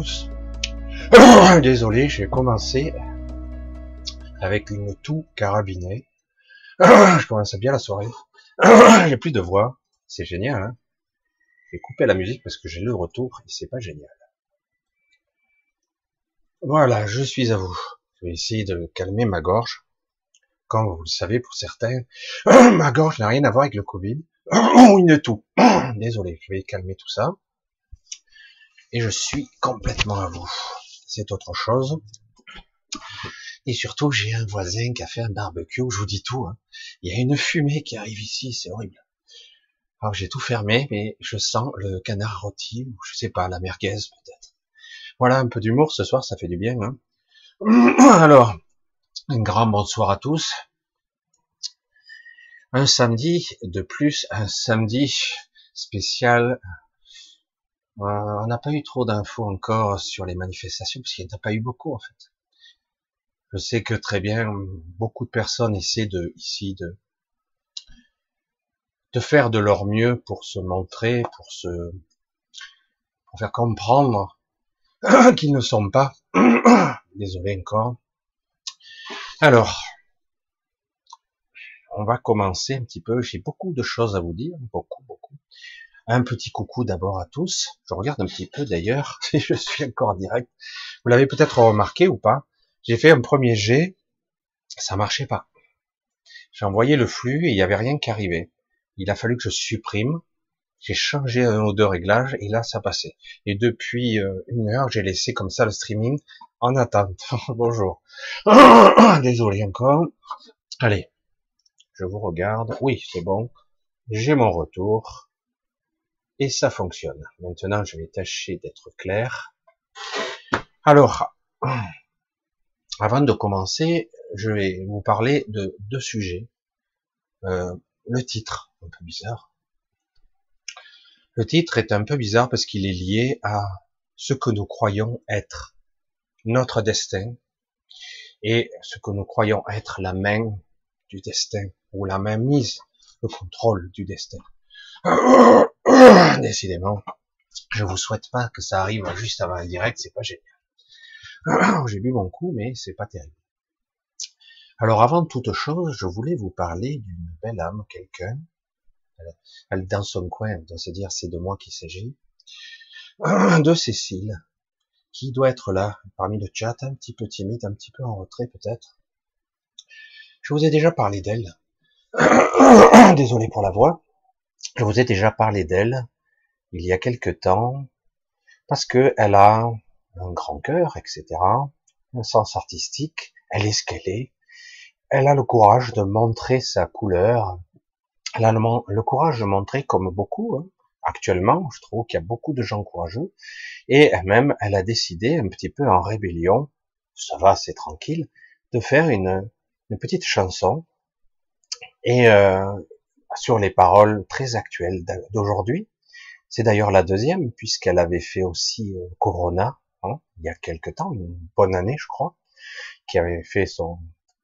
tous. Désolé, j'ai commencé avec une toux carabinée. Je commence bien la soirée. N'y a plus de voix. C'est génial. Hein j'ai coupé la musique parce que j'ai le retour et c'est pas génial. Voilà, je suis à vous. Je vais essayer de calmer ma gorge. Comme vous le savez pour certains, ma gorge n'a rien à voir avec le Covid. Une toux. Désolé, je vais calmer tout ça et je suis complètement à vous. C'est autre chose. Et surtout, j'ai un voisin qui a fait un barbecue, je vous dis tout. Hein. Il y a une fumée qui arrive ici, c'est horrible. Alors j'ai tout fermé, mais je sens le canard rôti, ou je sais pas, la merguez peut-être. Voilà, un peu d'humour ce soir, ça fait du bien. Hein. Alors, un grand bonsoir à tous. Un samedi de plus, un samedi spécial on n'a pas eu trop d'infos encore sur les manifestations, parce qu'il n'y en a pas eu beaucoup en fait. Je sais que très bien, beaucoup de personnes essaient de, ici, de, de faire de leur mieux pour se montrer, pour se, pour faire comprendre qu'ils ne sont pas. Désolé encore. Alors, on va commencer un petit peu. J'ai beaucoup de choses à vous dire, beaucoup, beaucoup. Un petit coucou d'abord à tous. Je regarde un petit peu d'ailleurs si je suis encore en direct. Vous l'avez peut-être remarqué ou pas. J'ai fait un premier jet, ça marchait pas. J'ai envoyé le flux et il n'y avait rien qui arrivait. Il a fallu que je supprime. J'ai changé un ou deux réglages et là ça passait. Et depuis euh, une heure, j'ai laissé comme ça le streaming en attente. Bonjour. Désolé encore. Allez, je vous regarde. Oui, c'est bon. J'ai mon retour. Et ça fonctionne. Maintenant, je vais tâcher d'être clair. Alors, avant de commencer, je vais vous parler de deux sujets. Euh, le titre, un peu bizarre. Le titre est un peu bizarre parce qu'il est lié à ce que nous croyons être notre destin et ce que nous croyons être la main du destin ou la main mise, le contrôle du destin. Décidément, je vous souhaite pas que ça arrive juste avant un direct, c'est pas génial. J'ai bu mon coup, mais c'est pas terrible. Alors avant toute chose, je voulais vous parler d'une belle âme, quelqu'un. Elle, dans son coin, on doit se dire c'est de moi qu'il s'agit. De Cécile, qui doit être là, parmi le chat, un petit peu timide, un petit peu en retrait peut-être. Je vous ai déjà parlé d'elle. Désolé pour la voix. Je vous ai déjà parlé d'elle il y a quelque temps parce que elle a un grand cœur, etc., un sens artistique, elle est ce qu'elle est, elle a le courage de montrer sa couleur, elle a le, courage de montrer comme beaucoup, hein. actuellement, je trouve qu'il y a beaucoup de gens courageux, et même elle a décidé, un petit peu en rébellion, ça va, c'est tranquille, de faire une, petite chanson, et euh, sur les paroles très actuelles d'aujourd'hui. C'est d'ailleurs la deuxième, puisqu'elle avait fait aussi euh, Corona, hein, il y a quelque temps, une bonne année, je crois, qui avait fait son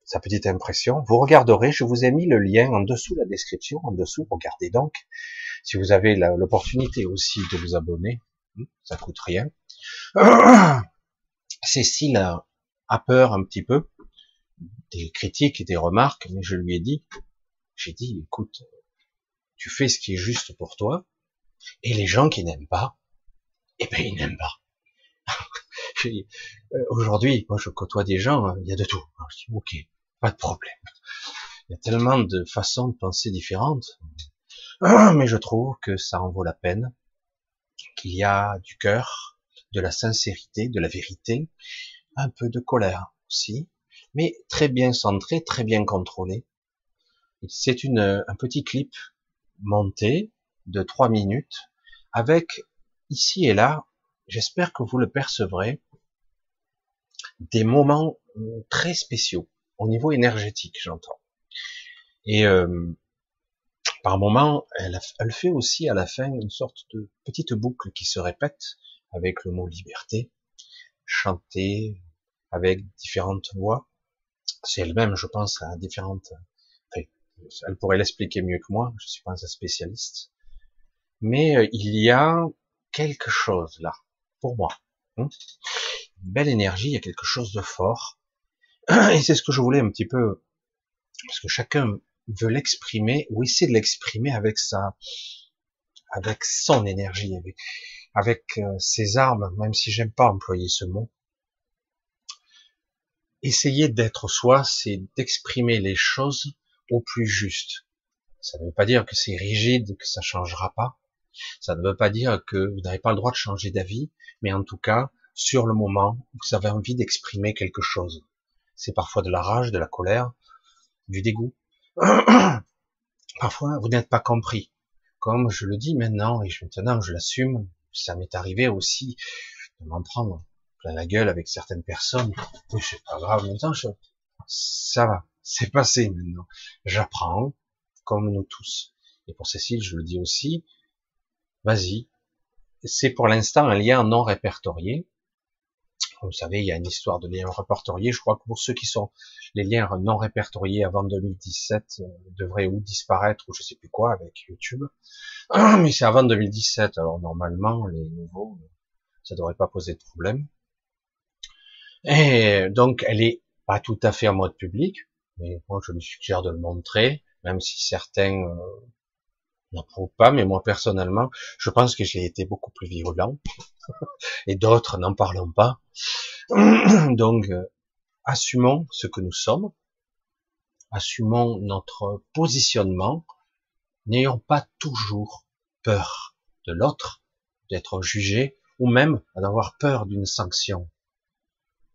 sa petite impression. Vous regarderez, je vous ai mis le lien en dessous la description, en dessous. Regardez donc, si vous avez l'opportunité aussi de vous abonner, hein, ça coûte rien. Cécile a peur un petit peu des critiques et des remarques, mais je lui ai dit, j'ai dit, écoute, tu fais ce qui est juste pour toi, et les gens qui n'aiment pas, eh ben ils n'aiment pas. Euh, aujourd'hui, moi je côtoie des gens, hein, il y a de tout. je dis, ok, pas de problème. Il y a tellement de façons de penser différentes, mais je trouve que ça en vaut la peine, qu'il y a du cœur, de la sincérité, de la vérité, un peu de colère aussi, mais très bien centré, très bien contrôlé. C'est une un petit clip montée de trois minutes avec ici et là, j'espère que vous le percevrez, des moments euh, très spéciaux au niveau énergétique, j'entends. Et euh, par moment, elle, fait aussi à la fin une sorte de petite boucle qui se répète avec le mot liberté, chanter avec différentes voix. C'est elle-même, je pense, à différentes elle pourrait l'expliquer mieux que moi, je suis pas un spécialiste. Mais euh, il y a quelque chose là, pour moi. Hein. une belle énergie, il y a quelque chose de fort. Et c'est ce que je voulais un petit peu, parce que chacun veut l'exprimer ou essaie de l'exprimer avec sa, avec son énergie, avec, euh, ses armes, même si j'aime pas employer ce mot. Essayer d'être soi, c'est d'exprimer les choses au plus juste. Ça ne veut pas dire que c'est rigide, que ça changera pas. Ça ne veut pas dire que vous n'avez pas le droit de changer d'avis, mais en tout cas, sur le moment, vous avez envie d'exprimer quelque chose. C'est parfois de la rage, de la colère, du dégoût. parfois, vous n'êtes pas compris. Comme je le dis maintenant, et maintenant je l'assume, ça m'est arrivé aussi de m'en prendre plein la gueule avec certaines personnes. Mais c'est pas grave, maintenant, ça va, c'est passé maintenant. J'apprends, comme nous tous. Et pour Cécile, je le dis aussi, vas-y. C'est pour l'instant un lien non répertorié. Vous savez, il y a une histoire de lien répertorié. Je crois que pour ceux qui sont les liens non répertoriés avant 2017 euh, devraient ou disparaître ou je sais plus quoi avec YouTube. Mais c'est avant 2017, alors normalement les nouveaux, ça devrait pas poser de problème. Et donc elle est pas tout à fait en mode public, mais moi je lui suggère de le montrer, même si certains euh, n'approuvent pas, mais moi personnellement, je pense que j'ai été beaucoup plus virulent, et d'autres n'en parlons pas. Donc, euh, assumons ce que nous sommes, assumons notre positionnement, n'ayons pas toujours peur de l'autre, d'être jugé, ou même d'avoir peur d'une sanction.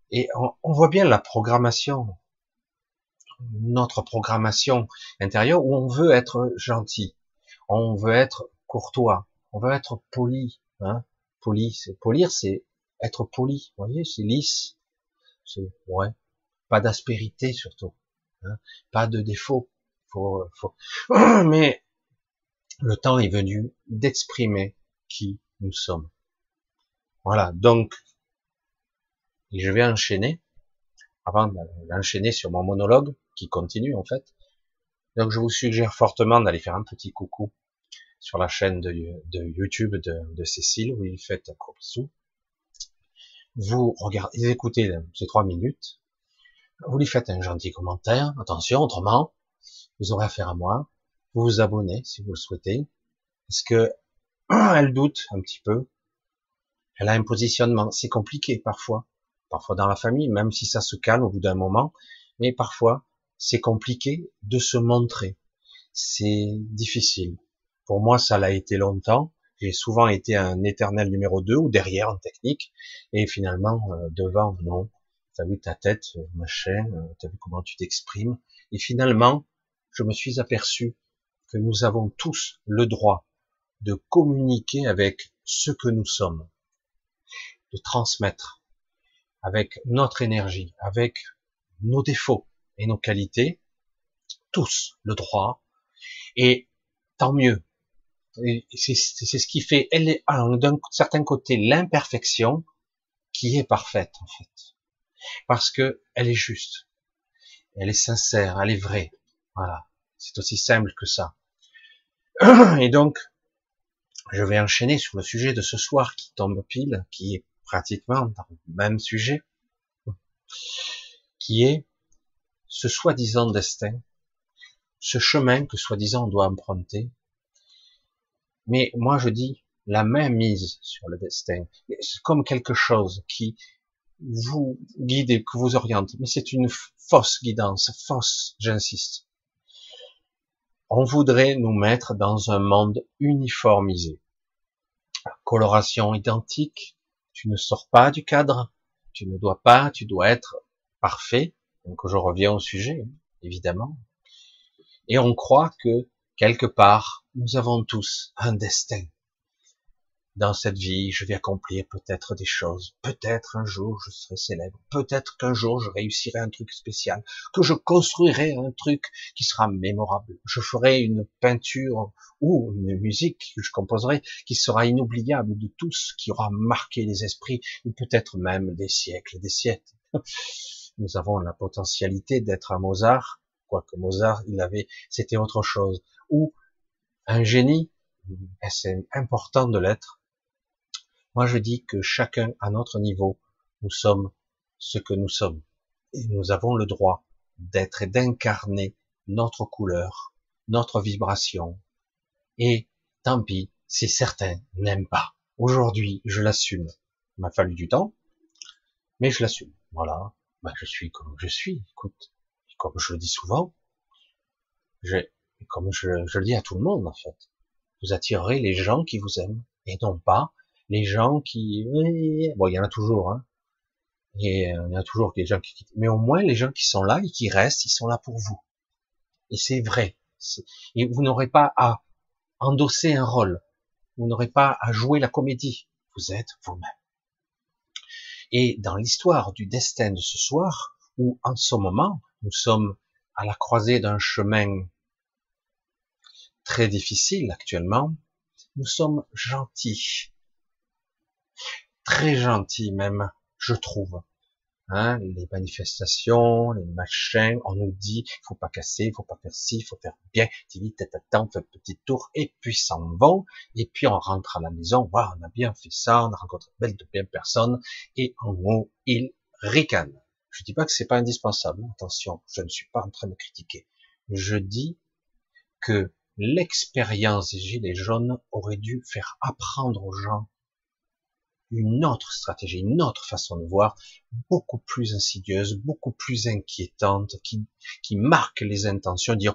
Et on voit bien la programmation notre programmation intérieure où on veut être gentil, on veut être courtois, on veut être poli. Hein poli, c'est polir, c'est être poli. Vous voyez, c'est lisse. C'est ouais, pas d'aspérité surtout, hein pas de défaut. Faut, faut... Mais le temps est venu d'exprimer qui nous sommes. Voilà. Donc, je vais enchaîner avant d'enchaîner sur mon monologue qui continue en fait. Donc je vous suggère fortement d'aller faire un petit coucou sur la chaîne de, YouTube de, Cécile où il fait un gros bisou. Vous regardez, écoutez ces trois minutes, vous lui faites un gentil commentaire, attention, autrement, vous aurez affaire à moi, vous vous abonnez si vous le souhaitez, parce que elle doute un petit peu, elle a un positionnement, c'est compliqué parfois, parfois dans la famille, même si ça se calme au bout d'un moment, mais parfois c'est compliqué de se montrer. C'est difficile. Pour moi, ça l'a été longtemps. J'ai souvent été un éternel numéro 2 ou derrière en technique, et finalement euh, devant, non. T'as vu ta tête, euh, machin, euh, t'as vu comment tu t'exprimes. Et finalement, je me suis aperçu que nous avons tous le droit de communiquer avec ce que nous sommes, de transmettre avec notre énergie, avec nos défauts et nos qualités, tous le droit, et tant mieux. C'est ce qui fait, d'un certain côté l'imperfection qui est parfaite en fait, parce que elle est juste, elle est sincère, elle est vraie. Voilà, c'est aussi simple que ça. Et donc, je vais enchaîner sur le sujet de ce soir qui tombe pile, qui est pratiquement dans le même sujet, qui est ce soi-disant destin, ce chemin que soi-disant on doit emprunter. Mais moi je dis la main mise sur le destin, c'est comme quelque chose qui vous guide et que vous oriente, mais c'est une fausse guidance, fausse, j'insiste. On voudrait nous mettre dans un monde uniformisé, coloration identique, tu ne sors pas du cadre, tu ne dois pas, tu dois être parfait. Donc je reviens au sujet, évidemment. Et on croit que quelque part, nous avons tous un destin. Dans cette vie, je vais accomplir peut-être des choses, peut-être un jour je serai célèbre, peut-être qu'un jour je réussirai un truc spécial, que je construirai un truc qui sera mémorable, je ferai une peinture ou une musique que je composerai qui sera inoubliable de tous, qui aura marqué les esprits, ou peut-être même des siècles, des siècles. Nous avons la potentialité d'être un Mozart, quoique Mozart, il avait, c'était autre chose, ou un génie, c'est important de l'être, Moi, je dis que chacun, à notre niveau, nous sommes ce que nous sommes. Et nous avons le droit d'être et d'incarner notre couleur, notre vibration. Et tant pis si certains n'aiment pas. Aujourd'hui, je l'assume. Il m'a fallu du temps, mais je l'assume. Voilà. Ben, je suis comme je suis. Écoute, comme je le dis souvent, je, comme je, le dis à tout le monde, en fait, vous attirerez les gens qui vous aiment et non pas les gens qui, bon, il y en a toujours, hein, et euh, il y a toujours des gens qui quittent. Mais au moins, les gens qui sont là et qui restent, ils sont là pour vous. Et c'est vrai. Et vous n'aurez pas à endosser un rôle. Vous n'aurez pas à jouer la comédie. Vous êtes vous-même. Et dans l'histoire du destin de ce soir, où en ce moment, nous sommes à la croisée d'un chemin très difficile actuellement, nous sommes gentils. Très gentils même je trouve. Hein, les manifestations, les machins, on nous dit, faut pas casser, faut pas faire ci, faut faire bien, vite, tête à on fait un petit tour, et puis s'en vont, et puis on rentre à la maison, waouh, on a bien fait ça, on a rencontré belle de bien personnes, et en haut, ils ricanent. Je dis pas que c'est pas indispensable, attention, je ne suis pas en train de critiquer. Je dis que l'expérience des gilets jaunes aurait dû faire apprendre aux gens une autre stratégie, une autre façon de voir, beaucoup plus insidieuse, beaucoup plus inquiétante, qui, marque les intentions, dire,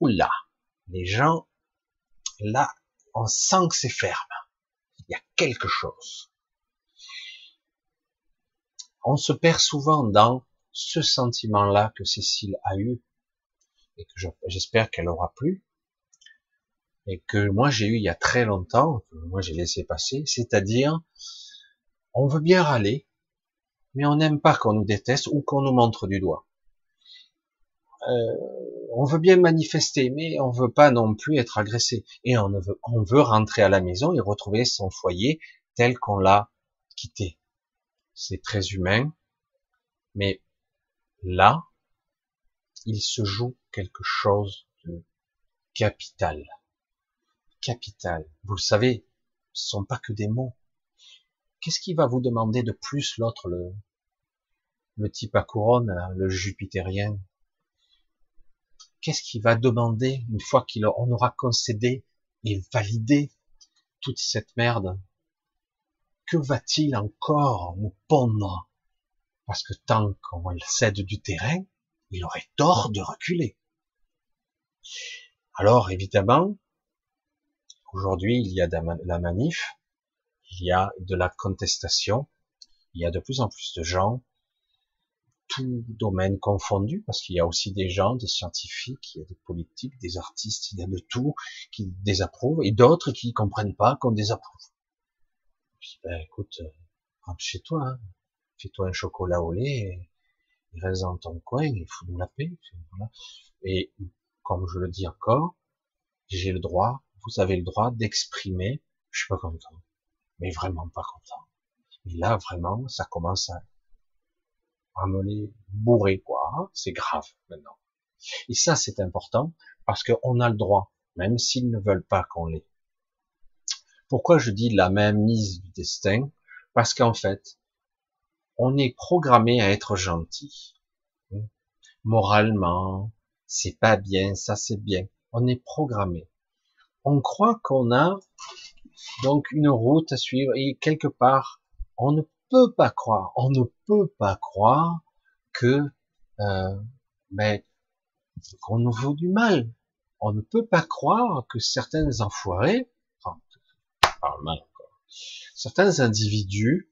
oula, les gens, là, on sent que c'est ferme. Il y a quelque chose. On se perd souvent dans ce sentiment-là que Cécile a eu, et que j'espère qu'elle aura plus, et que moi j'ai eu il y a très longtemps, que moi j'ai laissé passer, c'est-à-dire on veut bien râler, mais on n'aime pas qu'on nous déteste ou qu'on nous montre du doigt. Euh, on veut bien manifester, mais on veut pas non plus être agressé. Et on veut, on veut rentrer à la maison et retrouver son foyer tel qu'on l'a quitté. C'est très humain, mais là, il se joue quelque chose de capital Vous le savez, ce sont pas que des mots. Qu'est-ce qui va vous demander de plus l'autre, le, le type à couronne, le jupitérien? Qu'est-ce qu'il va demander une fois qu'il aura concédé et validé toute cette merde? Que va-t-il encore nous pondre? Parce que tant qu'on cède du terrain, il aurait tort de reculer. Alors évidemment, Aujourd'hui, il y a de la manif, il y a de la contestation, il y a de plus en plus de gens, tout domaine confondu, parce qu'il y a aussi des gens, des scientifiques, il y a des politiques, des artistes, il y a de tout qui désapprouvent, et d'autres qui comprennent pas qu'on désapprouve. ben, écoute, euh, rentre chez toi, hein. fais-toi un chocolat au lait, et reste dans ton coin, il faut nous la paix. Et comme je le dis encore, j'ai le droit vous avez le droit d'exprimer, je suis pas content, mais vraiment pas content. Et là, vraiment, ça commence à, à me les bourrer, quoi. C'est grave, maintenant. Et ça, c'est important, parce qu'on a le droit, même s'ils ne veulent pas qu'on l'ait. Pourquoi je dis la même mise du destin? Parce qu'en fait, on est programmé à être gentil. Moralement, c'est pas bien, ça c'est bien. On est programmé on croit qu'on a donc une route à suivre et quelque part, on ne peut pas croire, on ne peut pas croire que euh, qu'on nous vaut du mal. On ne peut pas croire que certains enfoirés, enfin, mal encore, certains individus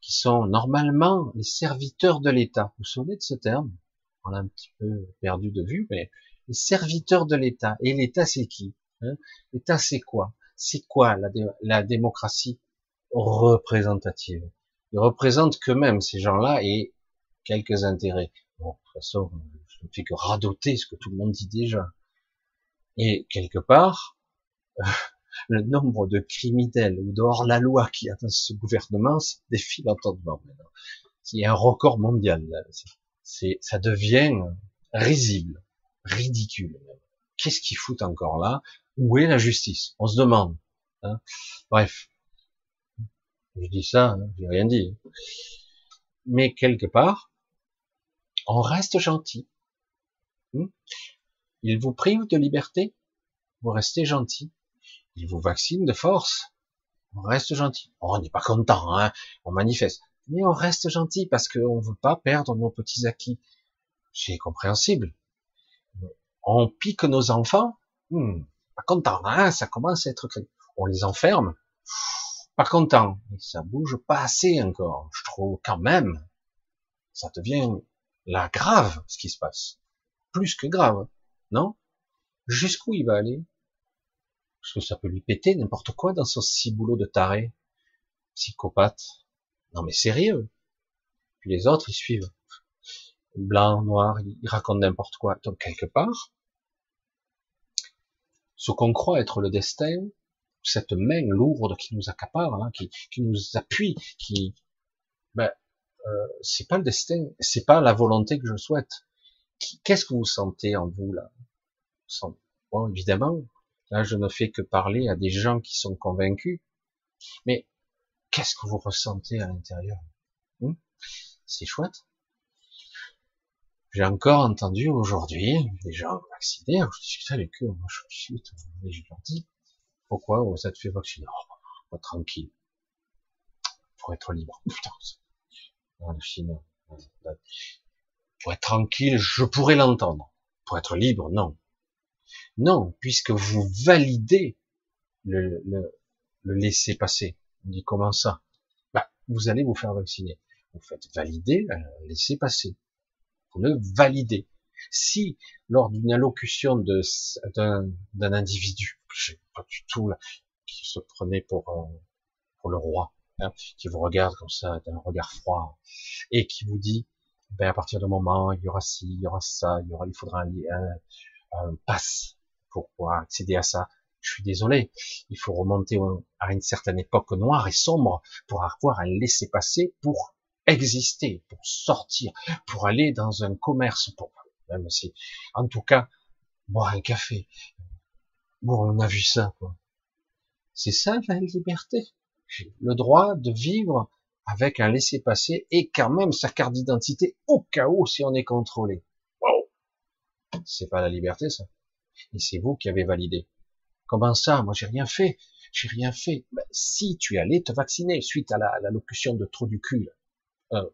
qui sont normalement les serviteurs de l'État. Vous vous souvenez de ce terme? On l'a un petit peu perdu de vue, mais les serviteurs de l'État. Et l'État, c'est qui? Hein L'État, c'est quoi? C'est quoi la, démocratie représentative? Ils représentent que même ces gens-là et quelques intérêts. Bon, de toute façon, je ne fais que radoter ce que tout le monde dit déjà. Et quelque part, le nombre de criminels ou dehors la loi qui a ce gouvernement défie l'entendement. Il y un record mondial. Ça devient risible, ridicule. Qu'est-ce qu'ils foutent encore là? Où est la justice? On se demande. Hein Bref. Je dis ça, hein, j'ai rien dit. Mais quelque part, on reste gentil. Hmm? Il vous prive de liberté, vous restez gentil. Il vous vaccine de force, on reste gentil. Oh, on n'est pas content, hein on manifeste. Mais on reste gentil parce qu'on ne veut pas perdre nos petits acquis. C'est compréhensible. On pique nos enfants, hmm, pas content, hein ça commence à être... On les enferme, pas content. Ça bouge pas assez encore. Je trouve quand même, ça devient la grave ce qui se passe. Plus que grave, non? Jusqu'où il va aller? Parce que ça peut lui péter n'importe quoi dans son ciboulot de taré, psychopathe. Non mais sérieux. Puis les autres, ils suivent. Blanc, noir, ils racontent n'importe quoi. Donc quelque part, ce qu'on croit être le destin, cette main lourde qui nous accapare, hein, qui, qui, nous appuie, qui, ben, euh, c'est pas le destin, c'est pas la volonté que je souhaite. Qu'est-ce que vous sentez en vous là? Bon, évidemment, là je ne fais que parler à des gens qui sont convaincus, mais qu'est-ce que vous ressentez à l'intérieur? Hmm? C'est chouette. J'ai encore entendu aujourd'hui des gens vaccinés, je discutais avec eux, moi je suis je leur dis, pourquoi ça te fait vacciner? Oh, Tranquille, pour être libre. Putain, pour être tranquille, je pourrais l'entendre. Pour être libre, non. Non, puisque vous validez le, le, le laisser passer. On dit comment ça? Bah, Vous allez vous faire vacciner. Vous faites valider, euh, laisser passer. Le validez. Si, lors d'une allocution d'un individu, je sais pas du tout, là, qui se prenait pour, pour le roi, hein, qui vous regarde comme ça d'un regard froid et qui vous dit ben à partir d'un moment il y aura ci, il y aura ça, il y aura, il faudra un, un, un passe pour pouvoir accéder à ça. Je suis désolé, il faut remonter à une certaine époque noire et sombre pour avoir un laisser-passer pour exister, pour sortir, pour aller dans un commerce, pour même si, en tout cas, boire un café. Bon, on a vu ça, quoi. C'est ça la liberté le droit de vivre avec un laissez-passer et quand même sa carte d'identité au cas où si on est contrôlé. Wow. C'est pas la liberté ça. Et c'est vous qui avez validé. Comment ça? Moi j'ai rien fait. J'ai rien fait. Ben, si tu allais te vacciner suite à la, la locution de trop du cul. Euh,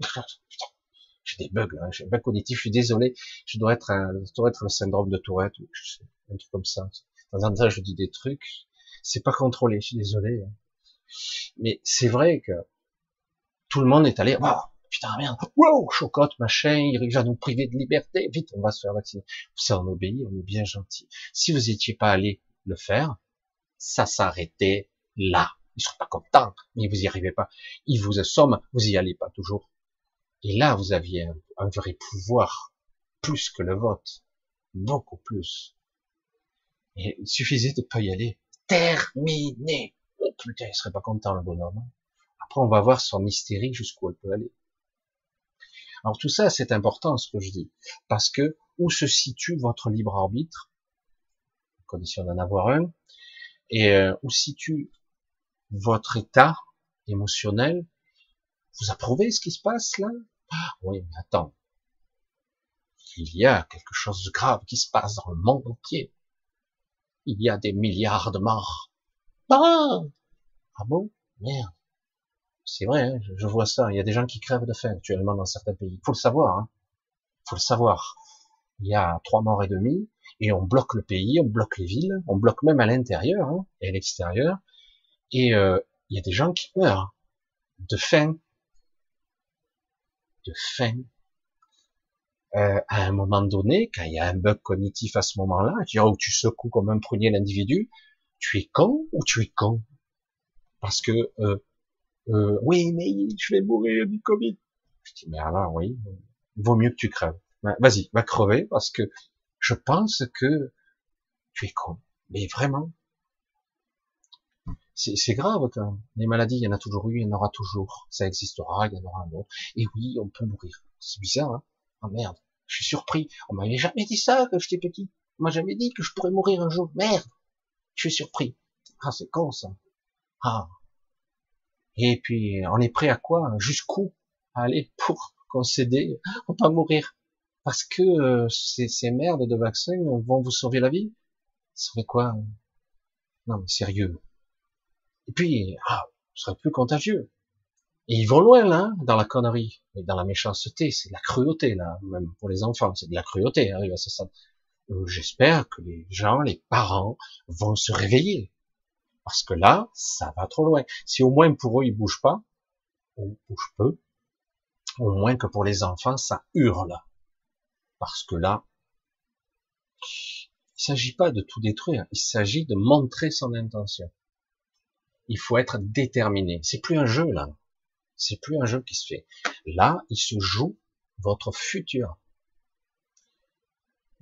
j'ai des bugs là, j'ai un bug cognitif, je suis désolé, je dois être un, je dois être le syndrome de Tourette, ou un truc comme ça. Temps en temps, je dis des trucs, c'est pas contrôlé, je suis désolé. Mais c'est vrai que tout le monde est allé, wow, putain merde, wow, chocotte, machin, il va nous priver de liberté, vite, on va se faire vacciner. Ça, on obéit, on est bien gentil. Si vous n'étiez pas allé le faire, ça s'arrêtait là. Ils sont pas contents, mais vous y arrivez pas. Ils vous assomment, vous y allez pas toujours. Et là, vous aviez un, un vrai pouvoir, plus que le vote. Beaucoup plus. Et il suffisait de pas y aller. Terminé. Oh putain, il serait pas content le bonhomme. Après, on va voir son hystérie jusqu'où elle peut aller. Alors tout ça, c'est important ce que je dis, parce que où se situe votre libre arbitre, condition d'en avoir un, et euh, où se situe votre état émotionnel. Vous approuvez ce qui se passe là? Ah, Oui, mais attends, il y a quelque chose de grave qui se passe dans le monde entier. Il y a des milliards de morts. Ah, ah bon? Merde. C'est vrai, hein, je, vois ça. Il y a des gens qui crèvent de faim actuellement dans certains pays. Faut le savoir. Hein. faut le savoir. Il y a trois morts et demi et on bloque le pays, on bloque les villes, on bloque même à l'intérieur hein, et à l'extérieur. Et euh, il y a des gens qui meurent de faim, de faim. Euh, à un moment donné, quand il y a un bug cognitif à ce moment-là, où tu secoues comme un prunier l'individu, tu es con ou tu es con? Parce que euh, euh, oui, mais je vais mourir du Covid. Je dis mais alors oui, vaut mieux que tu crèves. Vas-y, va crever parce que je pense que tu es con. Mais vraiment, c'est grave quand les maladies, il y en a toujours eu, il y en aura toujours. Ça existera, il y en aura un autre. Et oui, on peut mourir. C'est bizarre, hein Oh merde, je suis surpris. On m'avait jamais dit ça quand j'étais petit. On m'a jamais dit que je pourrais mourir un jour. Merde, je suis surpris. Ah, c'est con ça. Ah. Et puis, on est prêt à quoi? Jusqu'où? Aller pour concéder, pour pas mourir. Parce que euh, ces, ces merdes de vaccins vont vous sauver la vie Sauver quoi? Non, mais sérieux. Et puis, ah, ce serait plus contagieux. Et ils vont loin, là, dans la connerie, et dans la méchanceté, c'est de la cruauté, là, même pour les enfants, c'est de la cruauté, arrive à ce euh, J'espère que les gens, les parents, vont se réveiller. Parce que là, ça va trop loin. Si au moins pour eux, ils bougent pas, on bouge peu, au moins que pour les enfants, ça hurle. Parce que là, il s'agit pas de tout détruire, il s'agit de montrer son intention. Il faut être déterminé. C'est plus un jeu, là. C'est plus un jeu qui se fait. Là, il se joue votre futur.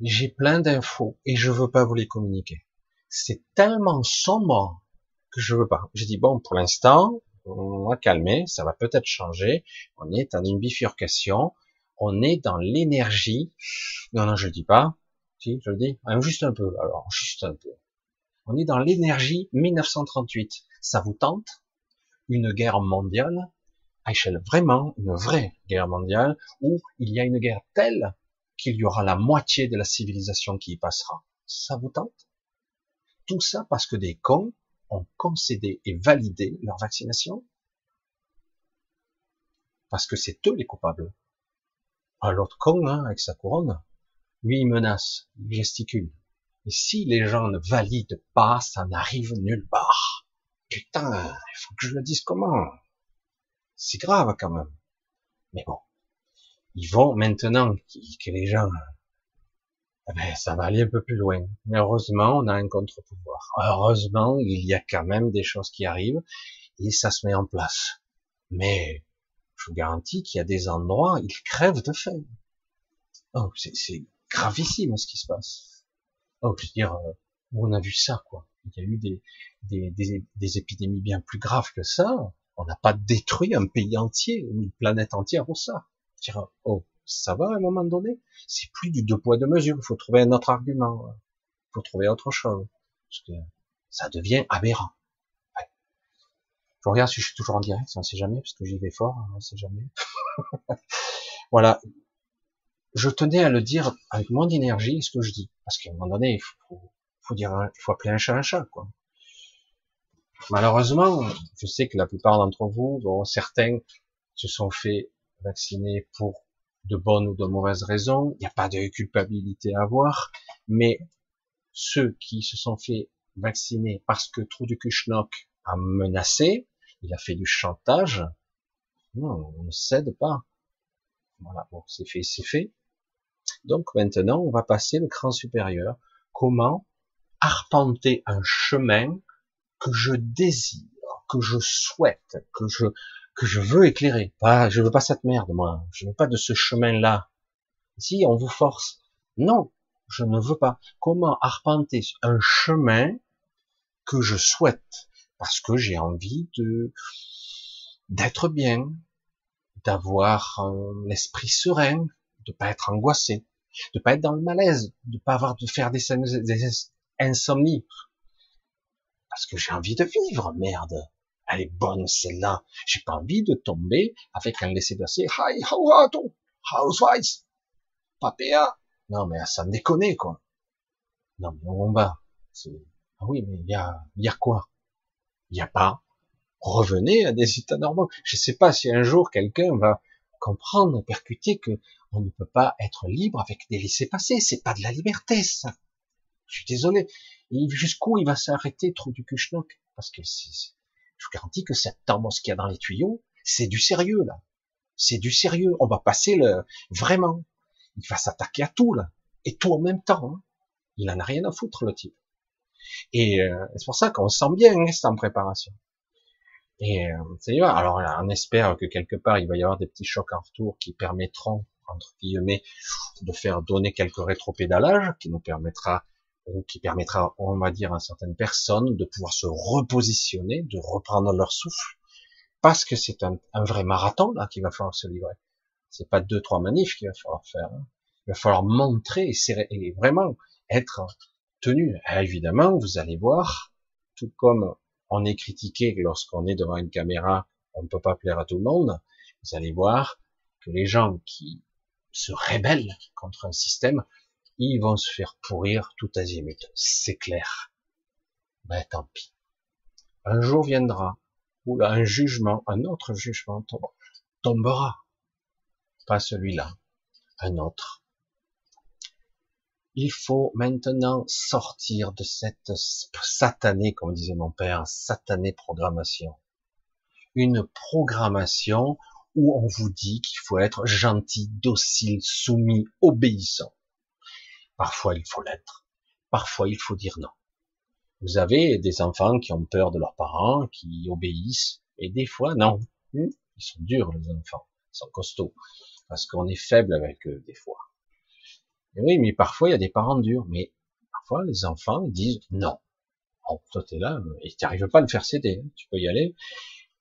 J'ai plein d'infos et je veux pas vous les communiquer. C'est tellement sombre que je veux pas. J'ai dit bon, pour l'instant, on va calmer, ça va peut-être changer. On est dans une bifurcation, on est dans l'énergie. Non, non, je le dis pas. Si, je le dis. Ah, juste un peu. Alors, juste un peu. On est dans l'énergie 1938. Ça vous tente? Une guerre mondiale? À échelle vraiment une vraie guerre mondiale où il y a une guerre telle qu'il y aura la moitié de la civilisation qui y passera? Ça vous tente? Tout ça parce que des cons ont concédé et validé leur vaccination? Parce que c'est eux les coupables. Pas l'autre con, hein, avec sa couronne. Lui, il menace, il gesticule. Et si les gens ne valident pas, ça n'arrive nulle part. Putain, il faut que je le dise comment c'est grave quand même. Mais bon, ils vont maintenant que les gens, eh ben, ça va aller un peu plus loin. Mais heureusement, on a un contre-pouvoir. Heureusement, il y a quand même des choses qui arrivent et ça se met en place. Mais je vous garantis qu'il y a des endroits, ils crèvent de faim. Oh, c'est gravissime ce qui se passe. Oh, je veux dire, euh, on a vu ça, quoi. Il y a eu des, des, des, des épidémies bien plus graves que ça. On n'a pas détruit un pays entier, une planète entière pour ça. Dire, oh, ça va à un moment donné? C'est plus du deux poids deux mesures. Il faut trouver un autre argument. Il faut trouver autre chose. Parce que ça devient aberrant. Je regarde si je suis toujours en direct, on sait jamais, parce que j'y vais fort, on sait jamais. voilà. Je tenais à le dire avec moins d'énergie, ce que je dis. Parce qu'à un moment donné, il faut, il faut appeler un chat un chat. Malheureusement, je sais que la plupart d'entre vous, dont certains se sont fait vacciner pour de bonnes ou de mauvaises raisons. Il n'y a pas de culpabilité à avoir, mais ceux qui se sont fait vacciner parce que Trou du Kuchnok a menacé, il a fait du chantage, non, on ne cède pas. Voilà, bon, c'est fait, c'est fait. Donc maintenant, on va passer le cran supérieur. Comment arpenter un chemin que je désire, que je souhaite, que je que je veux éclairer. Pas, je veux pas cette merde, moi. Je veux pas de ce chemin-là. Si on vous force, non, je ne veux pas. Comment arpenter un chemin que je souhaite? Parce que j'ai envie de d'être bien, d'avoir l'esprit serein, de pas être angoissé, de pas être dans le malaise, de pas avoir de faire des, des insomnies, parce que j'ai envie de vivre, merde. Elle est bonne, celle-là. J'ai pas envie de tomber avec un laissé-passer. Hi, how are you? Housewives? Papéa? Non, mais ça me déconne, quoi. Non, mais on va. Ah oui, mais il y a, y a quoi? Il y a pas. Revenez à des états normaux. Je sais pas si un jour quelqu'un va comprendre, percuter que on ne peut pas être libre avec des laissés-passer. C'est pas de la liberté, ça. Je suis désolé. Jusqu'où il va s'arrêter, trop du Kuchnok Parce que je vous garantis que cette ce qu'il y a dans les tuyaux, c'est du sérieux, là. C'est du sérieux. On va passer le, vraiment. Il va s'attaquer à tout, là. Et tout en même temps. Hein. Il en a rien à foutre, le type. Et euh, c'est pour ça qu'on sent bien, hein, c'est en préparation. Et euh, alors on espère que quelque part il va y avoir des petits chocs en retour qui permettront entre guillemets de faire donner quelques rétropédalages, qui nous permettra qui permettra, on va dire, à certaines personnes de pouvoir se repositionner, de reprendre leur souffle, parce que c'est un, vrai marathon là qu'il va falloir se livrer. C'est pas deux trois manifs qu'il va falloir faire. Hein. Il va falloir montrer et, vraiment être tenu. évidemment, vous allez voir, tout comme on est critiqué lorsqu'on est devant une caméra on ne peut pas plaire à tout le monde, vous allez voir que les gens qui se rebellent contre un système, ils vont se faire pourrir tout azimut. C'est clair. Ben tant pis. Un jour viendra où un jugement, un autre jugement tombera. Pas celui-là, un autre. Il faut maintenant sortir de cette satanée, comme disait mon père, satanée programmation. Une programmation où on vous dit qu'il faut être gentil, docile, soumis, obéissant. Parfois il faut l'être, parfois il faut dire non. Vous avez des enfants qui ont peur de leurs parents, qui obéissent, et des fois non. Hmm, ils sont durs les enfants, ils sont costauds, parce qu'on est faible avec eux des fois. Et oui, mais parfois il y a des parents durs, mais parfois les enfants disent non. Oh, toi t'es là, et tu n'arrives pas à le faire céder, hein. tu peux y aller.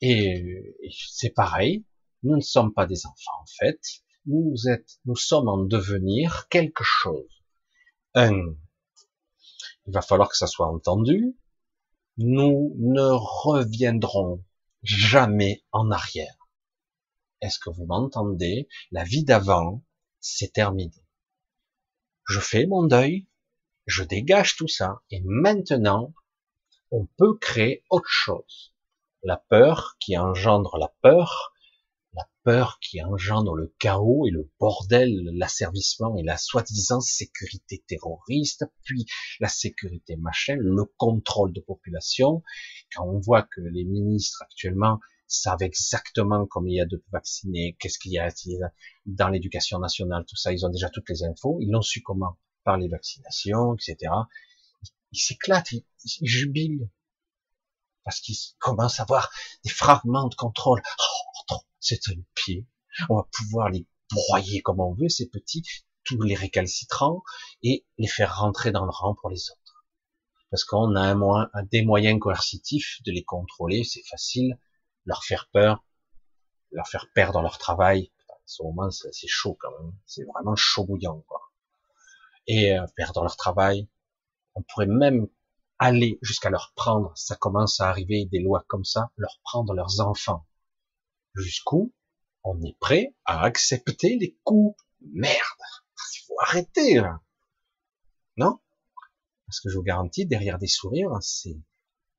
Et, et c'est pareil, nous ne sommes pas des enfants en fait, nous, êtes, nous sommes en devenir quelque chose. Un, il va falloir que ça soit entendu, nous ne reviendrons jamais en arrière. Est-ce que vous m'entendez? La vie d'avant, c'est terminé. Je fais mon deuil, je dégage tout ça, et maintenant, on peut créer autre chose. La peur qui engendre la peur, peur qui engendre le chaos et le bordel, l'asservissement et la soi-disant sécurité terroriste, puis la sécurité machin, le contrôle de population. Quand on voit que les ministres actuellement savent exactement combien il y a de vaccinés, qu'est-ce qu'il y a dans l'éducation nationale, tout ça, ils ont déjà toutes les infos, ils l'ont su comment? Par les vaccinations, etc. Ils s'éclatent, ils, ils jubilent parce qu'ils commencent à avoir des fragments de contrôle. Oh, c'est un pied. On va pouvoir les broyer comme on veut, ces petits, tous les récalcitrants, et les faire rentrer dans le rang pour les autres. Parce qu'on a un, des moyens coercitifs de les contrôler, c'est facile, leur faire peur, leur faire perdre leur travail. ce moment, c'est chaud quand même. C'est vraiment chaud bouillant, quoi. Et euh, perdre leur travail. On pourrait même aller jusqu'à leur prendre, ça commence à arriver des lois comme ça, leur prendre leurs enfants jusqu'où on est prêt à accepter les coups. Merde, il faut arrêter. Non? Parce que je vous garantis, derrière des sourires, c'est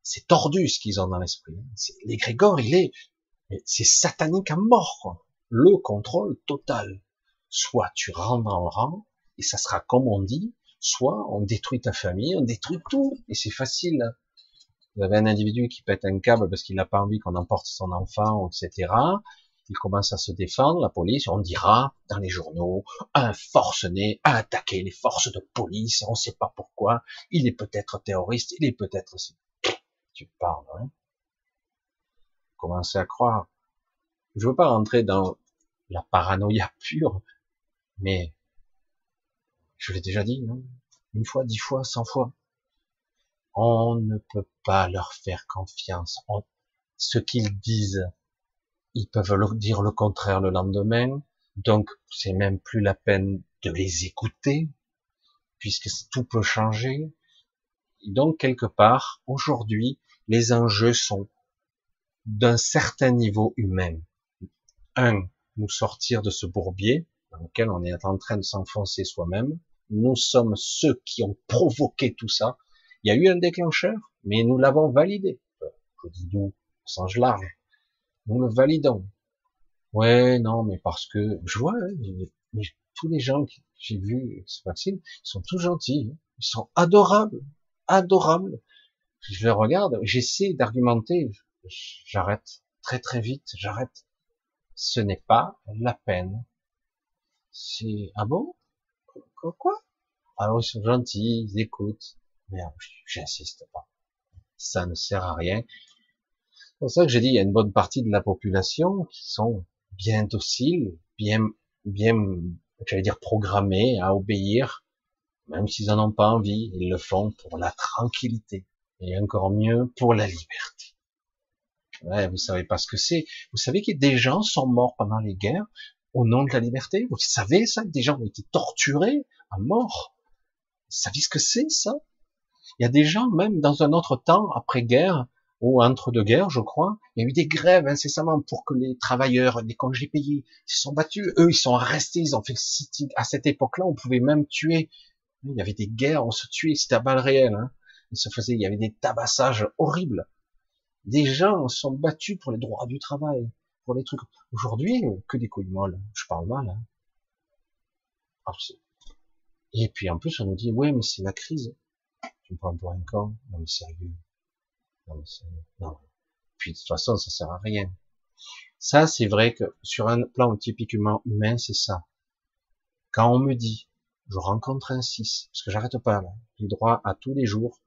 c'est tordu ce qu'ils ont dans l'esprit. L'égrégore, il est, c'est satanique à mort. Le contrôle total. Soit tu rentres dans le rang, et ça sera comme on dit, soit on détruit ta famille, on détruit tout, et c'est facile. Vous avez un individu qui pète un câble parce qu'il n'a pas envie qu'on emporte son enfant, etc. Il commence à se défendre, la police, on dira dans les journaux, un forcené a attaqué les forces de police, on ne sait pas pourquoi, il est peut-être terroriste, il est peut-être aussi. Tu parles, hein Commencez à croire. Je veux pas rentrer dans la paranoïa pure, mais je l'ai déjà dit, non? Une fois, dix fois, cent fois. On ne peut pas leur faire confiance. ce qu'ils disent, ils peuvent leur dire le contraire le lendemain. Donc, c'est même plus la peine de les écouter, puisque tout peut changer. donc, quelque part, aujourd'hui, les enjeux sont d'un certain niveau humain. Un, nous sortir de ce bourbier dans lequel on est en train de s'enfoncer soi-même. Nous sommes ceux qui ont provoqué tout ça. Il y a eu un déclencheur, mais nous l'avons validé. Je dis nous, sens large. Nous le validons. Ouais, non, mais parce que je vois, hein, tous les gens que j'ai vus ce vaccin, ils sont tous gentils, hein. ils sont adorables, adorables. Je les regarde, j'essaie d'argumenter, j'arrête très très vite, j'arrête. Ce n'est pas la peine. C'est ah bon? Quoi Ah oui, ils sont gentils, ils écoutent. Mais j'insiste pas. Ça ne sert à rien. C'est pour ça que j'ai dit, il y a une bonne partie de la population qui sont bien dociles, bien, bien, j'allais dire programmés à obéir, même s'ils n'en ont pas envie, ils le font pour la tranquillité. Et encore mieux, pour la liberté. Ouais, vous savez pas ce que c'est. Vous savez que des gens sont morts pendant les guerres? Au nom de la liberté. Vous savez ça, des gens ont été torturés à mort. Vous savez ce que c'est, ça? Il y a des gens, même dans un autre temps, après-guerre, ou entre deux guerres, je crois, il y a eu des grèves incessamment pour que les travailleurs, les congés payés, se sont battus. Eux, ils sont restés, ils ont fait le À cette époque-là, on pouvait même tuer. Il y avait des guerres, on se tuait, c'était à balles réelles. Hein. Il se faisait, il y avait des tabassages horribles. Des gens sont battus pour les droits du travail, pour les trucs. Aujourd'hui, que des couilles molles. Je parle mal. Hein. Ah, Et puis en plus, on nous dit, ouais, mais c'est la crise. Tu me prends pour un con Non mais sérieux. Non, Puis de toute façon, ça sert à rien. Ça, c'est vrai que sur un plan typiquement humain, c'est ça. Quand on me dit, je rencontre un 6, parce que j'arrête pas là, j'ai droit à tous les jours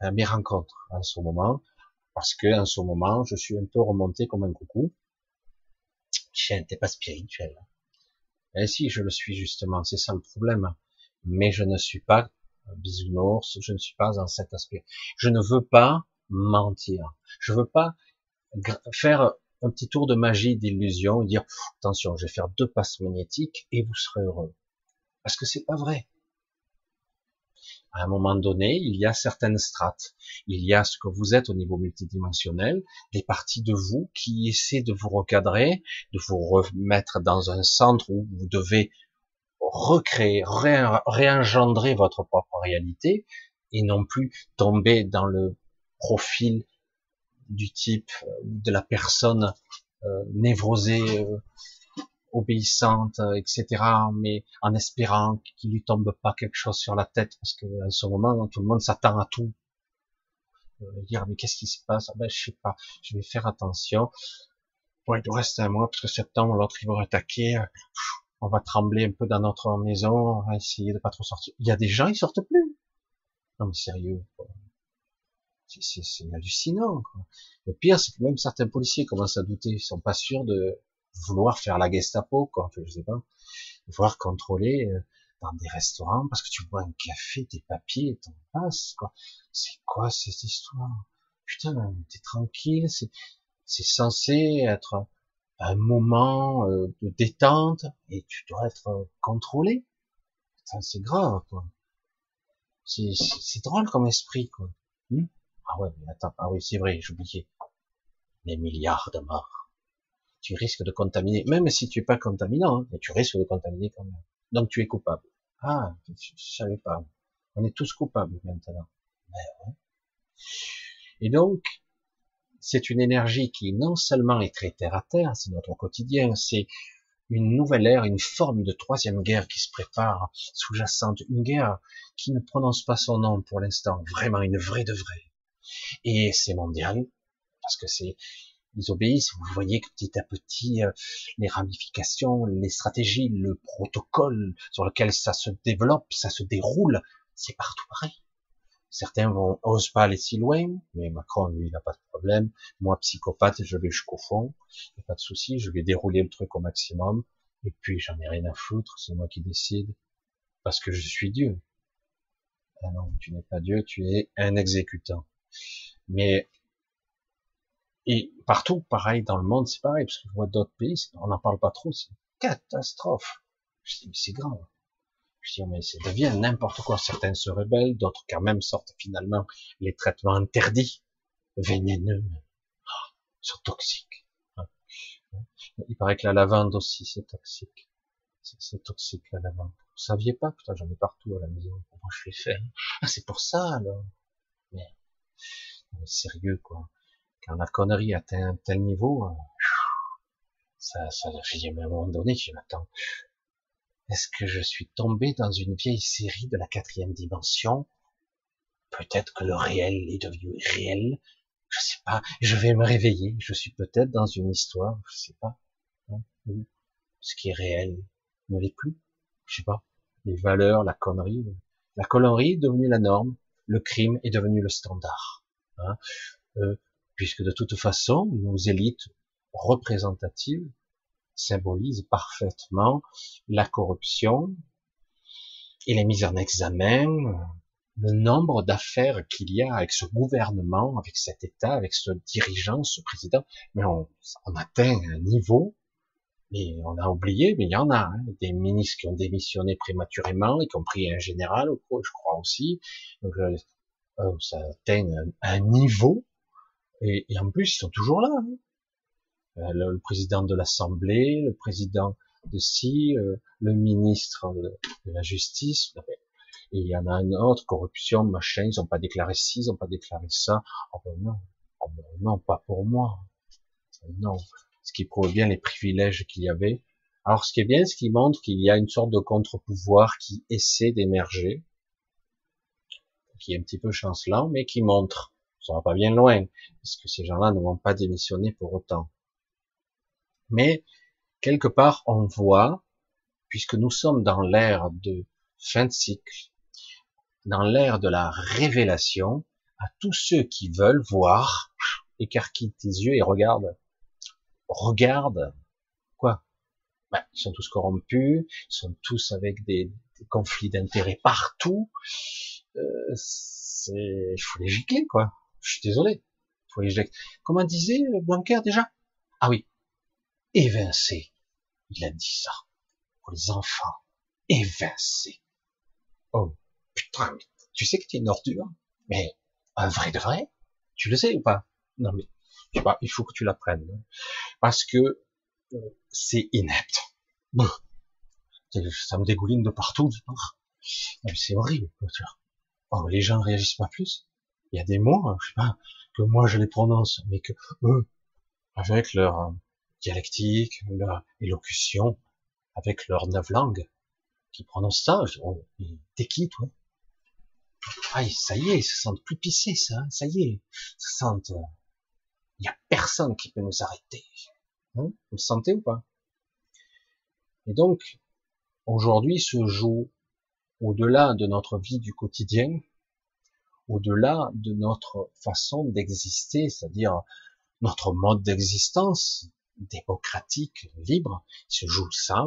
à mes rencontres en ce moment, parce que en ce moment, je suis un peu remonté comme un coucou. Chien, t'es pas spirituel. Eh si, je le suis justement, c'est ça le problème. Mais je ne suis pas bisounours, je ne suis pas dans cet aspect. Je ne veux pas mentir. Je veux pas faire un petit tour de magie, d'illusion, et dire attention, je vais faire deux passes magnétiques et vous serez heureux. Parce que c'est pas vrai. À un moment donné, il y a certaines strates. Il y a ce que vous êtes au niveau multidimensionnel, des parties de vous qui essaient de vous recadrer, de vous remettre dans un centre où vous devez recréer, réengendrer votre propre réalité et non plus tomber dans le profil du type euh, de la personne euh, névrosée, euh, obéissante, etc. Mais en espérant qu'il lui tombe pas quelque chose sur la tête, parce que en ce moment, tout le monde s'attend à tout. dire mais qu'est-ce qui se passe? Ah Ben je sais pas, je vais faire attention. Bon, il nous reste un mois parce que septembre l'autre il va attaquer. On va trembler un peu dans notre maison, on va essayer de pas trop sortir. Il y a des gens ils sortent plus. Non mais sérieux. C'est hallucinant. Quoi. Le pire, c'est que même certains policiers commencent à douter. Ils sont pas sûrs de vouloir faire la Gestapo, quoi. Je sais pas. Vouloir contrôler euh, dans des restaurants parce que tu bois un café, tes papiers, t'en passes, quoi. C'est quoi cette histoire? Putain, t'es tranquille. C'est c'est censé être un moment euh, de détente et tu dois être contrôlé. C'est grave, quoi. C'est drôle comme esprit, quoi. Hmm ah ouais, mais attends, ah oui, c'est vrai, j'oubliais. Les milliards de morts. Tu risques de contaminer, même si tu es pas contaminant, hein, mais tu risques de contaminer quand même. Donc tu es coupable. Ah, je, savais pas. On est tous coupables maintenant. ouais. Et donc, c'est une énergie qui non seulement est très terre à terre, c'est notre quotidien, c'est une nouvelle ère, une forme de troisième guerre qui se prépare, sous-jacente, une guerre qui ne prononce pas son nom pour l'instant, vraiment une vraie de vraie. Et c'est mondial, parce que c'est, ils obéissent. Vous voyez que petit à petit, euh, les ramifications, les stratégies, le protocole sur lequel ça se développe, ça se déroule, c'est partout pareil. Certains vont, osent pas aller si loin, mais Macron, lui, il n'a pas de problème. Moi, psychopathe, je vais jusqu'au fond. Il a pas de souci, je vais dérouler le truc au maximum. Et puis, j'en ai rien à foutre, c'est moi qui décide. Parce que je suis Dieu. Ah non, tu n'es pas Dieu, tu es un exécutant. Mais et partout, pareil, dans le monde, c'est pareil, parce que je vois d'autres pays, on n'en parle pas trop, c'est catastrophe. Je dis, mais c'est grave. Je dis, mais ça devient n'importe quoi. Certains se rebellent, d'autres quand même sortent finalement les traitements interdits, vénéneux, oh, sont toxiques. Hein. Il paraît que la lavande aussi, c'est toxique. C'est toxique, la lavande. Vous saviez pas? Putain, j'en ai partout à la maison. Comment je fais faire? Ah, c'est pour ça, alors. Mais sérieux quoi. Quand la connerie atteint un tel niveau, euh, ça, ça, à un moment donné, je m'attends. Est-ce que je suis tombé dans une vieille série de la quatrième dimension? Peut-être que le réel est devenu réel. Je sais pas. Je vais me réveiller. Je suis peut-être dans une histoire. Je sais pas. Hein, ce qui est réel ne l'est plus. Je sais pas. Les valeurs, la connerie. La connerie est devenue la norme le crime est devenu le standard. Hein, euh, puisque de toute façon, nos élites représentatives symbolisent parfaitement la corruption et les mises en examen, le nombre d'affaires qu'il y a avec ce gouvernement, avec cet État, avec ce dirigeant, ce président, mais on, atteint un niveau mais on a oublié, mais il y en a, hein, des ministres qui ont démissionné prématurément, y compris un général, je crois aussi. Donc euh, euh, ça atteint un, niveau Et, en plus, ils sont toujours là. Hein. Euh, le, président de l'Assemblée, le président de si, euh, le ministre de, la Justice. Et il y en a un autre, corruption, machin, ils n'ont pas déclaré ci, ils n'ont pas déclaré ça. Oh ben non, oh ben non, pas pour moi. Non. Ce qui prouve bien les privilèges qu'il y avait. Alors ce qui est bien, ce qui montre qu'il y a une sorte de contre-pouvoir qui essaie d'émerger, qui est un petit peu chancelant, mais qui montre, ça va pas bien loin, parce que ces gens-là ne vont pas démissionner pour autant. Mais quelque part, on voit, puisque nous sommes dans l'ère de fin de cycle, dans l'ère de la révélation, à tous ceux qui veulent voir, écarquille tes yeux et regarde. Regarde. Quoi? Ben, Ils sont tous corrompus, ils sont tous avec des, conflits d'intérêts partout. Euh, c'est, il faut les gicler, quoi. Je suis désolé. Faut gicler. Comment disait Blanquer déjà? Ah oui, évincé. Il a dit ça. Pour les enfants. Évincé. Oh, putain, tu sais que tu es une ordure. Mais, un vrai de vrai? Tu le sais ou pas? Non, mais, tu vois, il faut que tu l'apprennes. Parce que, euh, c'est inepte. Ça me dégouline de partout. C'est horrible. Oh, les gens réagissent pas plus. Il y a des mots, je sais pas, que moi je les prononce, mais que eux, avec leur, dialectique, leur élocution, avec leur neuf langues, qui prononcent ça. Oh, t'es qui, toi? Ah, ça y est, ils se sentent plus pissés, ça. Hein, ça y est, ils se sentent. Il euh, y a personne qui peut nous arrêter. Hein Vous le sentez ou pas? Et donc, aujourd'hui se joue au-delà de notre vie du quotidien, au-delà de notre façon d'exister, c'est-à-dire notre mode d'existence, démocratique, libre, il se joue ça,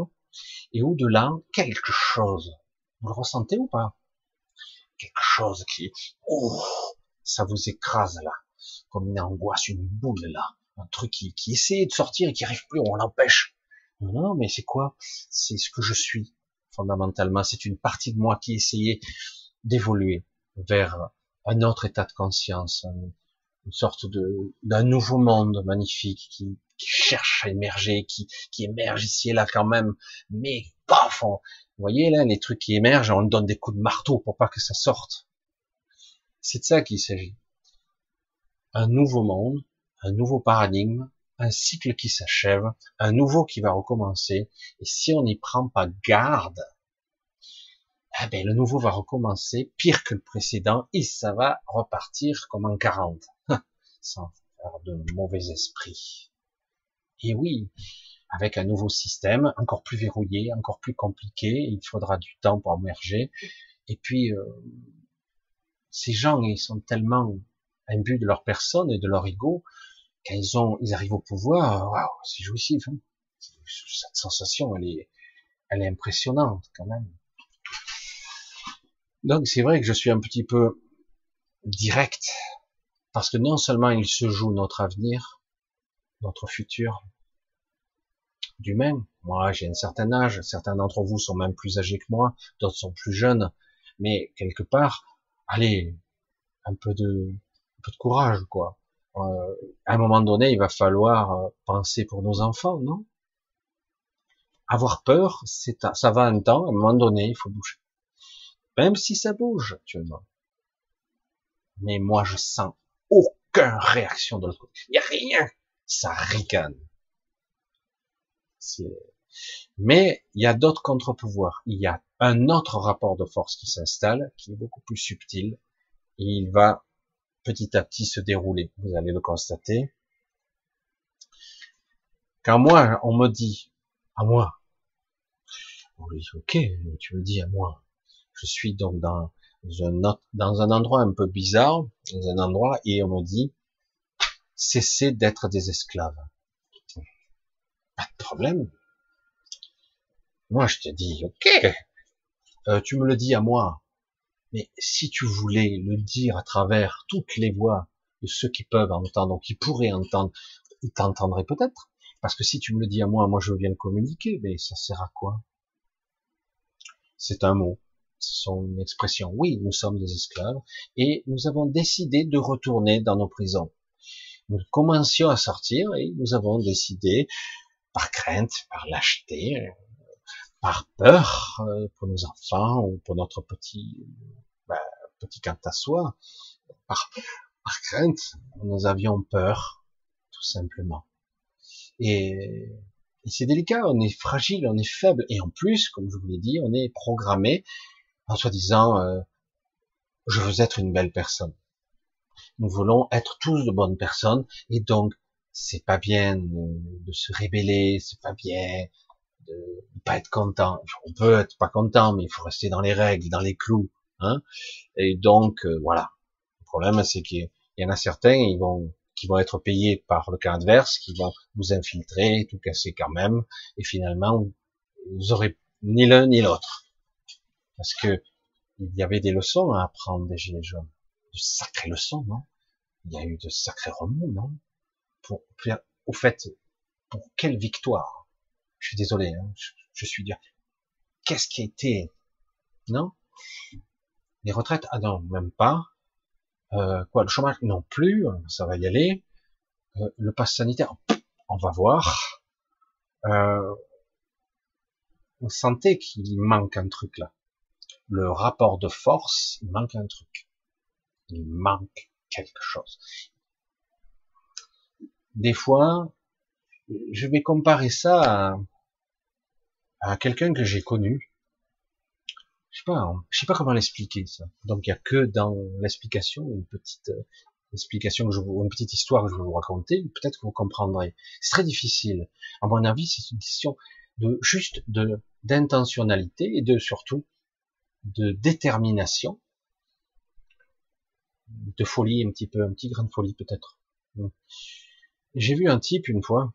et au-delà, quelque chose. Vous le ressentez ou pas? Quelque chose qui, oh, ça vous écrase là, comme une angoisse, une boule là, un truc qui, qui essaie de sortir et qui arrive plus, on l'empêche. Non, non, mais c'est quoi? C'est ce que je suis, fondamentalement. C'est une partie de moi qui essayait d'évoluer vers un autre état de conscience, une sorte de d'un nouveau monde magnifique qui, qui cherche à émerger, qui, qui émerge ici et là quand même, mais paf, vous voyez là, les trucs qui émergent, on donne des coups de marteau pour pas que ça sorte. C'est de ça qu'il s'agit. Un nouveau monde, un nouveau paradigme, un cycle qui s'achève, un nouveau qui va recommencer, et si on n'y prend pas garde, eh ben, le nouveau va recommencer pire que le précédent, et ça va repartir comme en 40, sans faire de mauvais esprits. Et oui, avec un nouveau système, encore plus verrouillé, encore plus compliqué, il faudra du temps pour émerger. Et puis, euh, ces gens, ils sont tellement imbus de leur personne et de leur ego, quand ils ont, ils arrivent au pouvoir, waouh, c'est jouissif. Hein Cette sensation, elle est, elle est impressionnante quand même. Donc c'est vrai que je suis un petit peu direct, parce que non seulement il se joue notre avenir, notre futur du même. Moi, j'ai un certain âge, certains d'entre vous sont même plus âgés que moi, d'autres sont plus jeunes, mais quelque part, allez, un peu de, un peu de courage, quoi. Euh, à un moment donné, il va falloir euh, penser pour nos enfants, non? Avoir peur, c'est ça va un temps, à un moment donné, il faut bouger. Même si ça bouge actuellement. Mais moi, je sens aucune réaction de l'autre côté. Il n'y a rien ça ricane. Mais il y a d'autres contre-pouvoirs. Il y a un autre rapport de force qui s'installe, qui est beaucoup plus subtil, et il va petit à petit se dérouler. Vous allez le constater. Quand moi, on me dit, à moi, oui, ok, tu me dis à moi. Je suis donc dans un, endroit un peu bizarre, dans un endroit, et on me dit, cesser d'être des esclaves. Pas de problème. Moi, je te dis, ok, euh, tu me le dis à moi, mais si tu voulais le dire à travers toutes les voix de ceux qui peuvent entendre, qui pourraient entendre, ils t'entendraient peut-être. Parce que si tu me le dis à moi, moi je viens le communiquer, mais ça sert à quoi? C'est un mot, c'est une expression. Oui, nous sommes des esclaves et nous avons décidé de retourner dans nos prisons nous commencions à sortir et nous avons décidé, par crainte, par lâcheté, par peur euh, pour nos enfants ou pour notre petit bah, petit soi, par, par crainte, nous avions peur, tout simplement. Et c'est délicat, on est fragile, on est faible, et en plus, comme je vous l'ai dit, on est programmé en soi-disant, euh, je veux être une belle personne. Nous voulons être tous de bonnes personnes, et donc c'est pas bien de, se rébeller, c'est pas bien de pas être content. On peut être pas content, mais il faut rester dans les règles, dans les clous. Hein et donc euh, voilà. Le problème, c'est qu'il y en a certains, ils vont qui vont être payés par le cas adverse, qui vont vous infiltrer, tout casser quand même, et finalement, vous aurez ni l'un ni l'autre. Parce que il y avait des leçons à apprendre des Gilets jaunes. De sacrées leçons, non? Il y a eu de sacrés remous, non? Pour au fait, pour quelle victoire? Je suis désolé, hein, je, suis dur. Qu'est-ce qui a été, non? Les retraites, ah non, même pas. Euh, quoi, le chômage? Non plus, ça va y aller. Euh, le pass sanitaire, on va voir. Euh, vous sentez qu'il manque un truc là. Le rapport de force, il manque un truc. Il manque quelque chose. Des fois, je vais comparer ça à, quelqu'un que j'ai connu, je sais pas, hein. je sais pas comment l'expliquer ça. Donc il y a que dans l'explication une petite euh, explication que une petite histoire que je vais vous raconter. Peut-être que vous comprendrez. C'est très difficile. À mon avis, c'est une question de juste de d'intentionnalité et de surtout de détermination, de folie un petit peu, un petit grain de folie peut-être. J'ai vu un type une fois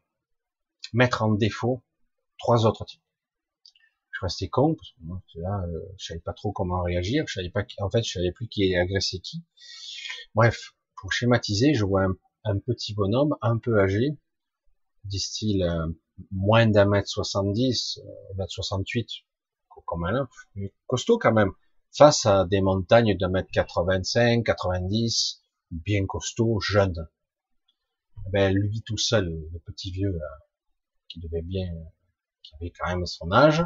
mettre en défaut trois autres types. Je restais con parce que moi là euh, je savais pas trop comment réagir je savais pas en fait je savais plus qui agressait qui. Bref pour schématiser je vois un, petit bonhomme un peu âgé style euh, moins d'un mètre soixante-dix euh, mètre soixante-huit comme un costaud quand même. Face à des montagnes de mètre quatre-vingt-cinq quatre-vingt-dix bien costaud jeune. Ben lui tout seul le petit vieux qui devait bien qui avait quand même son âge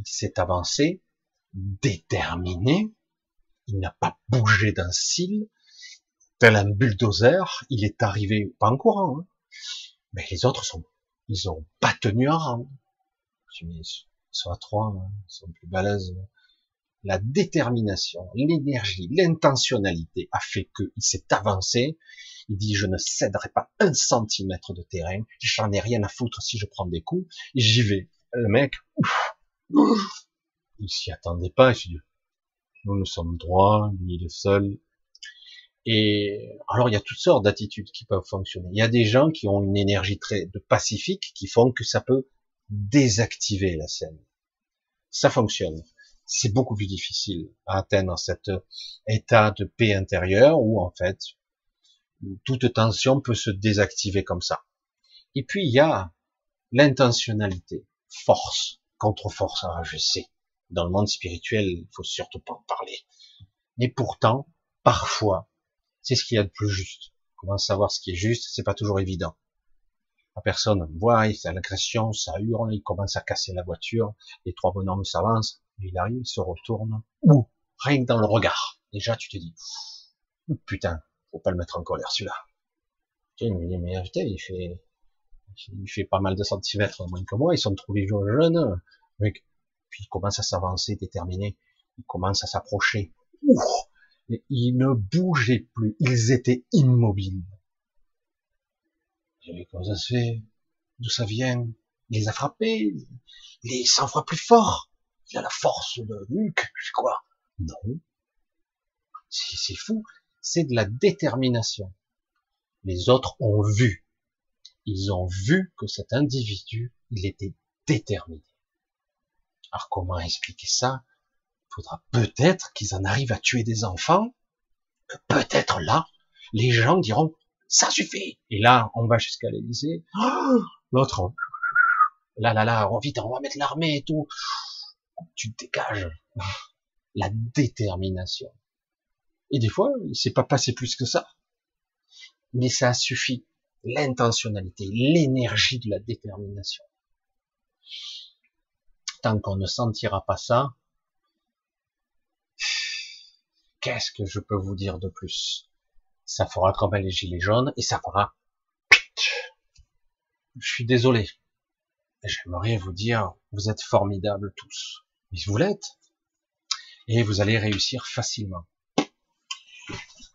il s'est avancé, déterminé, il n'a pas bougé d'un cil, tel un bulldozer, il est arrivé, pas en courant, hein, mais les autres sont, ils ont pas tenu un rang. À trois, hein, ils sont plus balèzes. La détermination, l'énergie, l'intentionnalité a fait qu'il s'est avancé. Il dit, je ne céderai pas un centimètre de terrain. J'en ai rien à foutre si je prends des coups. J'y vais. Le mec, ouf, il s'y attendait pas, il dit, nous, nous sommes droits, lui, il est seul. Et alors, il y a toutes sortes d'attitudes qui peuvent fonctionner. Il y a des gens qui ont une énergie très de pacifique qui font que ça peut désactiver la scène. Ça fonctionne. C'est beaucoup plus difficile à atteindre cet état de paix intérieure où, en fait, toute tension peut se désactiver comme ça. Et puis, il y a l'intentionnalité, force contre-force. Ah, je sais. Dans le monde spirituel, il faut surtout pas en parler. Mais pourtant, parfois, c'est ce qu'il y a de plus juste. Comment savoir ce qui est juste C'est pas toujours évident. Personne voit, il fait l'agression, ça hurle, il commence à casser la voiture, les trois bonhommes s'avancent, il arrive, il se retourne, ou rien que dans le regard. Déjà, tu te dis, putain, faut pas le mettre en colère celui-là. Tu mais, mais putain, il fait, il fait pas mal de centimètres moins que moi, ils sont trop jeunes, puis il commence à s'avancer, déterminé, il commence à s'approcher. Ils ne bougeaient plus, ils étaient immobiles. Comment ça se fait D'où ça vient Il les a frappés, il est 100 fois plus fort, il a la force de je crois. Non. C'est fou, c'est de la détermination. Les autres ont vu, ils ont vu que cet individu, il était déterminé. Alors comment expliquer ça? Il faudra peut-être qu'ils en arrivent à tuer des enfants, peut-être là, les gens diront ça suffit. Et là, on va jusqu'à l'Élysée. Oh, l'autre, là, là, là, on vite, on va mettre l'armée et tout. Tu te dégages. La détermination. Et des fois, il s'est pas passé plus que ça. Mais ça suffit. L'intentionnalité, l'énergie de la détermination. Tant qu'on ne sentira pas ça, qu'est-ce que je peux vous dire de plus? Ça fera comme les gilets jaunes et ça fera. Je suis désolé. J'aimerais vous dire, vous êtes formidables tous. Mais vous l'êtes. Et vous allez réussir facilement.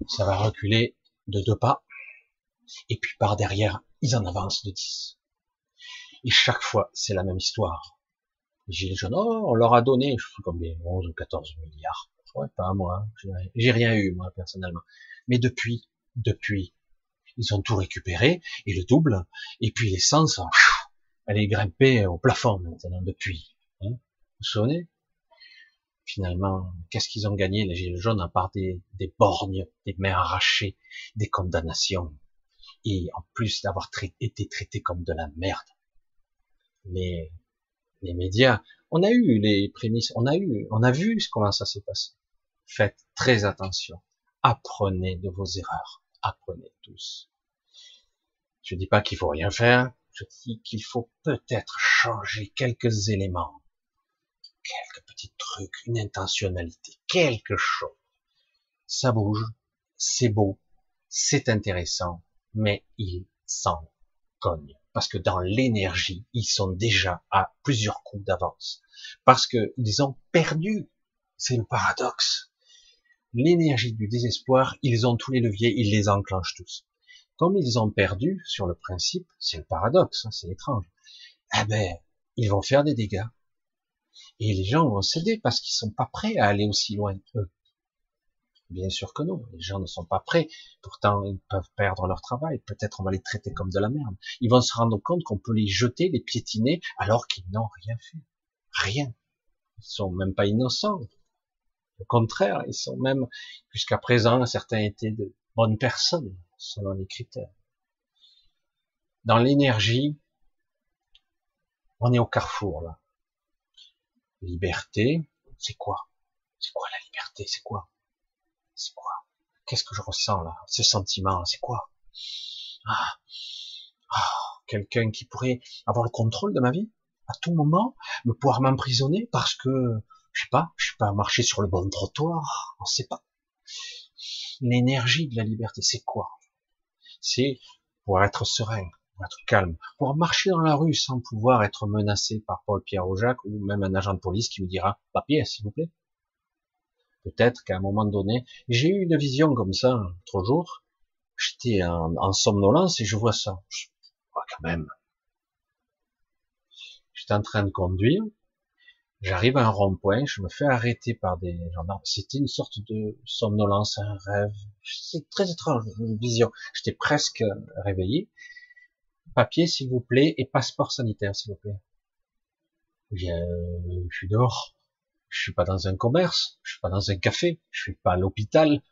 Ça va reculer de deux pas. Et puis par derrière, ils en avancent de dix. Et chaque fois, c'est la même histoire. Les gilets jaunes, oh, on leur a donné, je sais combien, 11 ou 14 milliards. Ouais, pas moi. J'ai rien eu, moi, personnellement. Mais depuis, depuis, ils ont tout récupéré, et le double, et puis l'essence, elle est grimpée au plafond maintenant, depuis. Hein vous vous souvenez? Finalement, qu'est-ce qu'ils ont gagné, les gilets jaunes, à part des, des borgnes, des mains arrachées, des condamnations, et en plus d'avoir été traités comme de la merde? Mais les médias, on a eu les prémices, on a eu, on a vu comment ça s'est passé. Faites très attention. Apprenez de vos erreurs. Apprenez tous. Je dis pas qu'il faut rien faire. Je dis qu'il faut peut-être changer quelques éléments. Quelques petits trucs, une intentionnalité, quelque chose. Ça bouge, c'est beau, c'est intéressant, mais ils s'en cognent. Parce que dans l'énergie, ils sont déjà à plusieurs coups d'avance. Parce qu'ils ont perdu. C'est le paradoxe. L'énergie du désespoir, ils ont tous les leviers, ils les enclenchent tous. Comme ils ont perdu sur le principe, c'est le paradoxe, hein, c'est étrange. Eh ben, ils vont faire des dégâts. Et les gens vont céder parce qu'ils sont pas prêts à aller aussi loin eux. Bien sûr que non, les gens ne sont pas prêts. Pourtant, ils peuvent perdre leur travail. Peut-être on va les traiter comme de la merde. Ils vont se rendre compte qu'on peut les jeter, les piétiner, alors qu'ils n'ont rien fait. Rien. Ils sont même pas innocents. Au contraire, ils sont même, jusqu'à présent, certains étaient de bonnes personnes, selon les critères. Dans l'énergie, on est au carrefour, là. Liberté, c'est quoi? C'est quoi la liberté? C'est quoi? C'est quoi? Qu'est-ce que je ressens là? Ce sentiment, c'est quoi? Ah, ah, Quelqu'un qui pourrait avoir le contrôle de ma vie à tout moment, me pouvoir m'emprisonner parce que, je sais pas, je suis pas marché sur le bon trottoir, on sait pas. L'énergie de la liberté, c'est quoi? C'est pour être serein, pour être calme, pour marcher dans la rue sans pouvoir être menacé par Paul Pierre ou Jacques ou même un agent de police qui me dira papier, s'il vous plaît. Peut-être qu'à un moment donné, j'ai eu une vision comme ça, l'autre jour. J'étais en, somnolence et je vois ça. Je, quand même. J'étais en train de conduire. J'arrive à un rond-point, je me fais arrêter par des gendarmes. C'était une sorte de somnolence, un rêve. C'est très étrange, une vision. J'étais presque réveillé. Papier, s'il vous plaît, et passeport sanitaire, s'il vous plaît. Je, je suis dehors. Je suis pas dans un commerce, je suis pas dans un café, je suis pas à l'hôpital.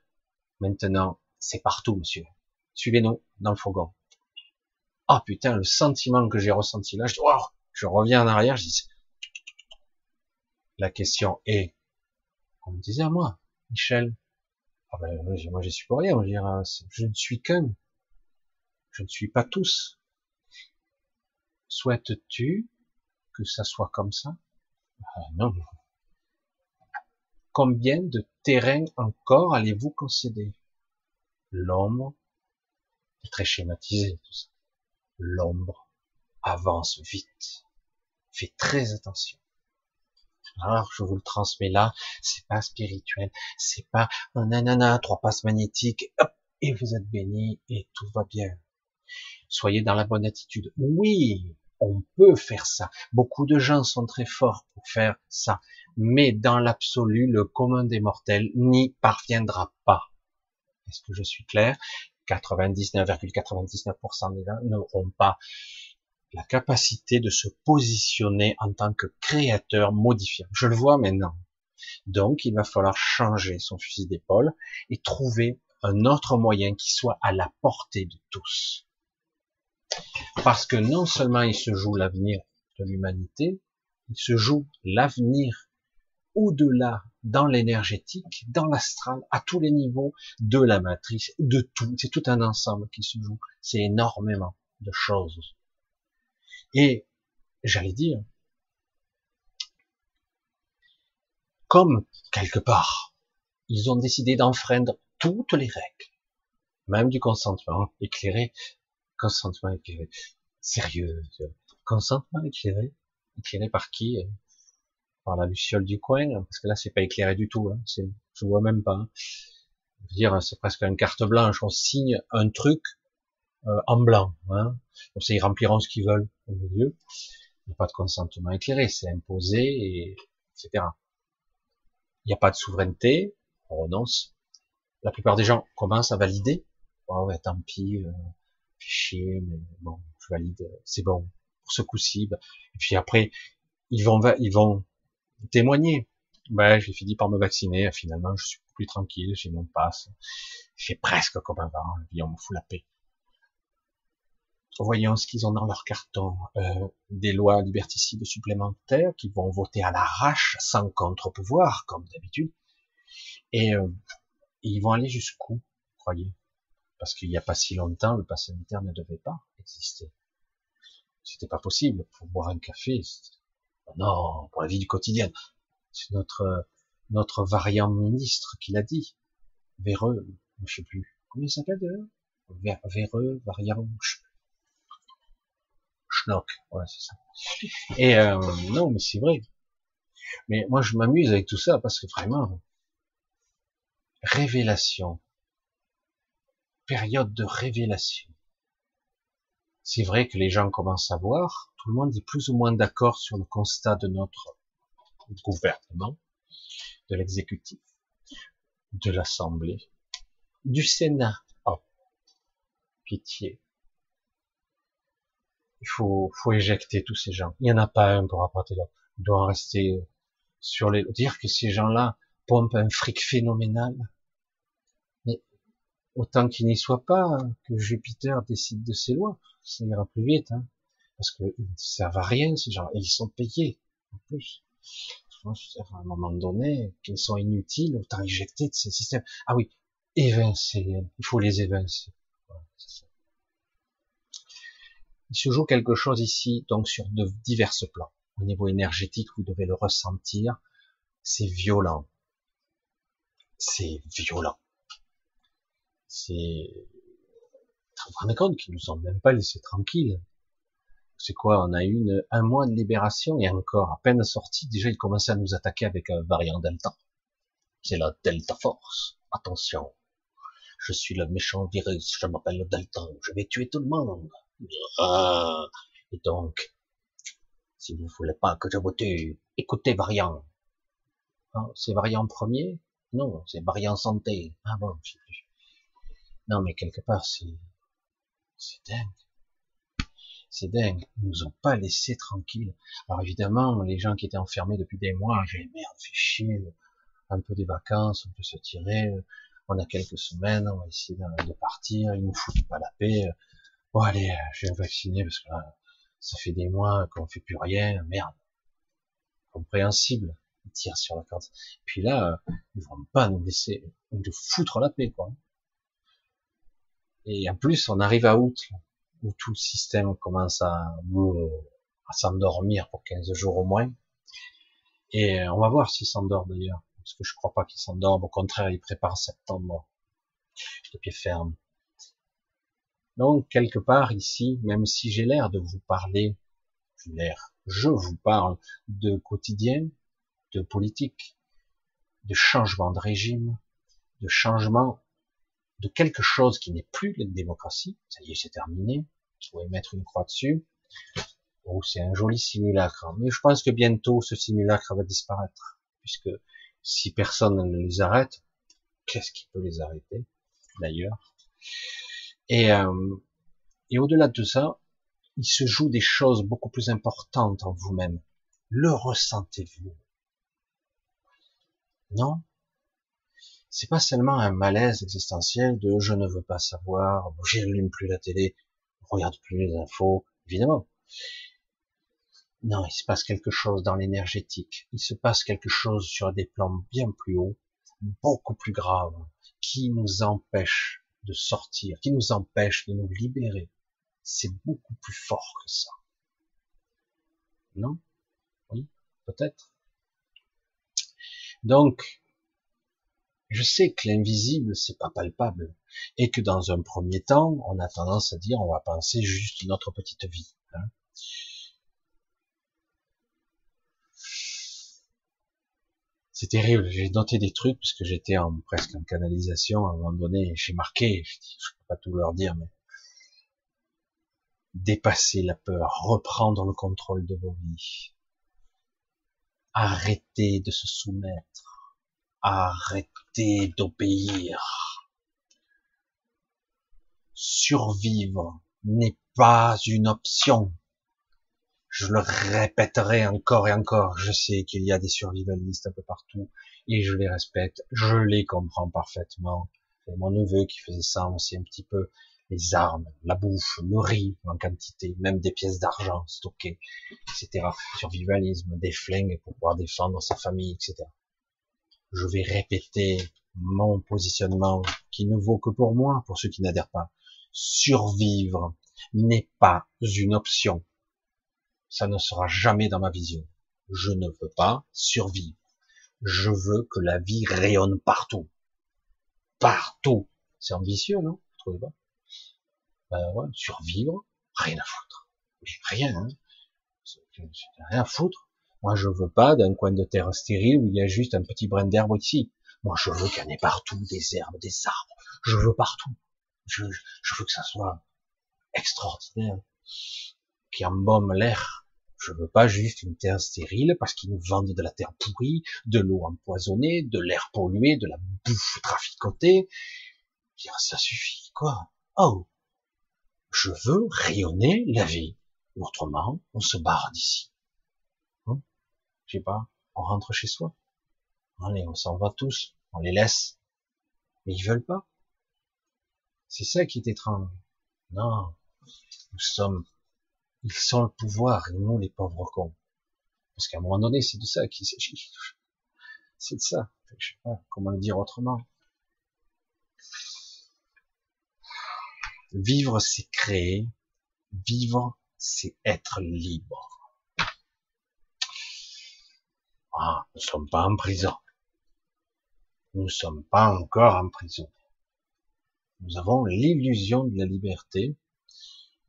Maintenant, c'est partout, monsieur. Suivez-nous dans le fourgon. Ah oh, putain, le sentiment que j'ai ressenti là, je dis, je reviens en arrière, je dis, la question est, on me disait à moi, Michel, ah ben, moi j'y suis pour rien, je ne suis qu'un, je ne suis pas tous. Souhaites-tu que ça soit comme ça? Ah, Non, Combien de terrain encore allez-vous concéder L'ombre, très schématisé tout ça. L'ombre avance vite. Faites très attention. Alors, je vous le transmets là, c'est pas spirituel, c'est pas un nanana, trois passes magnétiques, hop, et vous êtes béni et tout va bien. Soyez dans la bonne attitude. Oui, on peut faire ça. Beaucoup de gens sont très forts pour faire ça mais dans l'absolu, le commun des mortels n'y parviendra pas. Est-ce que je suis clair? 99,99% des gens n'auront pas la capacité de se positionner en tant que créateur modifiant. Je le vois maintenant. Donc, il va falloir changer son fusil d'épaule et trouver un autre moyen qui soit à la portée de tous. Parce que non seulement il se joue l'avenir de l'humanité, il se joue l'avenir au-delà dans l'énergétique, dans l'astral, à tous les niveaux de la matrice, de tout. C'est tout un ensemble qui se joue. C'est énormément de choses. Et j'allais dire, comme quelque part, ils ont décidé d'enfreindre toutes les règles, même du consentement éclairé, consentement éclairé, sérieux, consentement éclairé, éclairé par qui par la luciole du coin, parce que là c'est pas éclairé du tout, hein, je vois même pas. Hein. dire, c'est presque une carte blanche, on signe un truc euh, en blanc, hein. Comme ça ils rempliront ce qu'ils veulent au milieu. Il n'y a pas de consentement éclairé, c'est imposé, et, etc. Il n'y a pas de souveraineté, on renonce. La plupart des gens commencent à valider. Oh ouais, tant pis, euh, mais bon, je valide, c'est bon pour ce coup-ci. Et puis après, ils vont, ils vont témoigner. Ben, j'ai fini par me vacciner, finalement, je suis plus tranquille, j'ai mon passe. J'ai presque comme avant, et on me fout la paix. Voyons ce qu'ils ont dans leur carton. Euh, des lois liberticides supplémentaires qui vont voter à l'arrache, sans contre-pouvoir, comme d'habitude. Et, euh, ils vont aller jusqu'où, croyez? Parce qu'il n'y a pas si longtemps, le pass sanitaire ne devait pas exister. C'était pas possible. Pour boire un café, non, pour la vie du quotidien. C'est notre notre variant ministre qui l'a dit. Véreux, je sais plus. Comment il s'appelle d'ailleurs? Véreux, variant, schnock. Ouais, c'est ça. Et euh, non, mais c'est vrai. Mais moi, je m'amuse avec tout ça parce que vraiment, révélation, période de révélation. C'est vrai que les gens commencent à voir, tout le monde est plus ou moins d'accord sur le constat de notre gouvernement, de l'exécutif, de l'Assemblée, du Sénat. Oh, pitié. Il faut, faut éjecter tous ces gens. Il n'y en a pas un pour apporter l'autre. Il doit en rester sur les... Dire que ces gens-là pompent un fric phénoménal. Mais autant qu'il n'y soit pas, que Jupiter décide de ses lois ça ira plus vite, hein, parce qu'ils ne servent à rien, ces gens, et ils sont payés, en plus. À un moment donné, qu'ils sont inutiles, autant éjecter de ces systèmes. Ah oui, évincer, il faut les évincer. Il se joue quelque chose ici, donc sur de divers plans. Au niveau énergétique, vous devez le ressentir. C'est violent. C'est violent. C'est vous vous rendez compte qu'ils nous ont même pas laissé tranquilles. C'est quoi? On a eu un mois de libération et encore à peine sorti, déjà ils commençaient à nous attaquer avec un variant Delta. C'est la Delta Force. Attention, je suis le méchant virus, je m'appelle le Delta, je vais tuer tout le monde. Ah. Et donc, si vous voulez pas que je vous tue, écoutez variant. C'est variant premier? Non, c'est variant santé. Ah bon, je sais plus. Non, mais quelque part, c'est c'est dingue. C'est dingue. Ils nous ont pas laissé tranquilles. Alors évidemment, les gens qui étaient enfermés depuis des mois, j'ai merde, fait chier. Un peu des vacances, on peut se tirer. On a quelques semaines, on va essayer de partir. Ils nous foutent pas la paix. Bon allez, je vais me vacciner parce que là, ça fait des mois qu'on fait plus rien. Merde. Compréhensible. Ils tirent sur la corde. Puis là, ils vont pas nous laisser, nous foutre la paix, quoi. Et en plus, on arrive à août, où tout le système commence à, à s'endormir pour 15 jours au moins. Et on va voir s'il s'endort d'ailleurs. Parce que je crois pas qu'il s'endorme. Au contraire, il prépare septembre. De pied ferme. Donc, quelque part ici, même si j'ai l'air de vous parler, l'air, je vous parle de quotidien, de politique, de changement de régime, de changement de quelque chose qui n'est plus la démocratie. Ça y est, c'est terminé. Vous pouvez mettre une croix dessus. Oh, c'est un joli simulacre. Mais je pense que bientôt, ce simulacre va disparaître. Puisque si personne ne les arrête, qu'est-ce qui peut les arrêter, d'ailleurs? Et, euh, et au-delà de ça, il se joue des choses beaucoup plus importantes en vous-même. Le ressentez-vous? Non? c'est pas seulement un malaise existentiel de je ne veux pas savoir, j'allume plus la télé, regarde plus les infos, évidemment. Non, il se passe quelque chose dans l'énergétique. Il se passe quelque chose sur des plans bien plus hauts, beaucoup plus graves, qui nous empêche de sortir, qui nous empêche de nous libérer. C'est beaucoup plus fort que ça. Non? Oui, peut-être. Donc, je sais que l'invisible, c'est pas palpable. Et que dans un premier temps, on a tendance à dire, on va penser juste notre petite vie. Hein. C'est terrible. J'ai noté des trucs parce que j'étais en presque en canalisation à un moment donné. J'ai marqué, je, dis, peux pas tout leur dire, mais dépasser la peur, reprendre le contrôle de vos vies, arrêter de se soumettre, arrêter d'obéir. Survivre n'est pas une option. Je le répéterai encore et encore. Je sais qu'il y a des survivalistes un peu partout et je les respecte. Je les comprends parfaitement. Mon neveu qui faisait ça aussi un petit peu. Les armes, la bouffe, le riz en quantité, même des pièces d'argent stockées, etc. Survivalisme, des flingues pour pouvoir défendre sa famille, etc. Je vais répéter mon positionnement qui ne vaut que pour moi, pour ceux qui n'adhèrent pas. Survivre n'est pas une option ça ne sera jamais dans ma vision. Je ne veux pas survivre. Je veux que la vie rayonne partout. Partout. C'est ambitieux, non? Vous trouvez pas? Ben ouais, Survivre, rien à foutre. Mais rien, hein rien à foutre. Moi, je veux pas d'un coin de terre stérile où il y a juste un petit brin d'herbe ici. Moi, je veux qu'il y en ait partout, des herbes, des arbres. Je veux partout. Je, je veux que ça soit extraordinaire, qui embaume l'air, je veux pas juste une terre stérile parce qu'ils nous vendent de la terre pourrie, de l'eau empoisonnée, de l'air pollué, de la bouffe traficotée. Ça suffit, quoi. Oh. Je veux rayonner la vie. Autrement, on se barre d'ici. Hein? Je sais pas. On rentre chez soi. Allez, on s'en va tous. On les laisse. Mais ils veulent pas. C'est ça qui est étrange. Non. Nous sommes ils sont le pouvoir et nous les pauvres cons. Parce qu'à un moment donné, c'est de ça qu'il s'agit. C'est de ça. Je sais pas comment le dire autrement. Vivre, c'est créer. Vivre, c'est être libre. Ah, nous ne sommes pas en prison. Nous ne sommes pas encore en prison. Nous avons l'illusion de la liberté,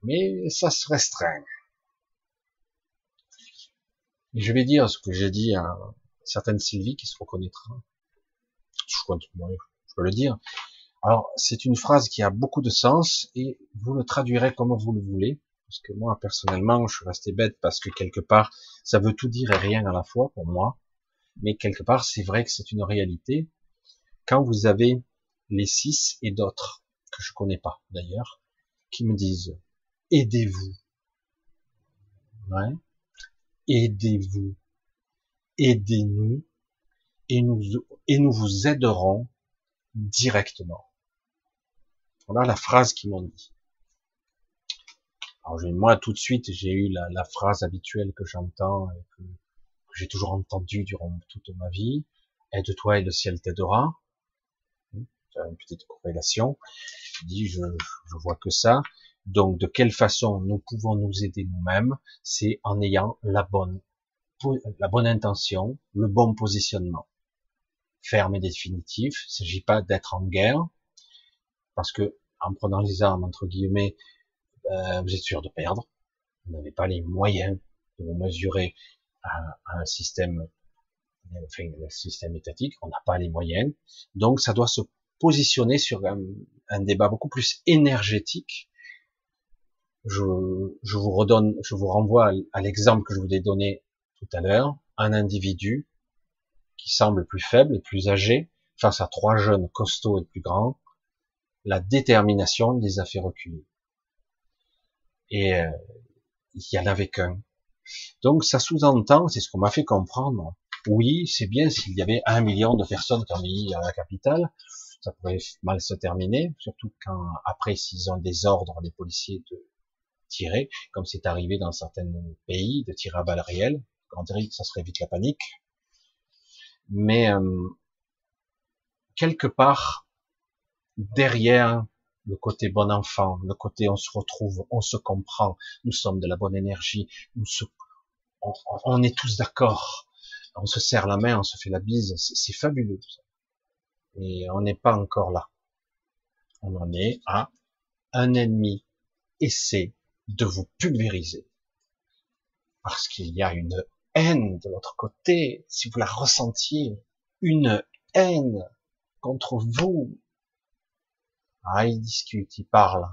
mais ça se restreint. Et je vais dire ce que j'ai dit à certaine Sylvie qui se reconnaîtra. Je compte, je peux le dire. Alors, c'est une phrase qui a beaucoup de sens et vous le traduirez comme vous le voulez. Parce que moi, personnellement, je suis resté bête parce que quelque part, ça veut tout dire et rien à la fois pour moi. Mais quelque part, c'est vrai que c'est une réalité. Quand vous avez les six et d'autres, que je connais pas d'ailleurs, qui me disent, aidez-vous. Aidez-vous. Aidez-nous. Et nous, et nous vous aiderons directement. Voilà la phrase qu'ils m'ont dit. Alors moi tout de suite j'ai eu la, phrase habituelle que j'entends et que, que j'ai toujours entendue durant toute ma vie. Aide-toi et le ciel t'aidera. Une petite corrélation. Je dis je, je vois que ça. Donc, de quelle façon nous pouvons nous aider nous-mêmes C'est en ayant la bonne, intention, le bon positionnement. Ferme et définitif. Il ne s'agit pas d'être en guerre, parce que en prenant les armes entre guillemets, euh, vous êtes sûr de perdre. Vous n'avez pas les moyens de vous mesurer à, un système, enfin, un système étatique. On n'a pas les moyens. Donc, ça doit se positionner sur un débat beaucoup plus énergétique je, je, vous redonne, je vous renvoie à l'exemple que je vous ai donné tout à l'heure, un individu qui semble plus faible et plus âgé face à trois jeunes costauds et plus grands, la détermination les a fait reculer. Et euh, il y en avait qu'un. Donc ça sous-entend, c'est ce qu'on m'a fait comprendre. Oui, c'est bien s'il y avait un million de personnes il y a à la capitale, ça pourrait mal se terminer, surtout quand après s'ils ont des ordres, les policiers, de tirer, comme c'est arrivé dans certains pays, de tirer à balles réelles. On dirait que ça serait vite la panique. Mais euh, quelque part, derrière le côté bon enfant, le côté on se retrouve, on se comprend, nous sommes de la bonne énergie, on, est tous d'accord, on se serre la main, on se fait la bise, c'est fabuleux. Et on n'est pas encore là. On en est à un ennemi essaie de vous pulvériser. Parce qu'il y a une haine de l'autre côté, si vous la ressentiez, une haine contre vous. Ah, il discute, il parle.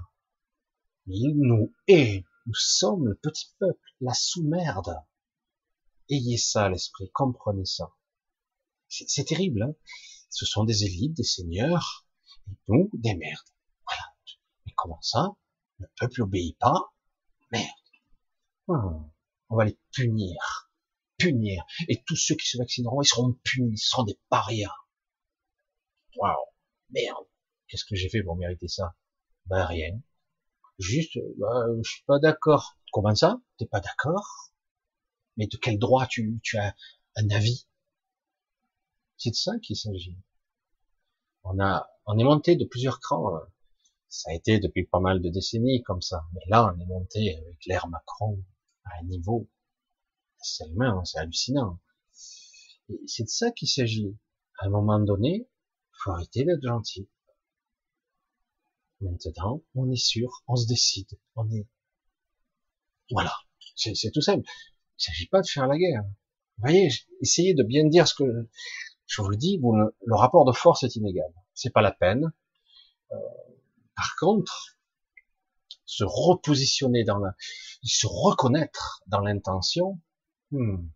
Il nous hait. Nous sommes le petit peuple, la sous-merde. Ayez ça à l'esprit, comprenez ça. C'est terrible, hein Ce sont des élites, des seigneurs, et nous, des merdes. Voilà. Mais comment ça? Le peuple n'obéit pas Merde. Hmm. On va les punir. Punir. Et tous ceux qui se vaccineront, ils seront punis, ils seront des parias. Waouh. Merde. Qu'est-ce que j'ai fait pour mériter ça? Ben rien. Juste, bah, je suis pas d'accord. Comment ça? T'es pas d'accord? Mais de quel droit tu, tu as un avis? C'est de ça qu'il s'agit. On a, on est monté de plusieurs crans. Ça a été depuis pas mal de décennies comme ça. Mais là, on est monté avec l'ère Macron à un niveau. C'est c'est hallucinant. C'est de ça qu'il s'agit. À un moment donné, faut arrêter d'être gentil. Maintenant, on est sûr, on se décide, on est, voilà. C'est tout simple. Il s'agit pas de faire la guerre. Vous voyez, essayez de bien dire ce que je vous le dis. Vous, le rapport de force est inégal. C'est pas la peine. Euh, par contre, se repositionner dans la, se reconnaître dans l'intention. Hmm.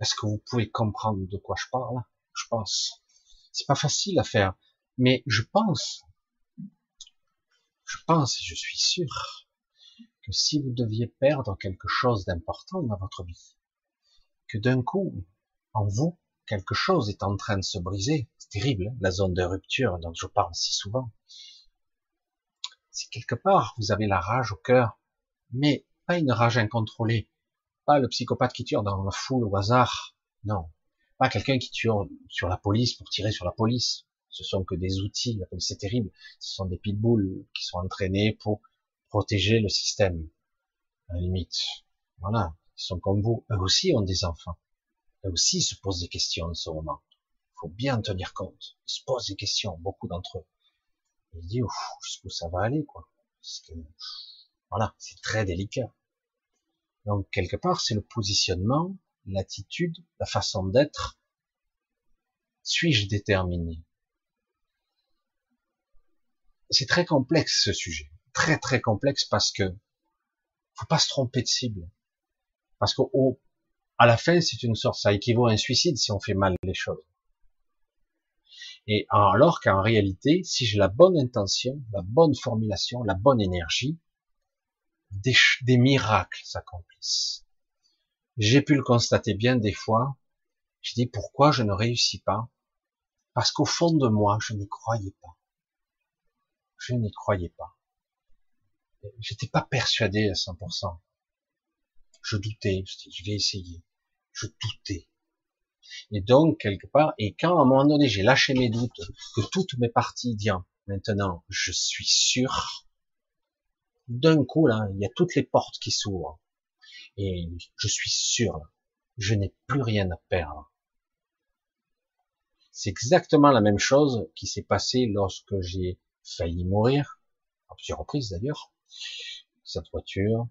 Est-ce que vous pouvez comprendre de quoi je parle? Je pense. C'est pas facile à faire, mais je pense, je pense et je suis sûr que si vous deviez perdre quelque chose d'important dans votre vie, que d'un coup, en vous, quelque chose est en train de se briser, c'est terrible, hein, la zone de rupture dont je parle si souvent. Si quelque part vous avez la rage au cœur, mais pas une rage incontrôlée, pas le psychopathe qui tire dans la foule au hasard, non, pas quelqu'un qui tue sur la police pour tirer sur la police. Ce sont que des outils. La police, c'est terrible. Ce sont des pitbulls qui sont entraînés pour protéger le système. À la limite. Voilà. Ils sont comme vous. Eux aussi ont des enfants. Eux aussi ils se posent des questions en ce moment. Il faut bien en tenir compte. Ils se posent des questions, beaucoup d'entre eux. Ils disent, jusqu'où ça va aller, quoi. voilà, c'est très délicat. Donc, quelque part, c'est le positionnement l'attitude, la façon d'être. Suis-je déterminé? C'est très complexe ce sujet, très très complexe parce que faut pas se tromper de cible, parce qu'au à la fin c'est une sorte, ça équivaut à un suicide si on fait mal les choses. Et alors qu'en réalité, si j'ai la bonne intention, la bonne formulation, la bonne énergie, des, miracles s'accomplissent. J'ai pu le constater bien des fois. Je dis pourquoi je ne réussis pas? Parce qu'au fond de moi, je n'y croyais pas. Je n'y croyais pas. J'étais pas persuadé à 100%. Je doutais. Je dis, je vais essayer. Je doutais. Et donc, quelque part, et quand à un moment donné j'ai lâché mes doutes, que toutes mes parties disent maintenant je suis sûr, d'un coup là, il y a toutes les portes qui s'ouvrent. Et je suis sûr, je n'ai plus rien à perdre. C'est exactement la même chose qui s'est passé lorsque j'ai failli mourir, à plusieurs reprises d'ailleurs, cette voiture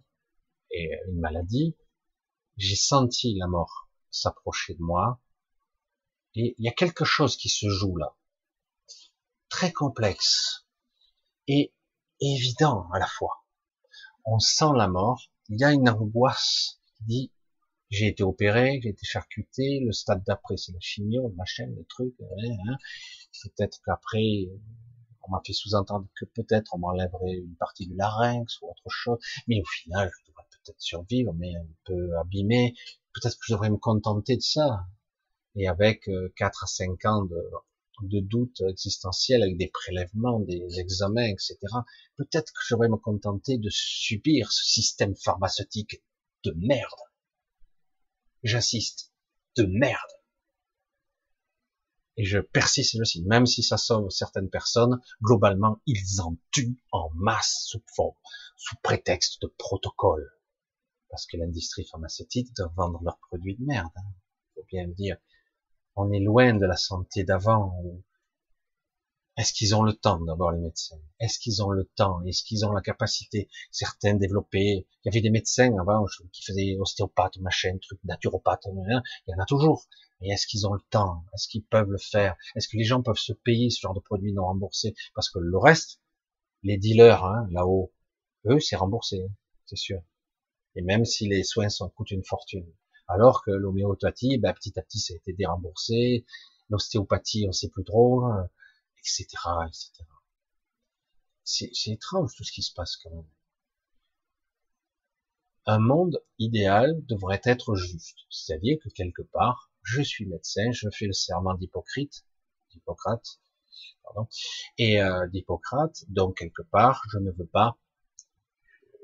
et une maladie. J'ai senti la mort s'approcher de moi. Et il y a quelque chose qui se joue là. Très complexe et évident à la fois. On sent la mort, il y a une angoisse qui dit j'ai été opéré, j'ai été charcuté, le stade d'après c'est la chimio, le machin, le truc, hein, hein. peut-être qu'après on m'a fait sous-entendre que peut-être on m'enlèverait une partie du larynx ou autre chose, mais au final peut-être survivre, mais un peu abîmé, peut-être que je devrais me contenter de ça, et avec 4 euh, à 5 ans de de doute existentiel avec des prélèvements, des examens, etc. Peut-être que je vais me contenter de subir ce système pharmaceutique de merde. J'insiste, de merde. Et je persiste aussi, même si ça sauve certaines personnes, globalement, ils en tuent en masse sous forme, sous prétexte de protocole. Parce que l'industrie pharmaceutique doit vendre leurs produits de merde. Hein. Faut bien le dire. On est loin de la santé d'avant. Est-ce qu'ils ont le temps d'abord les médecins? Est-ce qu'ils ont le temps? Est-ce qu'ils ont la capacité? Certains développés. Il y avait des médecins avant qui faisaient ostéopathe, machin, truc, naturopathe. Il y en a toujours. Mais est-ce qu'ils ont le temps? Est-ce qu'ils peuvent le faire? Est-ce que les gens peuvent se payer ce genre de produits non remboursés? Parce que le reste, les dealers hein, là-haut, eux, c'est remboursé, c'est sûr. Et même si les soins sont, coûtent une fortune. Alors que l'homéopathie, ben, petit à petit, ça a été déremboursé. L'ostéopathie, on sait plus trop, etc., etc. C'est étrange tout ce qui se passe quand même. Un monde idéal devrait être juste. C'est-à-dire que quelque part, je suis médecin, je fais le serment d'Hippocrate, d'Hippocrate, pardon, et euh, d'Hippocrate, donc quelque part, je ne veux pas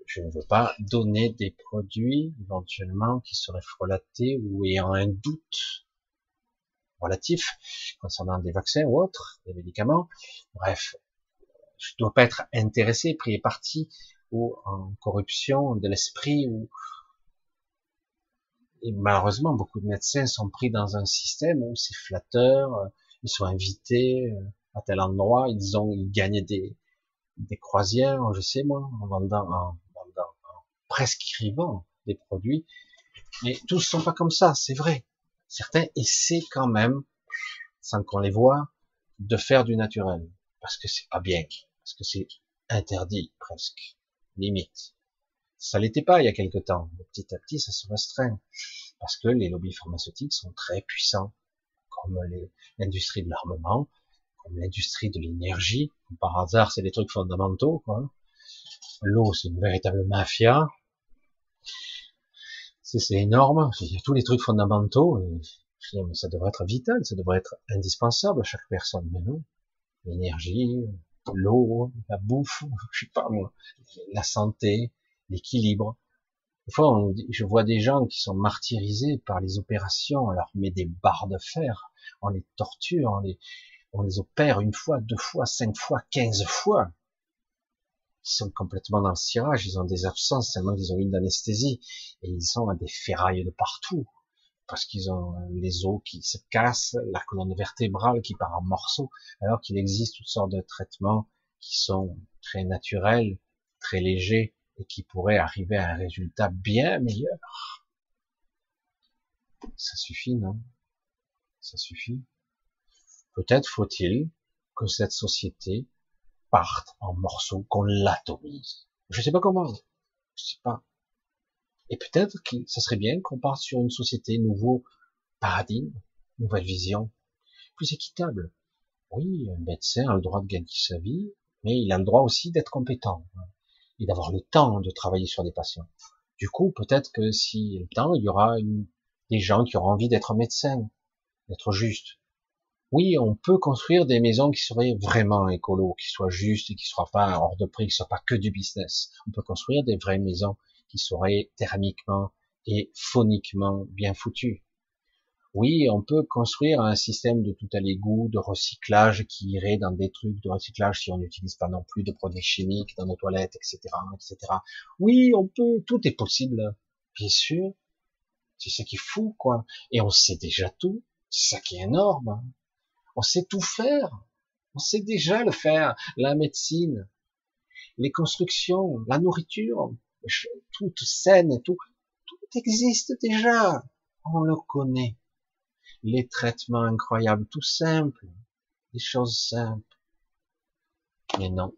je ne veux pas donner des produits éventuellement qui seraient frelatés ou ayant un doute relatif concernant des vaccins ou autres, des médicaments. Bref, je ne dois pas être intéressé, pris parti ou en corruption de l'esprit ou et malheureusement beaucoup de médecins sont pris dans un système où c'est flatteur, ils sont invités euh, à tel endroit, ils ont ils gagnent des des croisières, je sais moi, en vendant en, prescrivant des produits. Mais tous ne sont pas comme ça, c'est vrai. Certains essaient quand même, sans qu'on les voit, de faire du naturel. Parce que c'est pas bien. Parce que c'est interdit, presque. Limite. Ça l'était pas il y a quelque temps. Petit à petit, ça se restreint. Parce que les lobbies pharmaceutiques sont très puissants. Comme l'industrie de l'armement, comme l'industrie de l'énergie. Par hasard, c'est des trucs fondamentaux, quoi. L'eau, c'est une véritable mafia. C'est énorme. Il y a tous les trucs fondamentaux. Ça devrait être vital, ça devrait être indispensable à chaque personne. Mais non. L'énergie, l'eau, la bouffe, je sais pas moi, la santé, l'équilibre. Des fois, je vois des gens qui sont martyrisés par les opérations. On leur met des barres de fer, on les torture, on les opère une fois, deux fois, cinq fois, quinze fois ils sont complètement dans le cirage, ils ont des absences tellement qu'ils ont une d'anesthésie et ils sont à des ferrailles de partout parce qu'ils ont les os qui se cassent, la colonne vertébrale qui part en morceaux, alors qu'il existe toutes sortes de traitements qui sont très naturels, très légers et qui pourraient arriver à un résultat bien meilleur. Ça suffit, non? Ça suffit? Peut-être faut-il que cette société parte en morceaux, qu'on l'atomise. Je sais pas comment. Je sais pas. Et peut-être que ça serait bien qu'on parte sur une société nouveau paradigme, nouvelle vision, plus équitable. Oui, un médecin a le droit de gagner sa vie, mais il a le droit aussi d'être compétent hein, et d'avoir le temps de travailler sur des patients. Du coup, peut-être que si le temps, il y aura des gens qui auront envie d'être médecin, d'être juste, oui, on peut construire des maisons qui seraient vraiment écolo, qui soient justes et qui ne soient pas hors de prix, qui ne soient pas que du business. On peut construire des vraies maisons qui seraient thermiquement et phoniquement bien foutues. Oui, on peut construire un système de tout à l'égout, de recyclage qui irait dans des trucs de recyclage si on n'utilise pas non plus de produits chimiques dans nos toilettes, etc., etc. Oui, on peut, tout est possible, bien sûr. C'est ça qui est fou, quoi. Et on sait déjà tout. C'est ça qui est énorme. On sait tout faire. On sait déjà le faire. La médecine, les constructions, la nourriture, toute et tout, tout existe déjà. On le connaît. Les traitements incroyables, tout simple. Des choses simples. Mais non.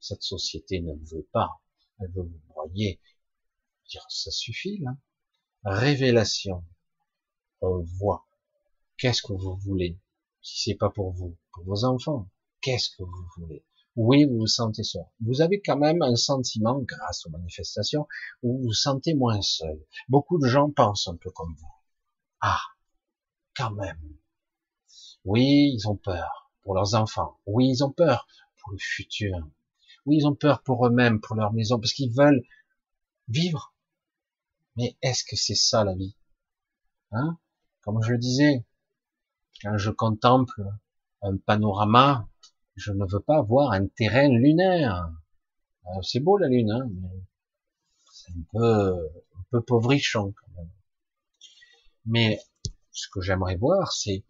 Cette société ne veut pas. Elle veut vous broyer. Dire, ça suffit, là. Révélation. On voit. Qu'est-ce que vous voulez? Si c'est pas pour vous, pour vos enfants, qu'est-ce que vous voulez? Oui, vous vous sentez seul. Vous avez quand même un sentiment, grâce aux manifestations, où vous vous sentez moins seul. Beaucoup de gens pensent un peu comme vous. Ah, quand même. Oui, ils ont peur pour leurs enfants. Oui, ils ont peur pour le futur. Oui, ils ont peur pour eux-mêmes, pour leur maison, parce qu'ils veulent vivre. Mais est-ce que c'est ça la vie? Hein? Comme je le disais, quand je contemple un panorama, je ne veux pas voir un terrain lunaire. Euh, c'est beau la lune, hein, mais c'est un peu, un peu pauvrichon quand même. Mais ce que j'aimerais voir, c'est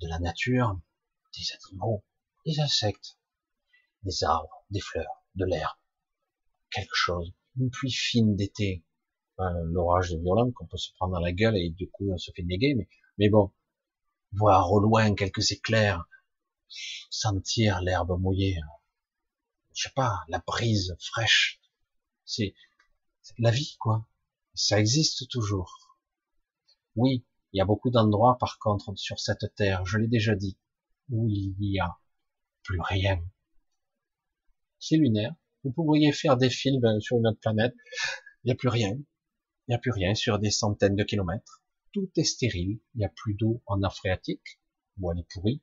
de la nature, des animaux, des insectes, des arbres, des fleurs, de l'air, quelque chose, une pluie fine d'été, l'orage de violent qu'on peut se prendre dans la gueule et du coup on se fait néguer, mais bon, voir au loin quelques éclairs, sentir l'herbe mouillée, je sais pas, la brise fraîche, c'est la vie quoi, ça existe toujours. Oui, il y a beaucoup d'endroits par contre sur cette terre, je l'ai déjà dit, où il y a plus rien. C'est lunaire. Vous pourriez faire des films sur une autre planète. Il n'y a plus rien. Il n'y a plus rien sur des centaines de kilomètres. Tout est stérile. Il n'y a plus d'eau en Afréatique, où elle est pourrie.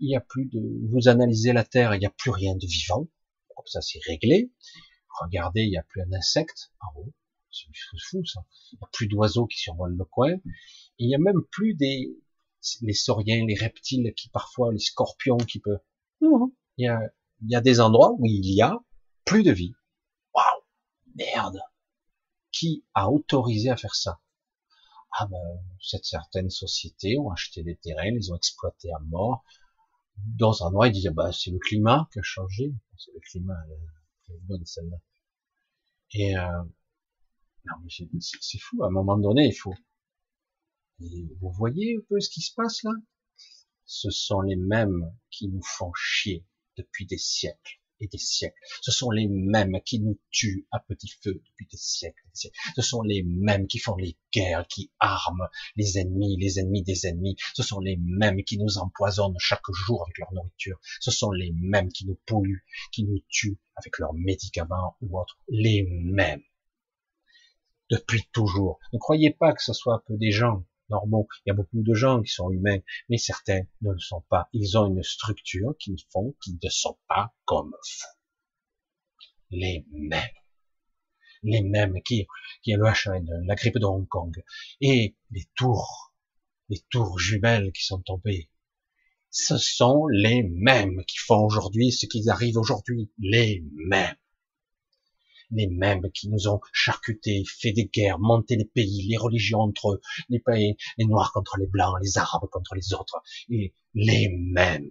Il n'y a plus de, vous analysez la Terre, il n'y a plus rien de vivant. Comme ça, c'est réglé. Regardez, il n'y a plus un insecte en haut. C'est fou, ça. Il n'y a plus d'oiseaux qui survolent le coin. il n'y a même plus des, les sauriens, les reptiles qui parfois, les scorpions qui peuvent, il y a, il y a des endroits où il y a plus de vie. Waouh, merde. Qui a autorisé à faire ça? Ah ben, cette certaines sociétés ont acheté des terrains, les ont exploités à mort. Dans un endroit, ils disaient, bah, c'est le climat qui a changé. C'est le climat, c'est bonne celle-là. Et, euh, c'est fou, à un moment donné, il faut, vous voyez un peu ce qui se passe là? Ce sont les mêmes qui nous font chier depuis des siècles et des siècles. Ce sont les mêmes qui nous tuent à petit feu depuis des siècles. Des siècles. Ce sont les mêmes qui font les guerres, qui arment les ennemis, les ennemis des ennemis. Ce sont les mêmes qui nous empoisonnent chaque jour avec leur nourriture. Ce sont les mêmes qui nous polluent, qui nous tuent avec leurs médicaments ou autres. Les mêmes. Depuis toujours. Ne croyez pas que ce soit que des gens normaux. Il y a beaucoup de gens qui sont humains, mais certains ne le sont pas. Ils ont une structure qui font qu'ils ne sont pas comme vous. Les mêmes. Les mêmes qui, qui est le H1N1, la grippe de Hong Kong, et les tours, les tours jumelles qui sont tombées. Ce sont les mêmes qui font aujourd'hui ce qu'ils arrivent aujourd'hui. Les mêmes les mêmes qui nous ont charcutés, fait des guerres, monté les pays, les religions entre eux, les noirs contre les blancs, les arabes contre les autres, et les mêmes.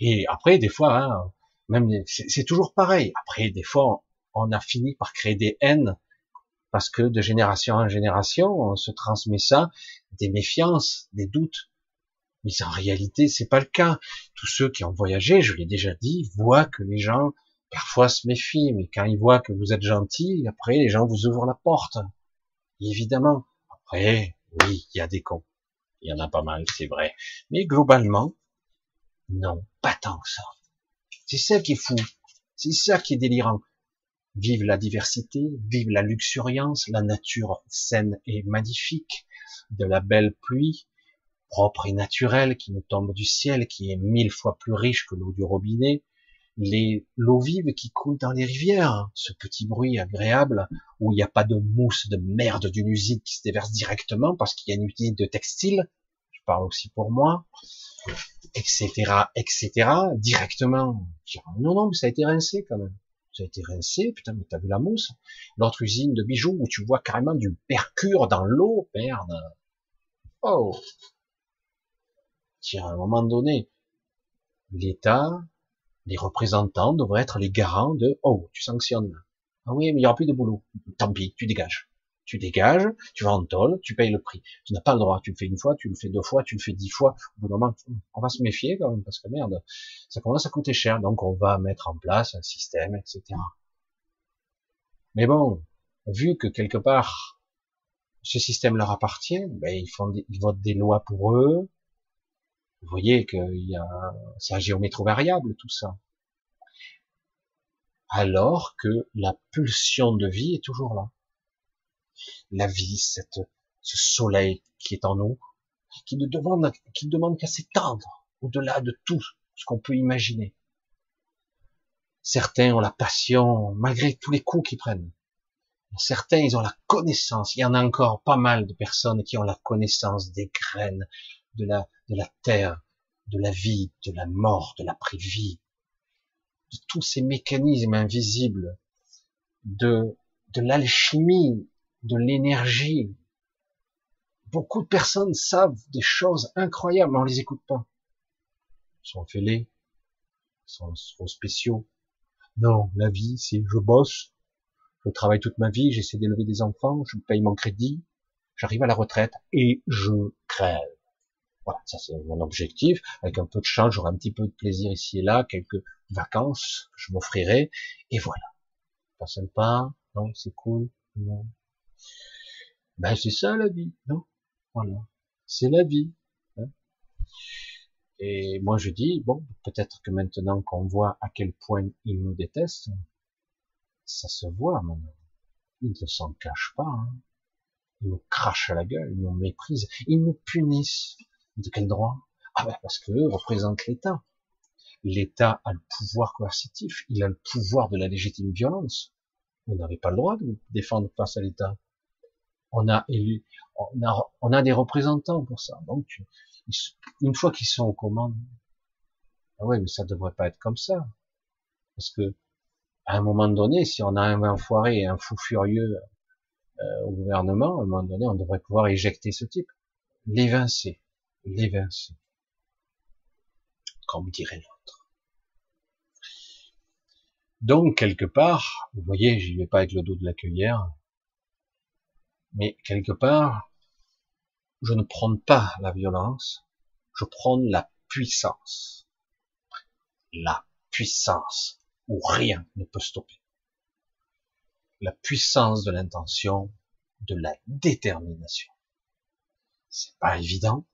Et après, des fois, hein, même c'est toujours pareil. Après, des fois, on a fini par créer des haines parce que de génération en génération, on se transmet ça, des méfiances, des doutes. Mais en réalité, c'est pas le cas. Tous ceux qui ont voyagé, je l'ai déjà dit, voient que les gens parfois se méfient, mais quand ils voient que vous êtes gentil, après les gens vous ouvrent la porte. évidemment, après, oui, il y a des cons. Il y en a pas mal, c'est vrai. Mais globalement, non, pas tant que ça. C'est ça qui est fou. C'est ça qui est délirant. Vive la diversité, vive la luxuriance, la nature saine et magnifique, de la belle pluie, propre et naturelle qui nous tombe du ciel, qui est mille fois plus riche que l'eau du robinet, les l'eau vive qui coule dans les rivières, ce petit bruit agréable où il n'y a pas de mousse de merde d'une usine qui se déverse directement parce qu'il y a une usine de textile, je parle aussi pour moi, etc., etc., directement. Non, non, mais ça a été rincé quand même. Ça a été rincé, putain, mais t'as vu la mousse? L'autre usine de bijoux où tu vois carrément du mercure dans l'eau, merde. Oh Tiens, à un moment donné, l'État, les représentants devraient être les garants de oh tu sanctionnes. Ah oui mais il y aura plus de boulot. Tant pis tu dégages. Tu dégages tu vas en tôle tu payes le prix. Tu n'as pas le droit tu le fais une fois tu le fais deux fois tu le fais dix fois. Au bout d'un moment on va se méfier quand même parce que merde ça commence à coûter cher donc on va mettre en place un système etc mais bon vu que quelque part ce système leur appartient ben ils font ils votent des lois pour eux vous voyez a, c'est à géométrie variable tout ça. Alors que la pulsion de vie est toujours là. La vie, cette, ce soleil qui est en nous, qui ne demande qu'à s'étendre au-delà de tout ce qu'on peut imaginer. Certains ont la passion malgré tous les coups qu'ils prennent. Certains, ils ont la connaissance. Il y en a encore pas mal de personnes qui ont la connaissance des graines, de la, de la terre, de la vie, de la mort, de l'après-vie, de tous ces mécanismes invisibles, de, de l'alchimie, de l'énergie. Beaucoup de personnes savent des choses incroyables, mais on les écoute pas. Ils sont fêlés, ils sont trop spéciaux. Non, la vie, c'est je bosse, je travaille toute ma vie, j'essaie d'élever des enfants, je paye mon crédit, j'arrive à la retraite et je crève. Voilà, ça c'est mon objectif. Avec un peu de chance, j'aurai un petit peu de plaisir ici et là, quelques vacances que je m'offrirai, et voilà. Pas sympa, non, c'est cool, non. Ben c'est ça la vie, non Voilà, c'est la vie. Hein. et moi je dis, bon, peut-être que maintenant qu'on voit à quel point ils nous détestent, ça se voit maintenant. Ils ne s'en cachent pas. Hein. Ils nous crachent à la gueule, ils nous méprisent, ils nous punissent. De quel droit? Ah ben parce qu'eux représentent l'État. L'État a le pouvoir coercitif, il a le pouvoir de la légitime violence. Vous n'avez pas le droit de vous défendre face à l'État. On a élu, on a, on a des représentants pour ça. Donc, une fois qu'ils sont aux commandes, ah ouais, mais ça devrait pas être comme ça. Parce que, à un moment donné, si on a un enfoiré et un fou furieux euh, au gouvernement, à un moment donné, on devrait pouvoir éjecter ce type, l'évincer l'évincer, comme dirait l'autre. Donc, quelque part, vous voyez, j'y vais pas avec le dos de la cueillère, mais quelque part, je ne prône pas la violence, je prône la puissance. La puissance où rien ne peut stopper. La puissance de l'intention, de la détermination. C'est pas évident,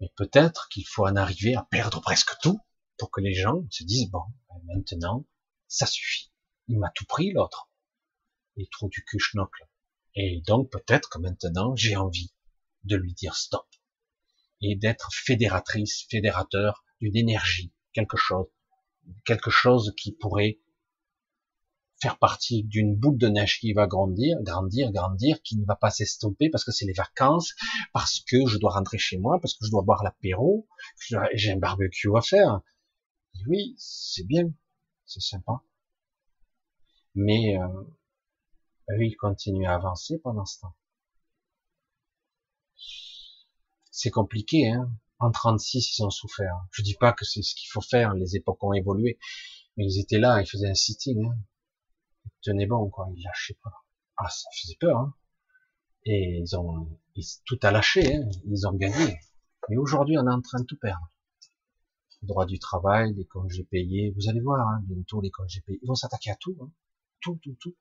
mais peut-être qu'il faut en arriver à perdre presque tout pour que les gens se disent, bon, ben maintenant, ça suffit. Il m'a tout pris, l'autre. Il trouve du cul Et donc, peut-être que maintenant, j'ai envie de lui dire stop. Et d'être fédératrice, fédérateur d'une énergie, quelque chose, quelque chose qui pourrait faire partie d'une boule de neige qui va grandir, grandir, grandir, qui ne va pas s'estomper parce que c'est les vacances, parce que je dois rentrer chez moi, parce que je dois boire l'apéro, j'ai un barbecue à faire. oui, c'est bien, c'est sympa. Mais euh, il continue à avancer pendant ce temps. C'est compliqué, hein. En 36, ils ont souffert. Je dis pas que c'est ce qu'il faut faire, les époques ont évolué, mais ils étaient là, ils faisaient un sitting. Hein tenait bon, quoi. Ils lâchaient pas. Ah, ça faisait peur, hein. Et ils ont, tout a lâché, hein. Ils ont gagné. Mais aujourd'hui, on est en train de tout perdre. Le droit du travail, les congés payés. Vous allez voir, hein, bientôt les congés payés. Ils vont s'attaquer à tout, hein. Tout, tout, tout.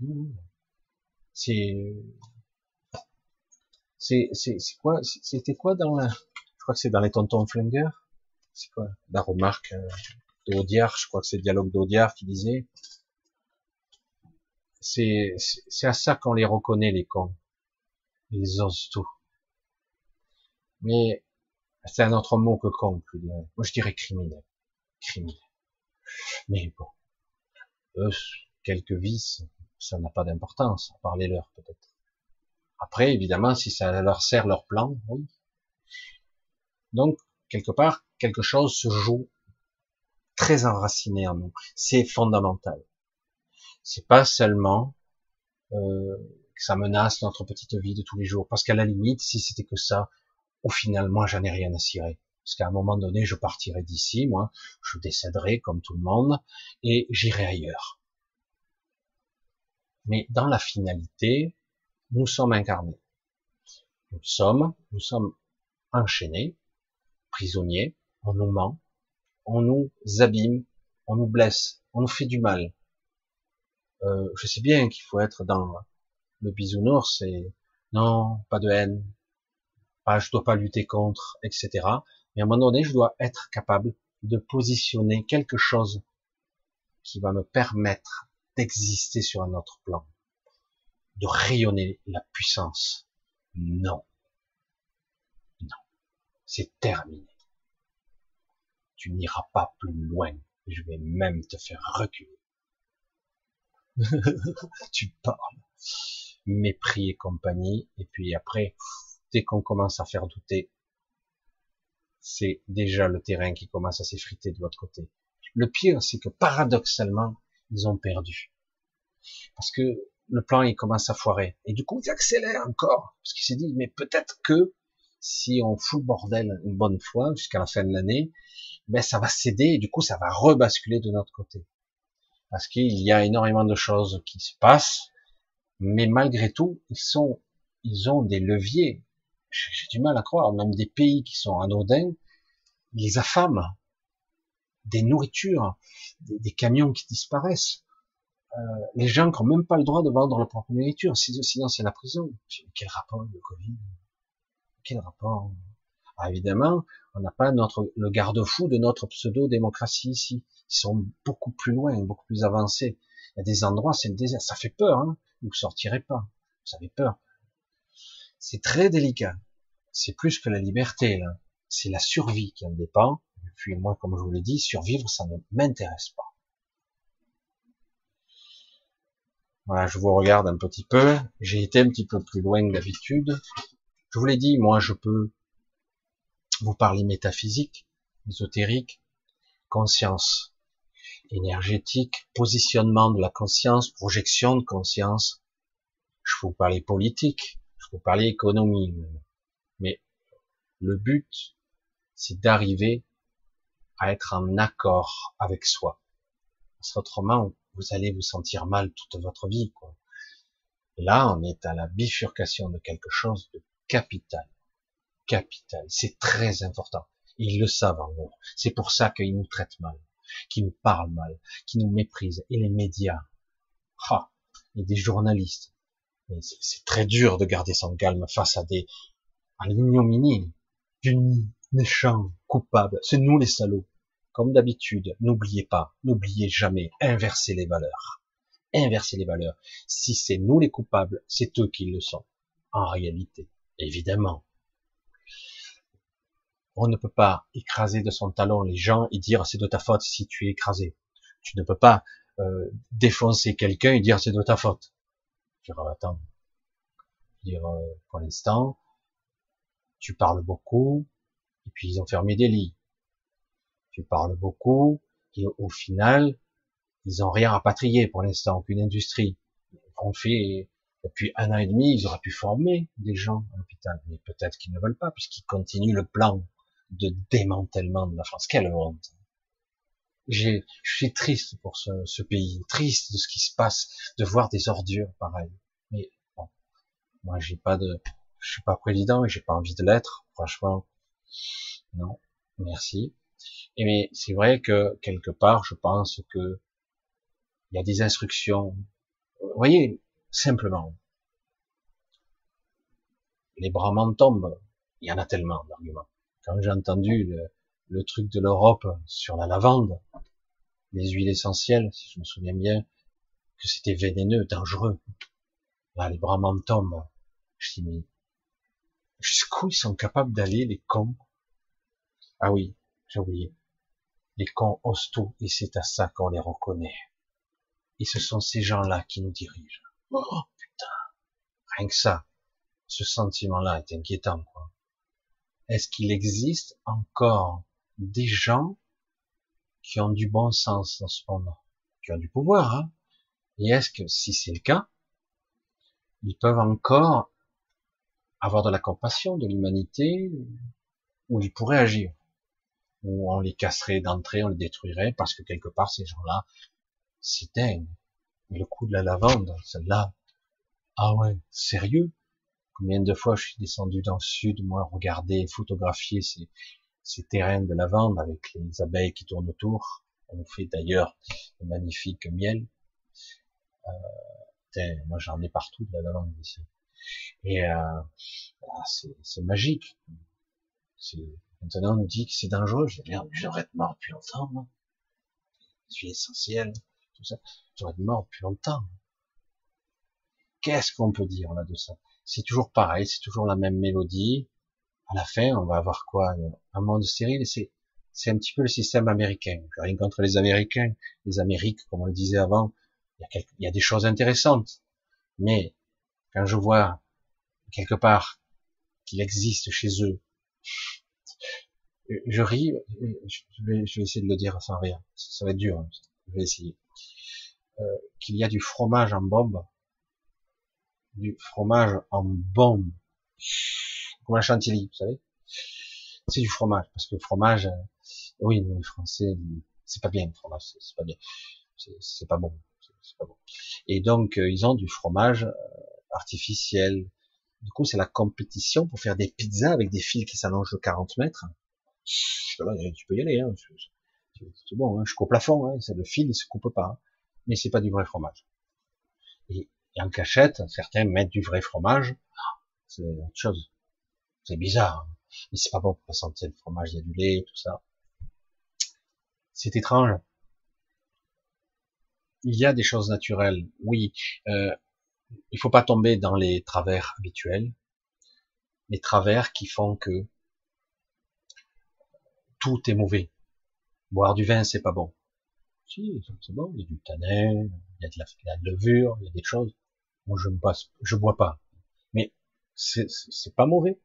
Mmh. C'est, c'est, c'est, quoi, c'était quoi dans la, je crois que c'est dans les tontons flingueurs. C'est quoi? La remarque euh, d'Audiard, je crois que c'est le dialogue d'Audiard qui disait, c'est, à ça qu'on les reconnaît, les cons. Ils osent tout. Mais c'est un autre mot que con, Moi, je dirais criminel. Criminel. Mais bon. Eux, quelques vices, ça n'a pas d'importance, leurs, peut-être. Après, évidemment, si ça leur sert leur plan, oui. Donc, quelque part, quelque chose se joue très enraciné en nous. C'est fondamental c'est pas seulement euh, que ça menace notre petite vie de tous les jours. Parce qu'à la limite, si c'était que ça, au final, moi, j'en ai rien à cirer. Parce qu'à un moment donné, je partirai d'ici, moi, je décéderai comme tout le monde, et j'irai ailleurs. Mais dans la finalité, nous sommes incarnés. Nous sommes, nous sommes enchaînés, prisonniers, on nous ment, on nous abîme, on nous blesse, on nous fait du mal, euh, je sais bien qu'il faut être dans le bisounours et non, pas de haine, pas, je dois pas lutter contre, etc. Mais à un moment donné, je dois être capable de positionner quelque chose qui va me permettre d'exister sur un autre plan, de rayonner la puissance. Non. C'est terminé. Tu n'iras pas plus loin. Je vais même te faire reculer. tu parles. Mépris et compagnie. Et puis après, dès qu'on commence à faire douter, c'est déjà le terrain qui commence à s'effriter de l'autre côté. Le pire, c'est que paradoxalement, ils ont perdu. Parce que le plan, il commence à foirer. Et du coup, il accélère encore. Parce qu'il s'est dit, mais peut-être que si on fout le bordel une bonne fois jusqu'à la fin de l'année, ben ça va céder et du coup ça va rebasculer de notre côté. Parce qu'il y a énormément de choses qui se passent, mais malgré tout, ils sont, ils ont des leviers. J'ai du mal à croire, même des pays qui sont anodins, ils affament. Des nourritures, des, camions qui disparaissent. Euh, les gens qui n'ont même pas le droit de vendre leur propre nourriture, sinon c'est la prison. Quel rapport le Covid? Quel rapport? Ah, Évidemment, on n'a pas notre le garde-fou de notre pseudo-démocratie ici. Ils sont beaucoup plus loin, beaucoup plus avancés. Il y a des endroits, c'est le désert. Ça fait peur, hein vous sortirez pas. Vous avez peur. C'est très délicat. C'est plus que la liberté, là. C'est la survie qui en dépend. Et puis moi, comme je vous l'ai dit, survivre, ça ne m'intéresse pas. Voilà, je vous regarde un petit peu. J'ai été un petit peu plus loin que d'habitude. Je vous l'ai dit, moi, je peux vous parler métaphysique, ésotérique, conscience énergétique, positionnement de la conscience, projection de conscience. Je vous parler politique, je vous parler économie. Mais le but, c'est d'arriver à être en accord avec soi. Parce qu'autrement, vous allez vous sentir mal toute votre vie. Quoi. là, on est à la bifurcation de quelque chose de capital. Capital. C'est très important. Ils le savent en gros. C'est pour ça qu'ils nous traitent mal, qu'ils nous parlent mal, qu'ils nous méprisent. Et les médias. Ah, et des journalistes. C'est très dur de garder son calme face à des, à l'ignominie, punis, méchants, coupables. C'est nous les salauds. Comme d'habitude, n'oubliez pas, n'oubliez jamais, inverser les valeurs. Inverser les valeurs. Si c'est nous les coupables, c'est eux qui le sont. En réalité, évidemment. On ne peut pas écraser de son talon les gens et dire c'est de ta faute si tu es écrasé. Tu ne peux pas euh, défoncer quelqu'un et dire c'est de ta faute. Dire attends, dire euh, pour l'instant, tu parles beaucoup et puis ils ont fermé des lits tu parles beaucoup, et au final, ils ont rien rapatrié pour l'instant, aucune industrie. On fait, depuis un an et demi, ils auraient pu former des gens à l'hôpital, mais peut-être qu'ils ne veulent pas, puisqu'ils continuent le plan de démantèlement de la France. Quelle honte je suis triste pour ce, ce, pays, triste de ce qui se passe, de voir des ordures pareilles. Mais bon, moi j'ai pas de, je suis pas président et j'ai pas envie de l'être, franchement. Non, merci. Et mais c'est vrai que quelque part, je pense que il y a des instructions. Vous voyez, simplement, les bras m'en. Il y en a tellement d'arguments. Quand j'ai entendu le, truc de l'Europe sur la lavande, les huiles essentielles, si je me souviens bien, que c'était vénéneux, dangereux. Là, les bras m'en tombent. Je dis, mais jusqu'où ils sont capables d'aller, les cons? Ah oui, j'ai oublié. Les cons osent et c'est à ça qu'on les reconnaît. Et ce sont ces gens-là qui nous dirigent. Oh putain, rien que ça, ce sentiment-là est inquiétant. Quoi. Est-ce qu'il existe encore des gens qui ont du bon sens dans ce moment, qui ont du pouvoir hein? Et est-ce que si c'est le cas, ils peuvent encore avoir de la compassion, de l'humanité, ou ils pourraient agir? Où on les casserait d'entrée, on les détruirait, parce que quelque part, ces gens-là, c'est dingue. Le coup de la lavande, celle-là, ah ouais, sérieux? Combien de fois je suis descendu dans le sud, moi, regarder, photographier ces, ces terrains de lavande avec les abeilles qui tournent autour? On fait d'ailleurs de magnifiques miel. Euh, moi, j'en ai partout de la lavande ici. Et euh, ah, c'est magique. Maintenant, on nous dit que c'est dangereux. Je dis, merde, j'aurais mort depuis longtemps, moi. Je suis essentiel, tout ça. J'aurais être mort depuis longtemps. Qu'est-ce qu'on peut dire là de ça? C'est toujours pareil, c'est toujours la même mélodie. à la fin, on va avoir quoi? Un monde stérile. C'est c'est un petit peu le système américain. rien contre les Américains, les Amériques, comme on le disait avant. Il y a, des choses intéressantes, mais quand je vois quelque part qu'il existe chez eux, je ris. Je vais, je vais essayer de le dire sans rire. Ça va être dur. Hein. Je vais essayer. Euh, qu'il y a du fromage en bombe, du fromage en bombe, comme la chantilly, vous savez. C'est du fromage, parce que le fromage, euh, oui, les Français, c'est pas bien le fromage, c'est pas bien, c'est pas bon, c'est pas bon. Et donc euh, ils ont du fromage artificiel. Du coup, c'est la compétition pour faire des pizzas avec des fils qui s'allongent de 40 mètres. Tu peux y aller, hein. C'est bon, hein. je coupe plafond, hein. c'est le fil, il se coupe pas mais c'est pas du vrai fromage. Et, en cachette, certains mettent du vrai fromage, c'est autre chose. C'est bizarre, hein. mais c'est pas bon pour la santé, le fromage, il y a du lait, tout ça. C'est étrange. Il y a des choses naturelles, oui. Euh, il faut pas tomber dans les travers habituels, les travers qui font que tout est mauvais. Boire du vin, c'est pas bon. Si, c'est bon, il y a du tanin, il y a de la, levure, il y a des choses. Moi, je ne bois pas. Mais c'est, pas mauvais.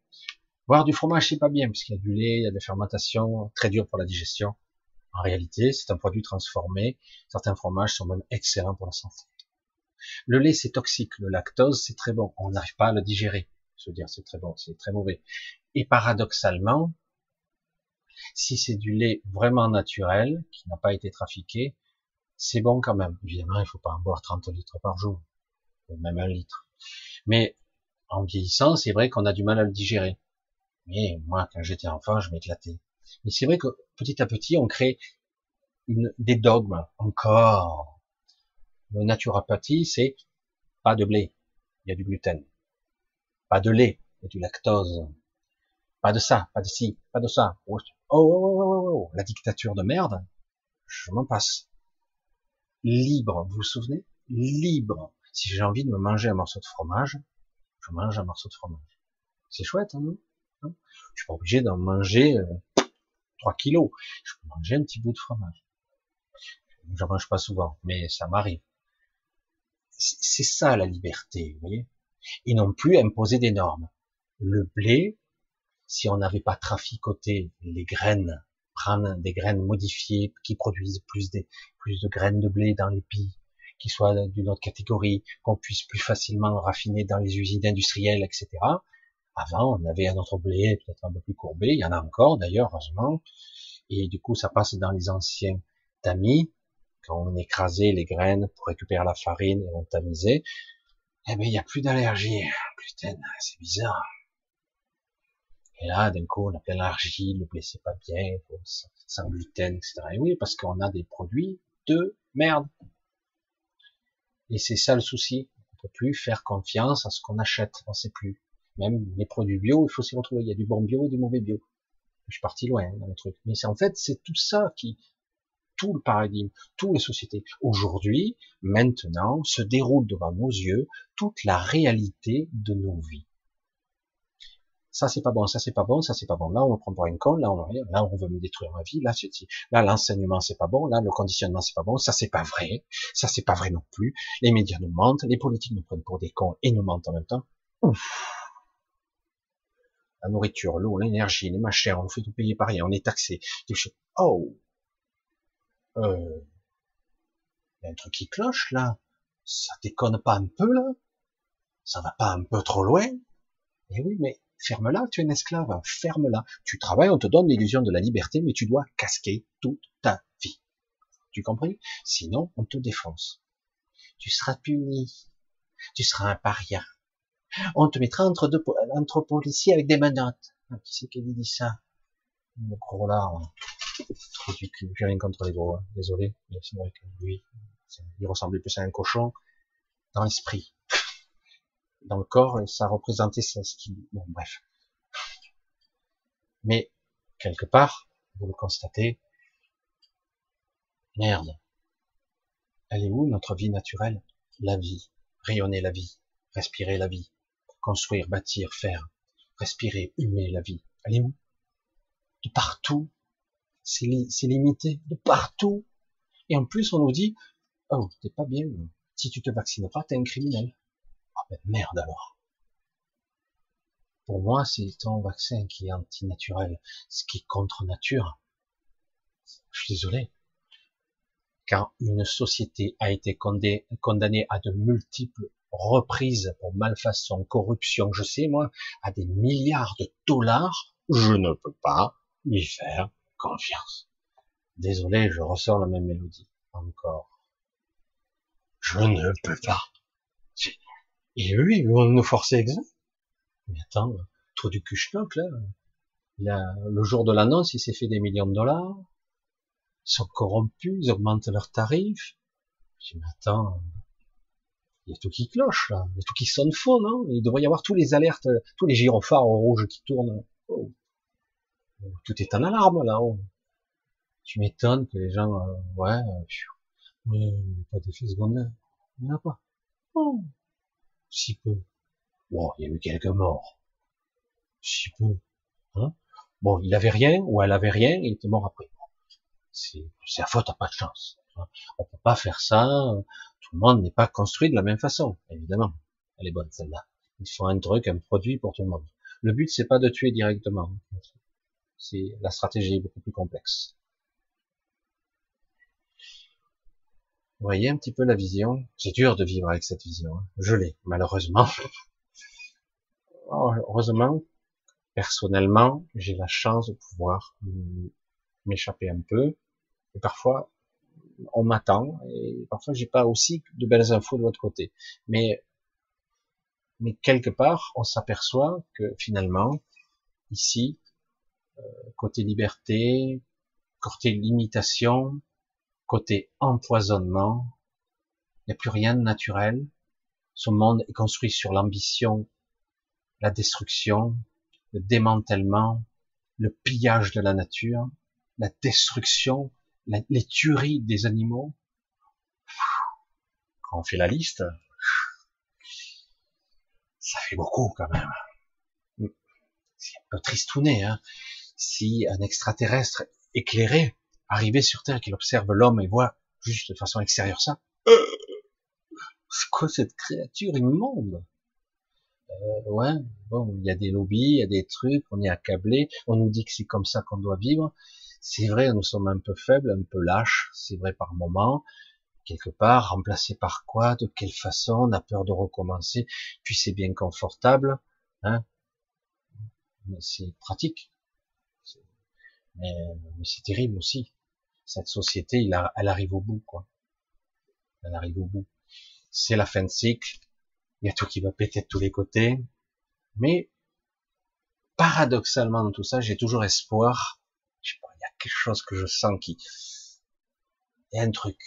Boire du fromage, c'est pas bien, parce qu'il y a du lait, il y a des fermentations, très dur pour la digestion. En réalité, c'est un produit transformé. Certains fromages sont même excellents pour la santé. Le lait, c'est toxique. Le lactose, c'est très bon. On n'arrive pas à le digérer. Se dire, c'est très bon, c'est très mauvais. Et paradoxalement, si c'est du lait vraiment naturel, qui n'a pas été trafiqué, c'est bon quand même. Évidemment, il faut pas en boire 30 litres par jour, même un litre. Mais en vieillissant, c'est vrai qu'on a du mal à le digérer. Mais moi, quand j'étais enfant, je m'éclatais. Mais c'est vrai que petit à petit, on crée des dogmes encore. Le naturopathie, c'est pas de blé, il y a du gluten. Pas de lait, il y a du lactose. Pas de ça, pas de ci, pas de ça. Oh, oh, oh, oh, oh, la dictature de merde, je m'en passe. Libre, vous vous souvenez? Libre. Si j'ai envie de me manger un morceau de fromage, je mange un morceau de fromage. C'est chouette, hein, non? Je suis pas obligé d'en manger euh, 3 kilos. Je peux manger un petit bout de fromage. J'en mange pas souvent, mais ça m'arrive. C'est ça la liberté, vous voyez? Et non plus imposer des normes. Le blé, si on n'avait pas traficoté les graines, prendre des graines modifiées qui produisent plus, de graines de blé dans les pis, qui soient d'une autre catégorie, qu'on puisse plus facilement raffiner dans les usines industrielles, etc. Avant, on avait un autre blé peut-être un peu plus courbé, il y en a encore d'ailleurs, heureusement, et du coup, ça passe dans les anciens tamis, quand on écrasait les graines pour récupérer la farine et on tamisait, eh ben, il n'y a plus d'allergie. Putain, c'est bizarre. Et là, d'un coup, on a plein d'argile, le blé pas bien, sans gluten, etc. Et oui, parce qu'on a des produits de merde. Et c'est ça le souci. On peut plus faire confiance à ce qu'on achète. On sait plus. Même les produits bio, il faut s'y retrouver. Il y a du bon bio et du mauvais bio. Je suis parti loin dans le truc. Mais c'est en fait, c'est tout ça qui, tout le paradigme, toutes les sociétés. Aujourd'hui, maintenant, se déroule devant nos yeux toute la réalité de nos vies ça c'est pas bon, ça c'est pas bon, ça c'est pas bon. Là on me prend pour une con, là on là on veut me détruire ma vie, là c'est là l'enseignement c'est pas bon, là le conditionnement c'est pas bon, ça c'est pas vrai, ça c'est pas vrai non plus. Les médias nous mentent, les politiques nous prennent pour des cons et nous mentent en même temps. La nourriture, l'eau, l'énergie, les machins, on fait tout payer pareil, on est taxé. Oh, euh, y a un truc qui cloche là. Ça déconne pas un peu là Ça va pas un peu trop loin Eh oui, mais ferme-la, tu es un esclave, ferme-la. Tu travailles, on te donne l'illusion de la liberté, mais tu dois casquer toute ta vie. Tu compris? Sinon, on te défonce. Tu seras puni. Tu seras un paria. On te mettra entre deux entre policiers avec des menottes. Ah, qui c'est qui dit ça? Le gros là, trop du cul. J'ai rien contre les gros, hein. désolé. Mais vrai il ressemblait plus à un cochon dans l'esprit dans le corps, et ça représentait ça, ce qui, bon, bref. Mais, quelque part, vous le constatez, merde. Elle est où notre vie naturelle? La vie. Rayonner la vie. Respirer la vie. Construire, bâtir, faire. Respirer, humer la vie. Elle est où? De partout. C'est limité. De partout. Et en plus, on nous dit, oh, t'es pas bien. Si tu te vaccines pas, t'es un criminel. Merde alors. Pour moi, c'est ton vaccin qui est antinaturel, ce qui est contre nature. Je suis désolé. Quand une société a été condamnée à de multiples reprises pour malfaçon, corruption, je sais moi, à des milliards de dollars, je ne peux pas lui faire confiance. Désolé, je ressors la même mélodie. Encore. Je ne peux pas. Et eux, ils vont nous forcer exemple. Mais attends, trop du cuchenoc, là. A, le jour de l'annonce, il s'est fait des millions de dollars. Ils sont corrompus, ils augmentent leurs tarifs. Je dis, mais attends, il y a tout qui cloche, là. Il y a tout qui sonne faux, non? Il devrait y avoir tous les alertes, tous les gyrophares rouges qui tournent. Oh. Tout est en alarme, là. haut Tu m'étonnes que les gens, euh, ouais, euh, ouais, pas d'effet secondaire. Il n'y en a pas. Oh. Si peu. Bon, il y a eu quelques morts. Si peu. Hein bon, il avait rien, ou elle avait rien, il était mort après. C'est sa faute, t'as pas de chance. On peut pas faire ça. Tout le monde n'est pas construit de la même façon, évidemment. Elle est bonne celle-là. Il faut un truc, un produit pour tout le monde. Le but c'est pas de tuer directement. C'est la stratégie est beaucoup plus complexe. Vous voyez un petit peu la vision? C'est dur de vivre avec cette vision. Hein. Je l'ai, malheureusement. Oh, heureusement, personnellement, j'ai la chance de pouvoir m'échapper un peu. Et parfois, on m'attend. Et parfois, j'ai pas aussi de belles infos de l'autre côté. Mais, mais quelque part, on s'aperçoit que finalement, ici, euh, côté liberté, côté limitation, côté empoisonnement, il n'y a plus rien de naturel. Ce monde est construit sur l'ambition, la destruction, le démantèlement, le pillage de la nature, la destruction, les tueries des animaux. Quand on fait la liste, ça fait beaucoup quand même. C'est un peu tristouné, hein. Si un extraterrestre éclairé arrivait sur Terre, qu'il observe l'homme et voit juste de façon extérieure ça, c'est quoi cette créature immonde? Euh, ouais, bon, il y a des lobbies, il y a des trucs, on est accablé, on nous dit que c'est comme ça qu'on doit vivre. C'est vrai, nous sommes un peu faibles, un peu lâches, c'est vrai par moment. Quelque part, remplacé par quoi, de quelle façon, on a peur de recommencer, puis c'est bien confortable, hein. C'est pratique. Mais c'est terrible aussi. Cette société, il a, elle arrive au bout, quoi. Elle arrive au bout. C'est la fin de cycle. Il y a tout qui va péter de tous les côtés. Mais, paradoxalement dans tout ça, j'ai toujours espoir quelque chose que je sens qui, il y a un truc.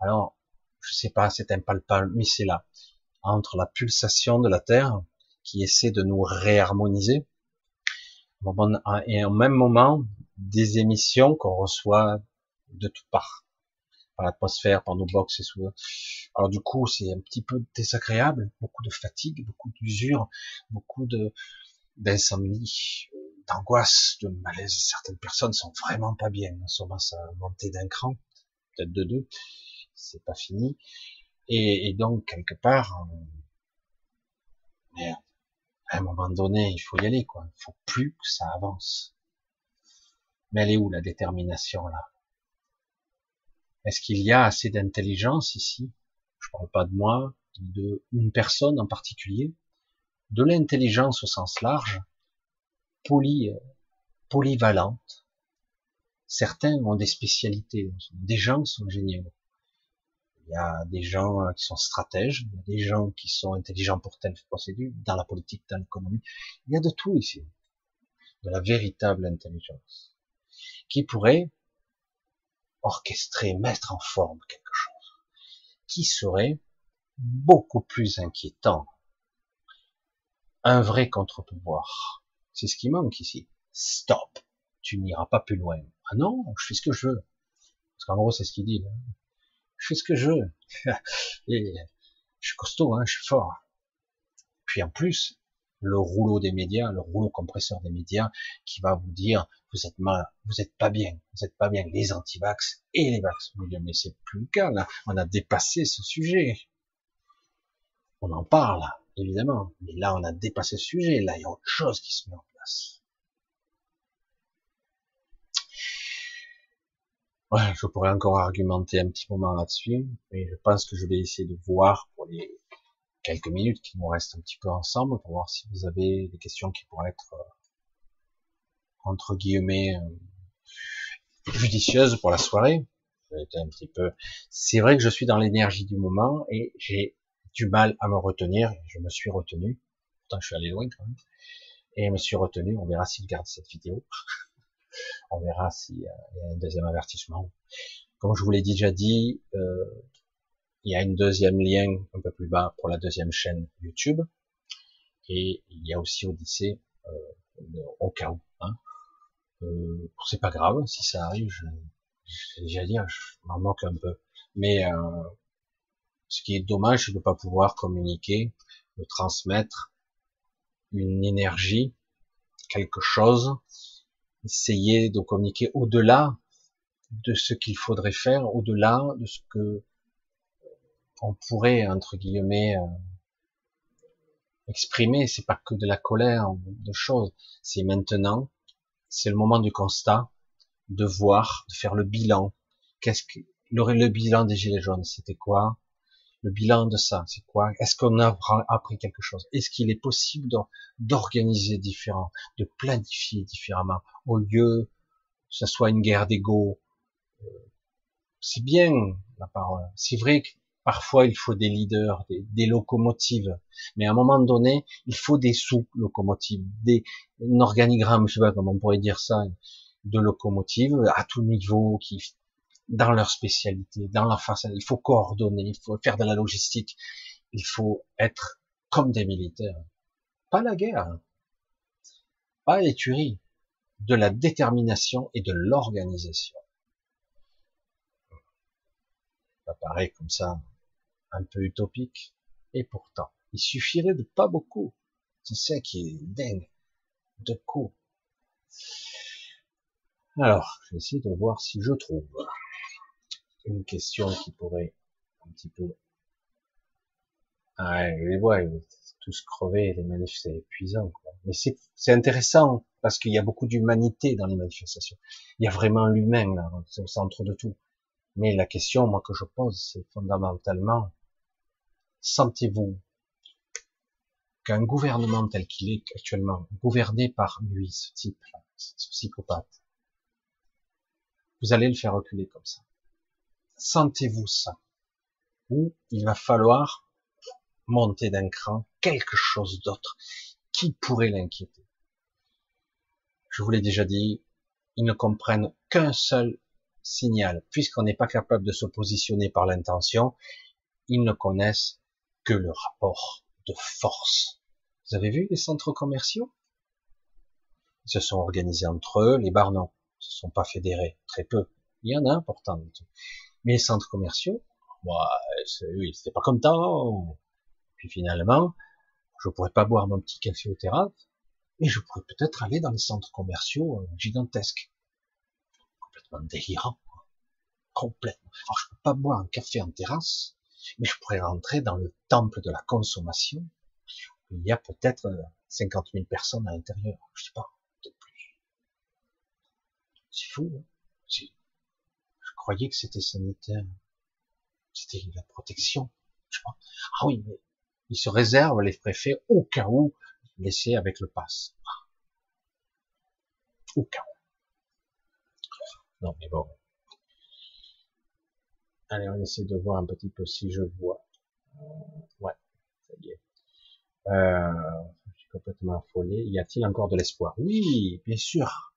Alors, je sais pas, c'est impalpable, mais c'est là. Entre la pulsation de la Terre, qui essaie de nous réharmoniser, et au même moment, des émissions qu'on reçoit de toutes parts, par l'atmosphère, par nos box et tout. Alors du coup, c'est un petit peu désagréable, beaucoup de fatigue, beaucoup d'usure, beaucoup de d'insomnie, d'angoisse, de malaise. Certaines personnes sont vraiment pas bien. On commence à monter d'un cran, peut-être de deux. C'est pas fini. Et, donc, quelque part, merde, à un moment donné, il faut y aller, quoi. Il faut plus que ça avance. Mais elle est où la détermination là? Est-ce qu'il y a assez d'intelligence ici? Je parle pas de moi, de une personne en particulier, de l'intelligence au sens large, poly, polyvalente. Certains ont des spécialités. Des gens sont géniaux. Il y a des gens euh, qui sont stratèges, il y a des gens qui sont intelligents pour telle procédure, dans la politique, dans l'économie. Il y a de tout ici. De la véritable intelligence. Qui pourrait orchestrer, mettre en forme quelque chose. Qui serait beaucoup plus inquiétant. Un vrai contre-pouvoir. C'est ce qui manque ici. Stop. Tu n'iras pas plus loin. Ah non, je fais ce que je veux. Parce qu'en gros, c'est ce qu'il dit. Je fais ce que je veux. Et je suis costaud, hein, je suis fort. Puis en plus, le rouleau des médias, le rouleau compresseur des médias, qui va vous dire vous êtes mal, vous êtes pas bien, vous êtes pas bien, les anti-vax et les vax. Mais c'est plus le cas là, on a dépassé ce sujet. On en parle, évidemment, mais là on a dépassé ce sujet, là il y a autre chose qui se met en place. Ouais, je pourrais encore argumenter un petit moment là-dessus, mais je pense que je vais essayer de voir pour les quelques minutes qui nous restent un petit peu ensemble pour voir si vous avez des questions qui pourraient être euh, entre guillemets euh, judicieuses pour la soirée. C'est vrai que je suis dans l'énergie du moment et j'ai du mal à me retenir. Je me suis retenu. Pourtant, je suis allé loin quand même. Et je me suis retenu. On verra s'il garde cette vidéo. On verra s'il y a un deuxième avertissement. Comme je vous l'ai déjà dit, euh, il y a une deuxième lien un peu plus bas pour la deuxième chaîne YouTube. Et il y a aussi Odyssée euh, au cas où. Hein. Euh, c'est pas grave si ça arrive. Je, j'ai dire, je m'en moque un peu. Mais euh, ce qui est dommage, c'est de ne pas pouvoir communiquer, de transmettre une énergie, quelque chose, essayer de communiquer au-delà de ce qu'il faudrait faire, au-delà de ce que on pourrait entre guillemets euh, exprimer. C'est pas que de la colère, de choses. C'est maintenant, c'est le moment du constat, de voir, de faire le bilan. Qu'est-ce que le, bilan des gilets jaunes, c'était quoi? Le bilan de ça, c'est quoi? Est-ce qu'on a appris quelque chose? Est-ce qu'il est possible d'organiser différent, de planifier différemment, au lieu que ce soit une guerre d'ego? Euh, C'est bien la parole. C'est vrai que Parfois, il faut des leaders, des, locomotives. Mais à un moment donné, il faut des sous-locomotives, des un organigramme, je sais pas comment on pourrait dire ça, de locomotives à tout niveau, qui dans leur spécialité, dans leur façon. Il faut coordonner, il faut faire de la logistique, il faut être comme des militaires. Pas la guerre, hein. pas les tueries, de la détermination et de l'organisation. Ça paraît comme ça un peu utopique. Et pourtant, il suffirait de pas beaucoup. C'est ça qui est dingue. De coups. Alors, je vais essayer de voir si je trouve une question qui pourrait un petit peu... Ah, je les vois, tous crever, les manifs, c'est. Mais c'est intéressant, parce qu'il y a beaucoup d'humanité dans les manifestations. Il y a vraiment l'humain, là, c'est au centre de tout. Mais la question, moi, que je pose, c'est fondamentalement, Sentez-vous qu'un gouvernement tel qu'il est actuellement, gouverné par lui, ce type, ce psychopathe, vous allez le faire reculer comme ça? Sentez-vous ça? Ou il va falloir monter d'un cran quelque chose d'autre qui pourrait l'inquiéter? Je vous l'ai déjà dit, ils ne comprennent qu'un seul signal. Puisqu'on n'est pas capable de se positionner par l'intention, ils ne connaissent que le rapport de force. Vous avez vu les centres commerciaux? Ils se sont organisés entre eux, les bars non, ils se sont pas fédérés, très peu. Il y en a pourtant. Mais les centres commerciaux, moi, oui, c'était pas comme tant. Puis finalement, je pourrais pas boire mon petit café au terrasse, mais je pourrais peut-être aller dans les centres commerciaux euh, gigantesques. Complètement délirant. Complètement. Alors je peux pas boire un café en terrasse, mais je pourrais rentrer dans le temple de la consommation. Il y a peut-être 50 euh, 000 personnes à l'intérieur, je sais pas, peut-être plus. C'est fou. Hein je croyais que c'était sanitaire, c'était la protection. Je sais pas. Ah oui, mais ils se réservent les préfets au cas où laisser avec le pass. Au cas où. Non, mais bon, Allez, on essaie de voir un petit peu si je vois. Euh, ouais, ça y est. Euh, je suis complètement affolé. Y a-t-il encore de l'espoir? Oui, bien sûr.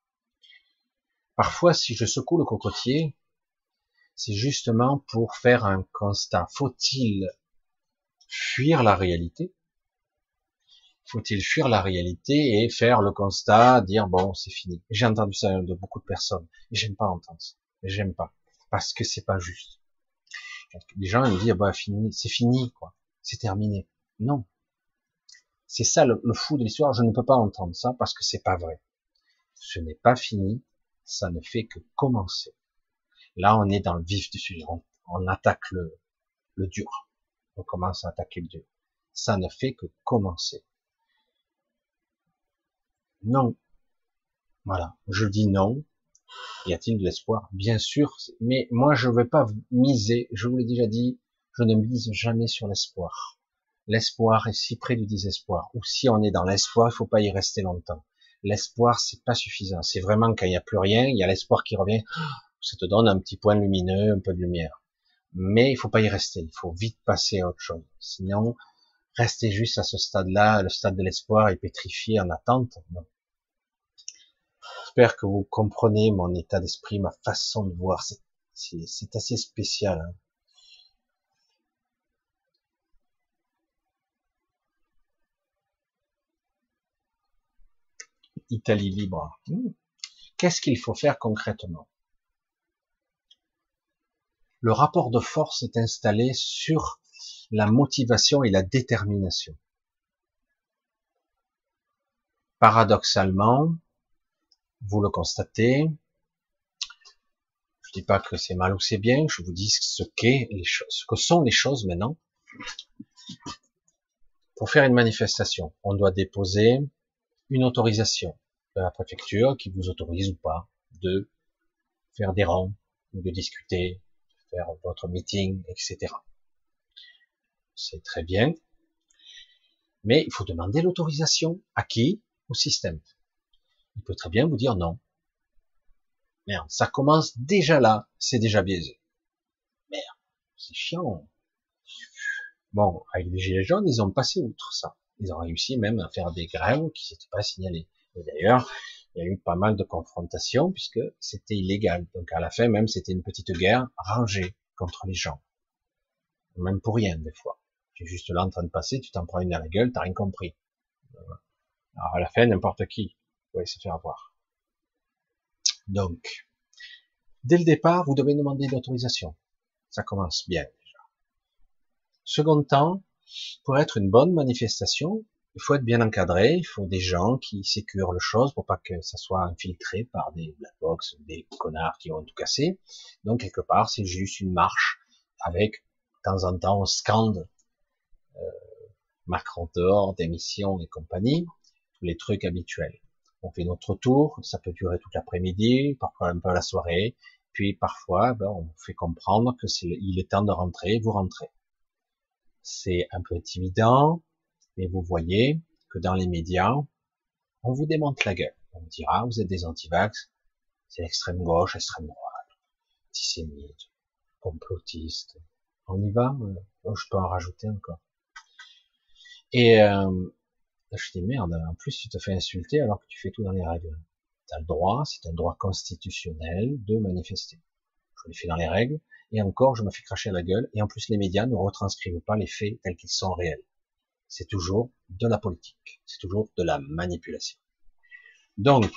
Parfois, si je secoue le cocotier, c'est justement pour faire un constat. Faut-il fuir la réalité? Faut-il fuir la réalité et faire le constat, dire bon, c'est fini. J'ai entendu ça de beaucoup de personnes j'aime pas entendre ça. J'aime pas parce que c'est pas juste. Les gens ils disent bah fini, c'est fini quoi, c'est terminé. Non, C'est ça le, fou de l'histoire. Je ne peux pas entendre ça parce que c'est pas vrai. Ce n'est pas fini. Ça ne fait que commencer. Là, on est dans le vif du sujet. On, attaque le, le dur. On commence à attaquer le dur. Ça ne fait que commencer. Non. Voilà. Je dis non. Y a-t-il de l'espoir? Bien sûr. Mais moi, je ne vais pas miser. Je vous l'ai déjà dit. Je ne mise jamais sur l'espoir l'espoir est si près du désespoir. Ou si on est dans l'espoir, il faut pas y rester longtemps. L'espoir, c'est pas suffisant. C'est vraiment quand il n'y a plus rien, il y a l'espoir qui revient, ça te donne un petit point lumineux, un peu de lumière. Mais il faut pas y rester. Il faut vite passer à autre chose. Sinon, rester juste à ce stade-là, le stade de l'espoir est pétrifié en attente. J'espère que vous comprenez mon état d'esprit, ma façon de voir. C'est assez spécial. Hein. Italie libre. Hmm. Qu'est-ce qu'il faut faire concrètement? Le rapport de force est installé sur la motivation et la détermination. Paradoxalement, vous le constatez, je dis pas que c'est mal ou c'est bien, je vous dis ce, qu'est les ce que sont les choses maintenant. Pour faire une manifestation, on doit déposer une autorisation de la préfecture qui vous autorise ou pas de faire des rangs, de discuter, de faire votre meeting, etc. C'est très bien. Mais il faut demander l'autorisation. À qui? Au système. Il peut très bien vous dire non. Merde, ça commence déjà là, c'est déjà biaisé. Merde, c'est chiant. Bon, avec les gilets jaunes, ils ont passé outre ça. Ils ont réussi même à faire des grèves qui s'étaient pas signalées. Et d'ailleurs, il y a eu pas mal de confrontations puisque c'était illégal. Donc à la fin même, c'était une petite guerre rangée contre les gens. Même pour rien des fois. Tu es juste là en train de passer, tu t'en prends une à la gueule, t'as rien compris. Alors à la fin, n'importe qui pourrait se faire avoir. Donc, dès le départ, vous devez demander l'autorisation. Ça commence bien déjà. Second temps, pour être une bonne manifestation, il faut être bien encadré, il faut des gens qui sécurent le chose pour pas que ça soit infiltré par des black box, des connards qui vont tout casser. Donc quelque part, c'est juste une marche avec, de temps en temps, on scande euh, Macron dehors, démission et compagnie, tous les trucs habituels. On fait notre tour, ça peut durer toute l'après-midi, parfois un peu la soirée, puis parfois, ben, on fait comprendre que c'est il est temps de rentrer, vous rentrez. C'est un peu intimidant, mais vous voyez que dans les médias, on vous démonte la gueule. On dira, vous êtes des antivax, c'est l'extrême gauche, extrême droite, antisémite, complotiste. On y va oh, Je peux en rajouter encore. Et euh, je dis merde, en plus tu te fais insulter alors que tu fais tout dans les règles. Tu le droit, c'est un droit constitutionnel de manifester. Je le fais dans les règles, et encore je me fais cracher à la gueule, et en plus les médias ne retranscrivent pas les faits tels qu'ils sont réels. C'est toujours de la politique, c'est toujours de la manipulation. Donc,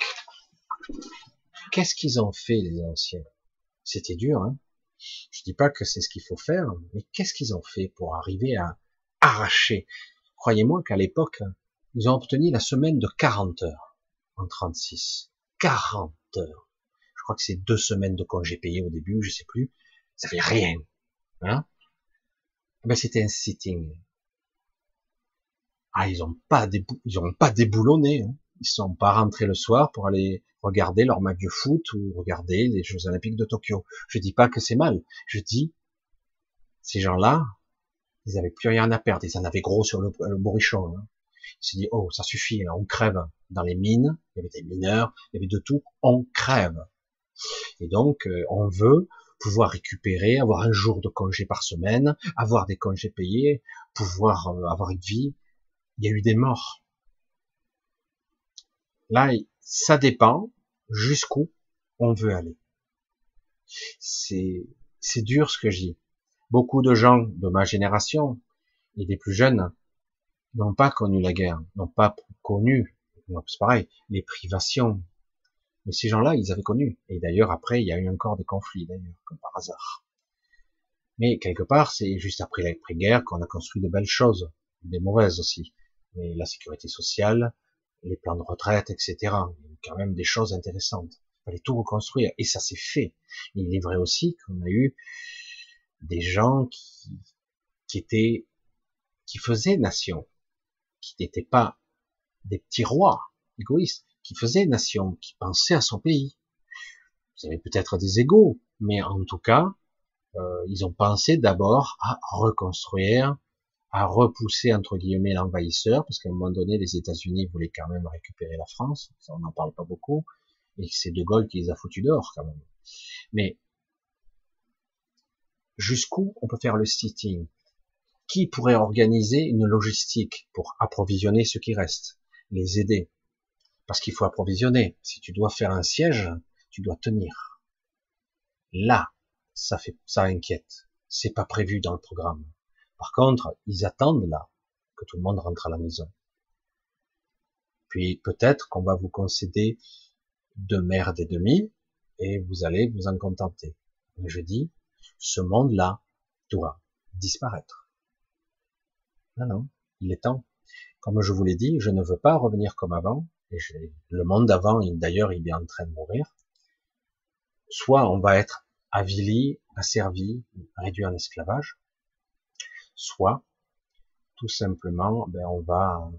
qu'est-ce qu'ils ont fait les anciens? C'était dur, hein? Je dis pas que c'est ce qu'il faut faire, mais qu'est-ce qu'ils ont fait pour arriver à arracher? Croyez-moi qu'à l'époque, ils ont obtenu la semaine de 40 heures en 36. 40 heures. Je crois que c'est deux semaines de congés payés au début, je sais plus. Ça fait rien. Hein ben, c'était un sitting. Ah, ils ont pas ils ont pas déboulonné. Hein. Ils sont pas rentrés le soir pour aller regarder leur match de foot ou regarder les Jeux Olympiques de Tokyo. Je dis pas que c'est mal. Je dis, ces gens-là, ils avaient plus rien à perdre. Ils en avaient gros sur le, le bourrichon. Hein. Ils se dit, oh, ça suffit, on crève. Dans les mines, il y avait des mineurs, il y avait de tout, on crève. Et donc, euh, on veut pouvoir récupérer, avoir un jour de congé par semaine, avoir des congés payés, pouvoir euh, avoir une vie, il y a eu des morts. Là, ça dépend jusqu'où on veut aller. C'est, c'est dur ce que je dis. Beaucoup de gens de ma génération et des plus jeunes n'ont pas connu la guerre, n'ont pas connu, c'est pareil, les privations. Mais ces gens-là, ils avaient connu. Et d'ailleurs, après, il y a eu encore des conflits, d'ailleurs, comme par hasard. Mais quelque part, c'est juste après l'après-guerre qu'on a construit de belles choses, des mauvaises aussi mais la sécurité sociale, les plans de retraite, etc. Quand même des choses intéressantes. Il fallait tout reconstruire, et ça s'est fait. il est vrai aussi qu'on a eu des gens qui étaient, qui faisaient nation, qui n'étaient pas des petits rois égoïstes, qui faisaient nation, qui pensaient à son pays. Vous avez peut-être des égaux, mais en tout cas, euh, ils ont pensé d'abord à reconstruire, à repousser entre guillemets l'envahisseur, parce qu'à un moment donné, les États-Unis voulaient quand même récupérer la France, ça on n'en parle pas beaucoup, et c'est De Gaulle qui les a foutus dehors quand même. Mais jusqu'où on peut faire le sitting? Qui pourrait organiser une logistique pour approvisionner ce qui reste, les aider? Parce qu'il faut approvisionner. Si tu dois faire un siège, tu dois tenir. Là, ça fait, ça inquiète. C'est pas prévu dans le programme. Par contre, ils attendent là que tout le monde rentre à la maison. Puis peut-être qu'on va vous concéder deux merde et demi et vous allez vous en contenter. Mais je dis, ce monde-là doit disparaître. Non, non, il est temps. Comme je vous l'ai dit, je ne veux pas revenir comme avant. Et le monde d'avant, d'ailleurs, il est en train de mourir. Soit on va être avili, asservi, réduit en esclavage, soit tout simplement, ben, on va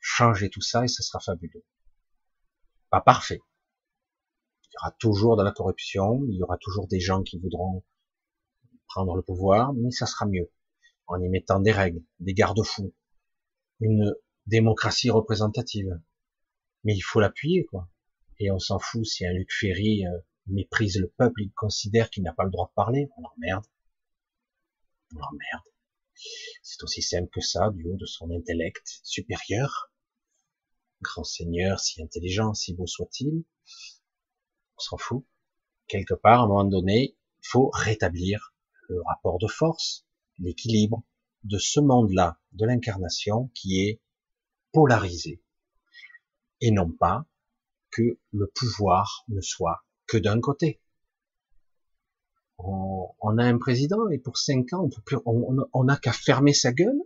changer tout ça et ça sera fabuleux. Pas parfait. Il y aura toujours de la corruption, il y aura toujours des gens qui voudront prendre le pouvoir, mais ça sera mieux en y mettant des règles, des garde-fous, une démocratie représentative. Mais il faut l'appuyer, quoi. Et on s'en fout si un Luc Ferry euh, méprise le peuple, il considère qu'il n'a pas le droit de parler, on l'emmerde. On l'emmerde. C'est aussi simple que ça, du haut de son intellect supérieur. Grand seigneur, si intelligent, si beau soit-il. On s'en fout. Quelque part, à un moment donné, il faut rétablir le rapport de force, l'équilibre de ce monde-là, de l'incarnation, qui est polarisé. Et non pas que le pouvoir ne soit que d'un côté. On, a un président et pour cinq ans, on n'a qu'à fermer sa gueule.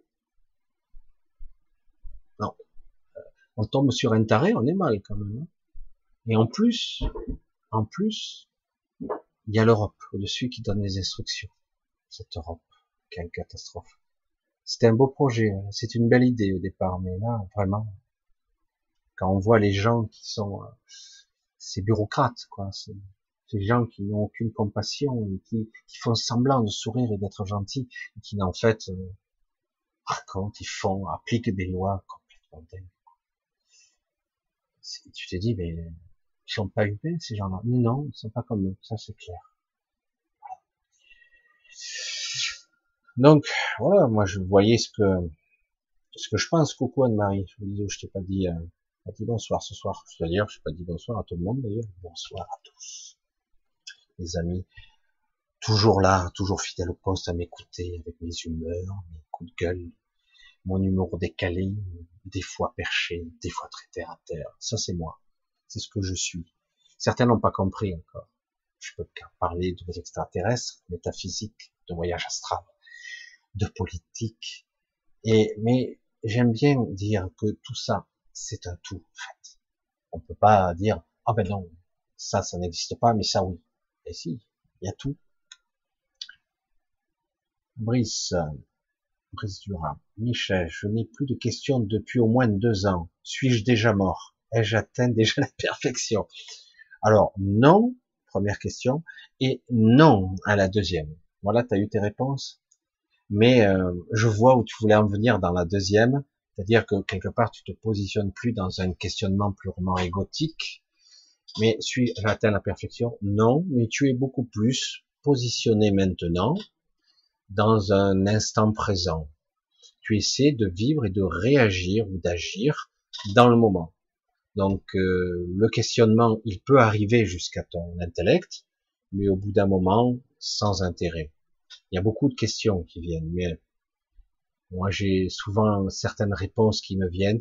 Non, euh, on tombe sur un taré, on est mal quand même. Hein. Et en plus, en plus, il y a l'Europe au-dessus qui donne les instructions. Cette Europe, quelle catastrophe. C'était un beau projet, hein. c'est une belle idée au départ, mais là, vraiment, quand on voit les gens qui sont euh, ces bureaucrates, quoi. Ces, gens qui n'ont aucune compassion et qui, font semblant de sourire et d'être gentils, et qui en fait euh, racontent, ils font, appliquent des lois complètement dingues. Tu te dis, mais ils sont pas humains ces gens-là. Non, ils sont pas comme eux, ça c'est clair. Donc voilà, moi je voyais ce que ce que je pense. Coucou Anne-Marie, disais, je t'ai pas dit. Euh, pas dit bonsoir ce soir. D'ailleurs, je n'ai pas dit bonsoir à tout le monde d'ailleurs. Bonsoir à tous. Les amis, toujours là, toujours fidèle au poste à m'écouter avec mes humeurs, mes coups de gueule, mon humour décalé, des fois perché, des fois très terre à terre. Ça, c'est moi. C'est ce que je suis. Certains n'ont pas compris encore. Je peux parler de extraterrestres, métaphysique, de voyage astral, de politique. Et, mais j'aime bien dire que tout ça, c'est un tout, en fait. On peut pas dire, ah ben non, ça, ça n'existe pas, mais ça, oui. Et si, il y a tout. Brice, Brice Dura, Michel, je n'ai plus de questions depuis au moins deux ans. Suis-je déjà mort? Ai-je atteint déjà la perfection? Alors, non, première question, et non à la deuxième. Voilà, tu as eu tes réponses? Mais euh, je vois où tu voulais en venir dans la deuxième. C'est-à-dire que quelque part, tu te positionnes plus dans un questionnement purement égotique, mais suis atteint la perfection? Non, mais tu es beaucoup plus positionné maintenant dans un instant présent. Tu essaies de vivre et de réagir ou d'agir dans le moment. Donc euh, le questionnement, il peut arriver jusqu'à ton intellect, mais au bout d'un moment, sans intérêt. Il y a beaucoup de questions qui viennent, mais moi, j'ai souvent certaines réponses qui me viennent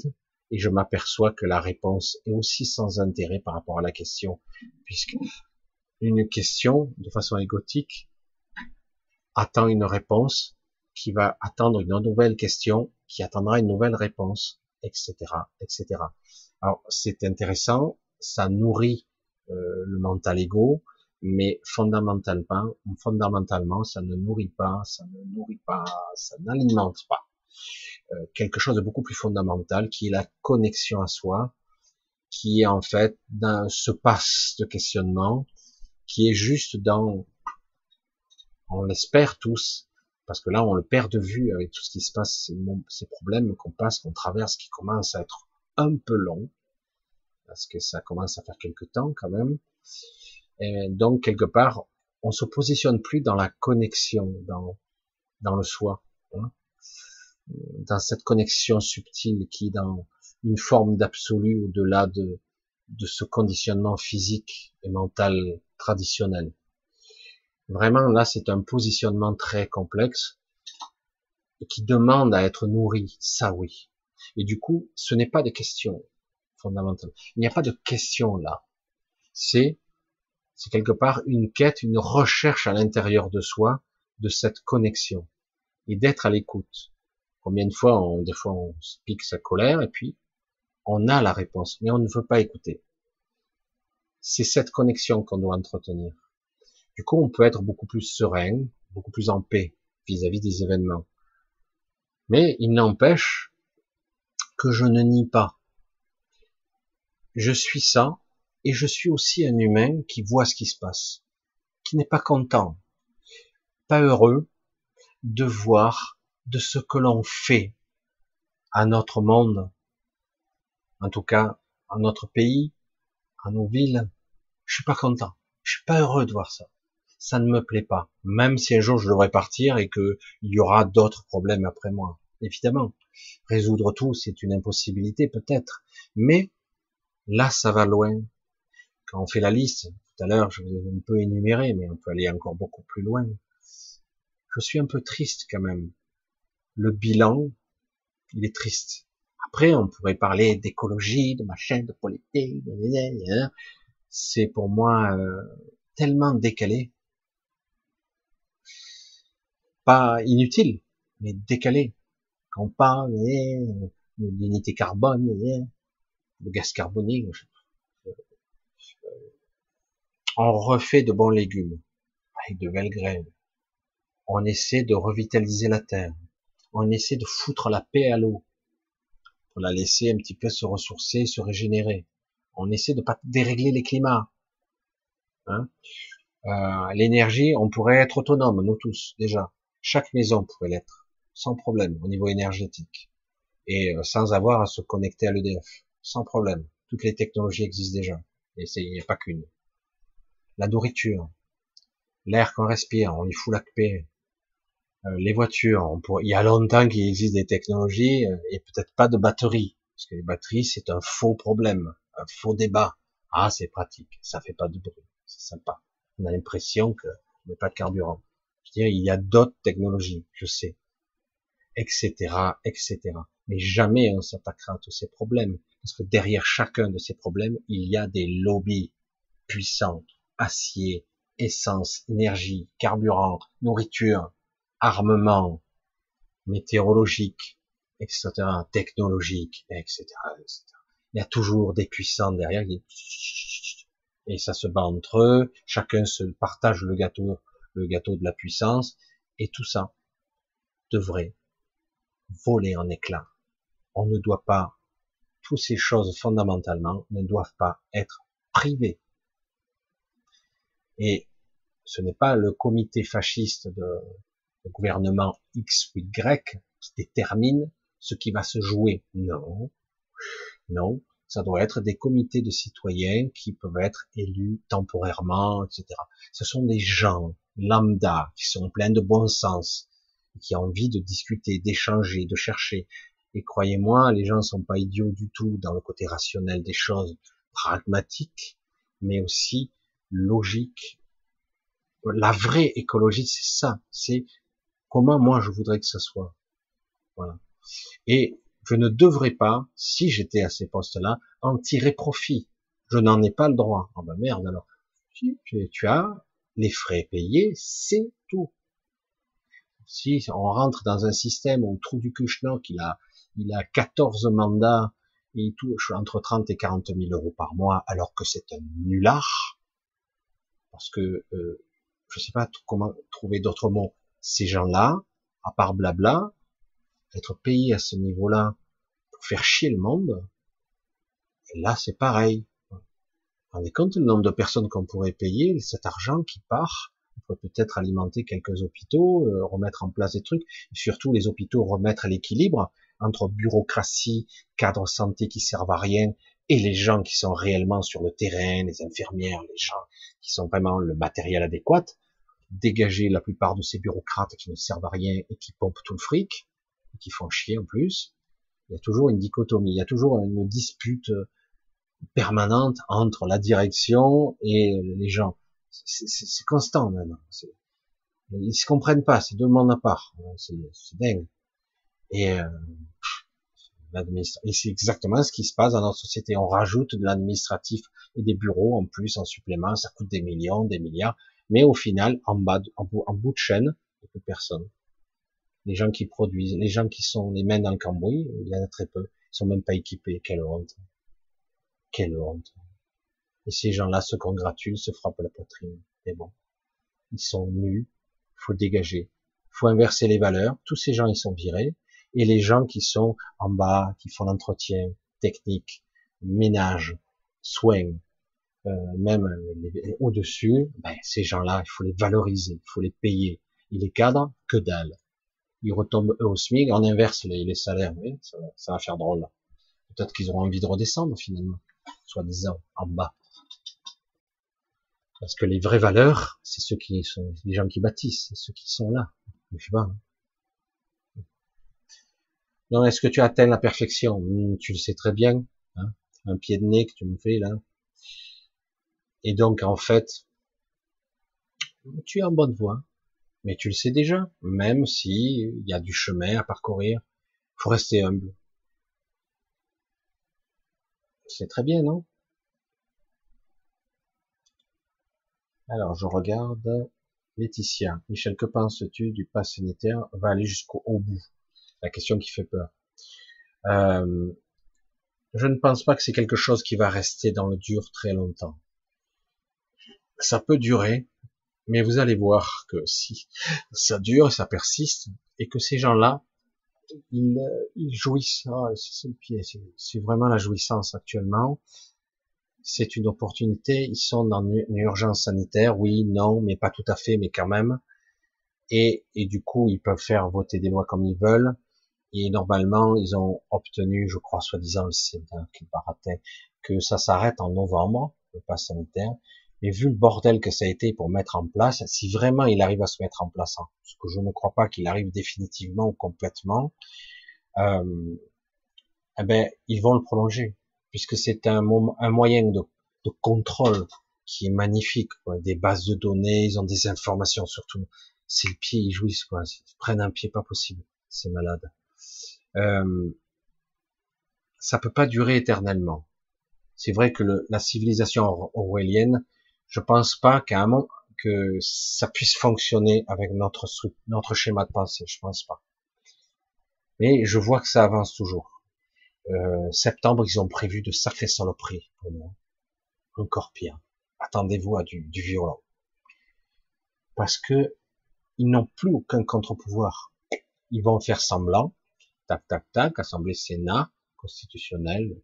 et je m'aperçois que la réponse est aussi sans intérêt par rapport à la question, puisque une question, de façon égotique, attend une réponse qui va attendre une nouvelle question qui attendra une nouvelle réponse, etc., etc. Alors c'est intéressant, ça nourrit euh, le mental ego, mais fondamentalement, ça ne nourrit pas, ça ne nourrit pas, ça n'alimente pas euh, quelque chose de beaucoup plus fondamental, qui est la connexion à soi, qui est en fait dans ce passe de questionnement, qui est juste dans, on l'espère tous, parce que là on le perd de vue avec tout ce qui se passe, ces, problèmes qu'on passe, qu'on traverse, qui commencent à être un peu longs, parce que ça commence à faire quelque temps quand même. Et donc quelque part, on se positionne plus dans la connexion, dans dans le soi, hein, dans cette connexion subtile qui dans une forme d'absolu au-delà de, de ce conditionnement physique et mental traditionnel. Vraiment, là, c'est un positionnement très complexe qui demande à être nourri, ça oui. Et du coup, ce n'est pas des questions fondamentales. Il n'y a pas de questions là. C'est, c'est quelque part une quête, une recherche à l'intérieur de soi de cette connexion et d'être à l'écoute. Combien de fois, on, des fois, on pique sa colère et puis on a la réponse, mais on ne veut pas écouter. C'est cette connexion qu'on doit entretenir. Du coup, on peut être beaucoup plus serein, beaucoup plus en paix vis-à-vis des événements. Mais il n'empêche que je ne nie pas. Je suis ça, et je suis aussi un humain qui voit ce qui se passe, qui n'est pas content, pas heureux de voir de ce que l'on fait à notre monde, en tout cas à notre pays, à nos villes, je suis pas content. Je suis pas heureux de voir ça. Ça ne me plaît pas. Même si un jour je devrais partir et que il y aura d'autres problèmes après moi. Évidemment. Résoudre tout, c'est une impossibilité peut-être. Mais là, ça va loin. Quand on fait la liste, tout à l'heure, je vous ai un peu énuméré, mais on peut aller encore beaucoup plus loin. Je suis un peu triste quand même. Le bilan, il est triste. Après, on pourrait parler d'écologie, de machin, de politique, c'est pour moi euh, tellement décalé, pas inutile, mais décalé. Quand on parle de l'unité carbone, de gaz carbonique, on refait de bons légumes avec de belles graines. On essaie de revitaliser la terre. On essaie de foutre la paix à l'eau pour la laisser un petit peu se ressourcer, se régénérer. On essaie de pas dérégler les climats. Hein euh, L'énergie, on pourrait être autonome, nous tous déjà. Chaque maison pourrait l'être, sans problème, au niveau énergétique, et euh, sans avoir à se connecter à l'EDF, sans problème. Toutes les technologies existent déjà, et il n'y a pas qu'une. La nourriture, l'air qu'on respire, on y fout la paix, euh, les voitures, on il y a longtemps qu'il existe des technologies euh, et peut-être pas de batteries, parce que les batteries c'est un faux problème, un faux débat. Ah, c'est pratique, ça fait pas de bruit, c'est sympa. On a l'impression que mais pas de carburant. Je veux dire, il y a d'autres technologies, je sais, etc., etc. Mais jamais on s'attaquera à tous ces problèmes, parce que derrière chacun de ces problèmes, il y a des lobbies puissants, acier, essence, énergie, carburant, nourriture, armement météorologique, etc., technologique, etc., Il y a toujours des puissants derrière et ça se bat entre eux. Chacun se partage le gâteau, le gâteau de la puissance et tout ça devrait voler en éclats. On ne doit pas, toutes ces choses fondamentalement ne doivent pas être privées. Et ce n'est pas le comité fasciste de, gouvernement X ou Y qui détermine ce qui va se jouer. Non, non, ça doit être des comités de citoyens qui peuvent être élus temporairement, etc. Ce sont des gens lambda qui sont pleins de bon sens, qui ont envie de discuter, d'échanger, de chercher. Et croyez-moi, les gens ne sont pas idiots du tout dans le côté rationnel des choses, pragmatiques, mais aussi logiques. La vraie écologie, c'est ça, c'est comment moi je voudrais que ce soit. Voilà. Et je ne devrais pas, si j'étais à ces postes-là, en tirer profit. Je n'en ai pas le droit. Oh ben merde alors. Tu, tu as les frais payés, c'est tout. Si on rentre dans un système où Trou du Kuchnok, il a, il a 14 mandats et il touche entre 30 et 40 000 euros par mois, alors que c'est un nulard, parce que euh, je sais pas comment trouver d'autres mots. Ces gens-là, à part blabla, être payés à ce niveau-là pour faire chier le monde, et là c'est pareil. Vous vous rendez compte le nombre de personnes qu'on pourrait payer, cet argent qui part, on pourrait peut-être alimenter quelques hôpitaux, euh, remettre en place des trucs, et surtout les hôpitaux remettre l'équilibre entre bureaucratie, cadre santé qui servent à rien, et les gens qui sont réellement sur le terrain, les infirmières, les gens qui sont vraiment le matériel adéquat, dégager la plupart de ces bureaucrates qui ne servent à rien et qui pompent tout le fric, qui font chier en plus. Il y a toujours une dichotomie, il y a toujours une dispute permanente entre la direction et les gens. C'est constant maintenant. Ils se comprennent pas, c'est deux mondes à part. C'est dingue. Et, euh, et c'est exactement ce qui se passe dans notre société. On rajoute de l'administratif et des bureaux en plus, en supplément. Ça coûte des millions, des milliards. Mais au final, en bas, en bout, de chaîne, il n'y a plus personne. Les gens qui produisent, les gens qui sont les mains dans le cambouis, il y en a très peu. Ils sont même pas équipés. Quelle honte. Quelle honte. Et ces gens-là se congratulent, se frappent la poitrine. Mais bon. Ils sont nus. Faut dégager. Faut inverser les valeurs. Tous ces gens, ils sont virés et les gens qui sont en bas, qui font l'entretien technique, ménage, soins, euh, même au-dessus, ben, ces gens-là, il faut les valoriser, il faut les payer. Et les cadres, que dalle. Ils retombent eux au SMIC, on inverse les, salaires, oui, ça, ça, va faire drôle. Peut-être qu'ils auront envie de redescendre finalement, soi-disant, en bas. Parce que les vraies valeurs, c'est ceux qui sont les gens qui bâtissent, ceux qui sont là. Je sais pas. Hein. Non, est-ce que tu atteins la perfection? Hmm, Tu le sais très bien. Hein un pied de nez que tu me fais là. Et donc, en fait, tu es en bonne voie. Mais tu le sais déjà, même si il y a du chemin à parcourir. Faut rester humble. C'est très bien, non? Alors, je regarde Laetitia. Michel, que penses-tu du pass sanitaire? Va aller jusqu'au bout la question qui fait peur. Euh, je ne pense pas que c'est quelque chose qui va rester dans le dur très longtemps. Ça peut durer, mais vous allez voir que si ça dure, ça persiste, et que ces gens-là, ils, ils jouissent. Ah, c'est c'est vraiment la jouissance actuellement. C'est une opportunité. Ils sont dans une urgence sanitaire, oui, non, mais pas tout à fait, mais quand même. Et, et du coup, ils peuvent faire voter des lois comme ils veulent. Et normalement, ils ont obtenu, je crois, soi-disant, le Sénat qui baratait, que ça s'arrête en novembre, le pass sanitaire. Mais vu le bordel que ça a été pour mettre en place, si vraiment il arrive à se mettre en place, hein, ce que je ne crois pas qu'il arrive définitivement ou complètement, euh, eh ben, ils vont le prolonger, puisque c'est un, moyen de, de, contrôle qui est magnifique. Quoi. Des bases de données, ils ont des informations sur tout. C'est le pied, ils jouissent, quoi. Ils prennent un pied pas possible. C'est malade euh, ça peut pas durer éternellement. C'est vrai que le, la civilisation orwellienne, je pense pas qu'à un moment que ça puisse fonctionner avec notre notre schéma de pensée, je pense pas. Mais je vois que ça avance toujours. Euh, septembre, ils ont prévu de sacrés saloperies pour nous. Encore pire. Attendez-vous à du, du violent. Parce que ils n'ont plus aucun contre-pouvoir. Ils vont faire semblant, tac, tac, tac, Assemblée Sénat, constitutionnelle.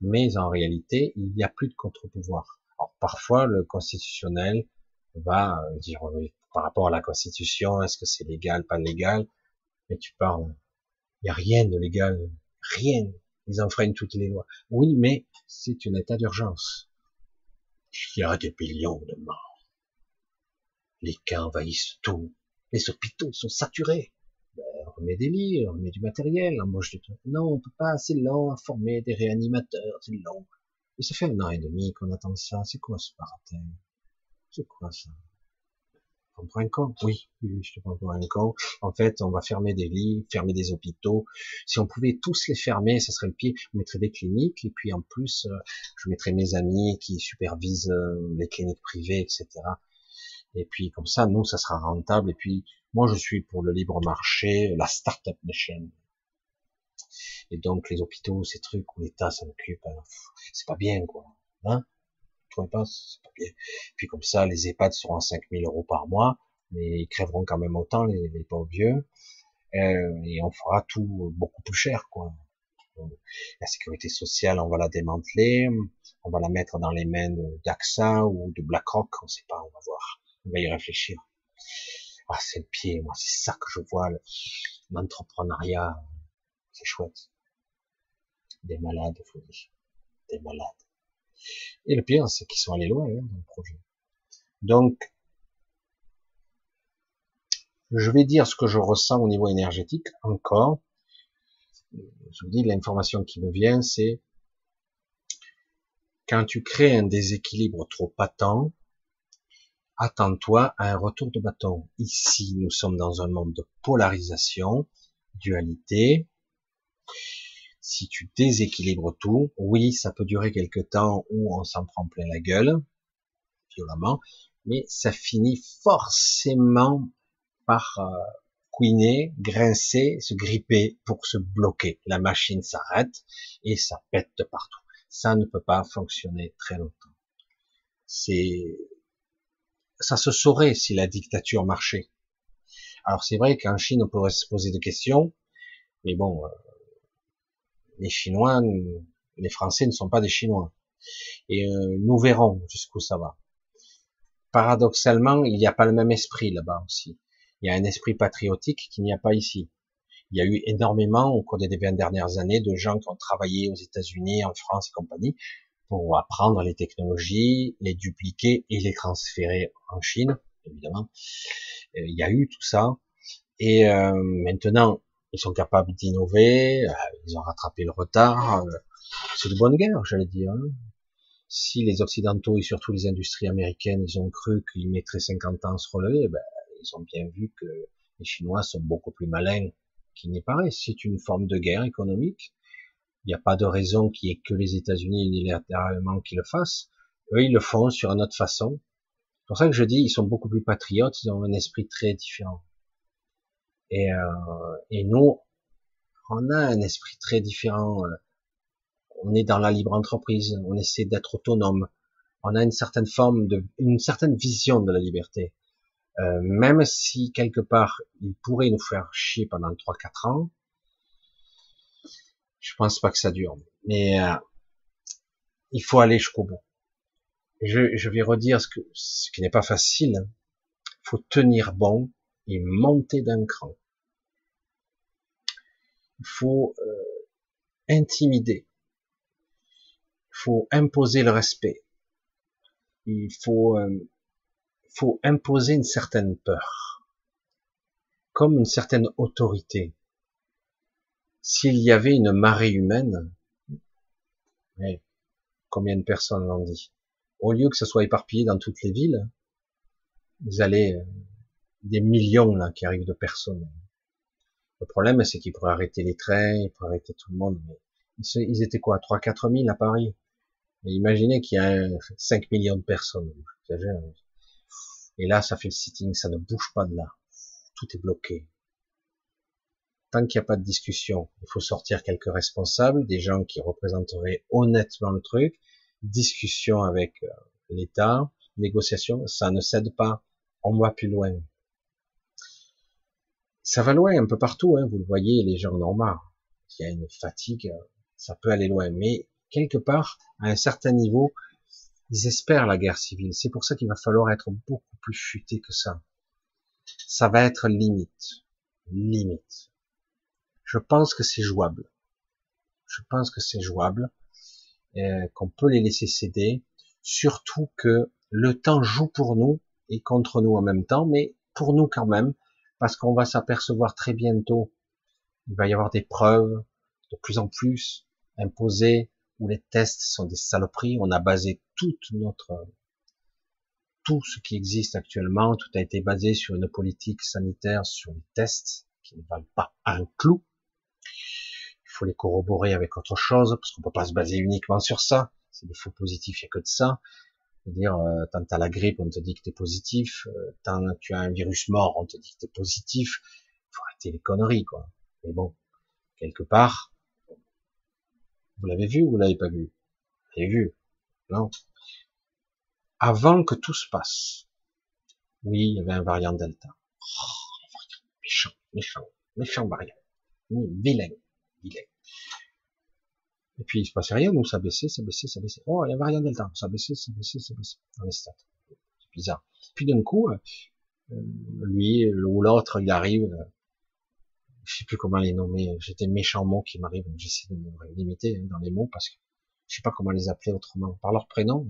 Mais en réalité, il n'y a plus de contre-pouvoir. Alors parfois, le constitutionnel va euh, dire par rapport à la Constitution, est-ce que c'est légal, pas légal? Mais tu parles, il n'y a rien de légal, rien. Ils enfreignent toutes les lois. Oui, mais c'est un état d'urgence. Il y a des millions de morts. Les cas envahissent tout. Les hôpitaux sont saturés met des lits, on met du matériel, on mange du tout. Non, on peut pas, c'est long à former des réanimateurs, c'est long. Et ça fait un an et demi qu'on attend ça. C'est quoi ce baratin? C'est quoi ça? On prend un con Oui, oui, je te prends pour un con. En fait, on va fermer des lits, fermer des hôpitaux. Si on pouvait tous les fermer, ça serait le pied. On mettrait des cliniques, et puis en plus, euh, je mettrais mes amis qui supervisent euh, les cliniques privées, etc. Et puis comme ça, nous, ça sera rentable. Et puis Moi, je suis pour le libre marché, la start-up nation. Et donc, les hôpitaux, ces trucs où l'État s'en occupe, hein, c'est pas bien, quoi. Hein? Vous pas C'est pas bien. Puis comme ça, les EHPAD seront à 5000 euros par mois, mais ils crèveront quand même autant, les, les pauvres vieux. Euh, et on fera tout beaucoup plus cher, quoi. La sécurité sociale, on va la démanteler, on va la mettre dans les mains d'AXA ou de BlackRock, on sait pas, on va voir, on va y réfléchir. Ah, c'est le pied, moi, c'est ça que je vois, l'entrepreneuriat, c'est chouette. Des malades, faut dire. Des malades. Et le pire, c'est qu'ils sont allés loin hein, dans le projet. Donc, je vais dire ce que je ressens au niveau énergétique encore. Je vous dis, l'information qui me vient, c'est quand tu crées un déséquilibre trop patent, attends-toi à un retour de bâton. Ici, nous sommes dans un monde de polarisation, dualité. Si tu déséquilibres tout, oui, ça peut durer quelque temps où on s'en prend plein la gueule, violemment, mais ça finit forcément par euh, couiner, grincer, se gripper pour se bloquer. La machine s'arrête et ça pète partout. Ça ne peut pas fonctionner très longtemps. C'est, ça se saurait si la dictature marchait. Alors c'est vrai qu'en Chine on pourrait se poser des questions, mais bon, euh, les Chinois, les Français ne sont pas des Chinois. Et euh, nous verrons jusqu'où ça va. Paradoxalement, il n'y a pas le même esprit là-bas aussi. Il y a un esprit patriotique qu'il n'y a pas ici. Il y a eu énormément, au cours des 20 dernières années, de gens qui ont travaillé aux États-Unis, en France et compagnie, pour apprendre les technologies, les dupliquer et les transférer en Chine, évidemment. Euh, il y a eu tout ça. Et euh, maintenant, ils sont capables d'innover, euh, ils ont rattrapé le retard. C'est de bonne guerre, j'allais dire. Hein. Si les Occidentaux et surtout les industries américaines, ils ont cru qu'ils mettraient 50 ans à se relever, ben, ils ont bien vu que les Chinois sont beaucoup plus malins qu'il n'y paraît. C'est une forme de guerre économique. Il n'y a pas de raison qu'il y ait que les États-Unis unilatéralement qui le fassent. Eux, ils le font sur une autre façon. C'est pour ça que je dis, ils sont beaucoup plus patriotes, ils ont un esprit très différent. Et, euh, et nous, on a un esprit très différent. On est dans la libre entreprise, on essaie d'être autonome. On a une certaine forme de, une certaine vision de la liberté. Euh, même si quelque part il pourrait nous faire chier pendant 3-4 ans, je pense pas que ça dure. Mais euh, il faut aller jusqu'au bout. Je, vais redire ce, qui n'est pas facile. Il faut tenir bon et monter d'un cran. Il faut euh, intimider. Il faut imposer le respect. Il faut euh, faut imposer une certaine peur, comme une certaine autorité. S'il y avait une marée humaine, mais combien de personnes l'ont dit, au lieu que ce soit éparpillé dans toutes les villes, vous allez euh, des millions là qui arrivent de personnes. Le problème, c'est qu'ils pourraient arrêter les trains, ils pourraient arrêter tout le monde. Mais ils étaient quoi, 3 quatre mille à Paris. Imaginez qu'il y a 5 millions de personnes. Et là, ça fait le sitting, ça ne bouge pas de là. Tout est bloqué. Tant qu'il n'y a pas de discussion, il faut sortir quelques responsables, des gens qui représenteraient honnêtement le truc, discussion avec euh, l'État, négociation, ça ne cède pas, on va plus loin. Ça va loin un peu partout, hein, vous le voyez, les gens en ont marre. Il y a une fatigue, ça peut aller loin, mais quelque part, à un certain niveau, ils espèrent la guerre civile. C'est pour ça qu'il va falloir être beaucoup plus futé que ça. Ça va être limite. Limite. Je pense que c'est jouable. Je pense que c'est jouable. Euh, qu'on peut les laisser céder. Surtout que le temps joue pour nous et contre nous en même temps, mais pour nous quand même, parce qu'on va s'apercevoir très bientôt, il va y avoir des preuves de plus en plus imposées où les tests sont des saloperies. On a basé toute notre tout ce qui existe actuellement, tout a été basé sur une politique sanitaire, sur les tests qui ne valent pas un clou. Il faut les corroborer avec autre chose, parce qu'on peut pas se baser uniquement sur ça. C'est des faux positifs, il n'y a que de ça. C'est-à-dire, euh, tant tu as la grippe, on te dit que tu es positif, euh, tant tu as un virus mort, on te dit que tu es positif. faut arrêter les conneries, quoi. Mais bon, quelque part, vous l'avez vu ou vous l'avez pas vu? Vous l'avez vu Non? Avant que tout se passe, oui, il y avait un variant Delta. Oh, méchant, méchant, méchant variant. Vilain, vilain. Et puis il se passait rien, donc ça baissait, ça baissait, ça baissait. Oh, il y a un variant Delta, ça baissait, ça baissait, ça baissait dans les stats. C'est bizarre. Puis d'un coup, euh, lui ou l'autre, il arrive, euh, je sais plus comment les nommer, j'étais méchant mot qui m'arrive, j'essaie de me limiter hein, dans les mots parce que je sais pas comment les appeler autrement. Par leur prénom,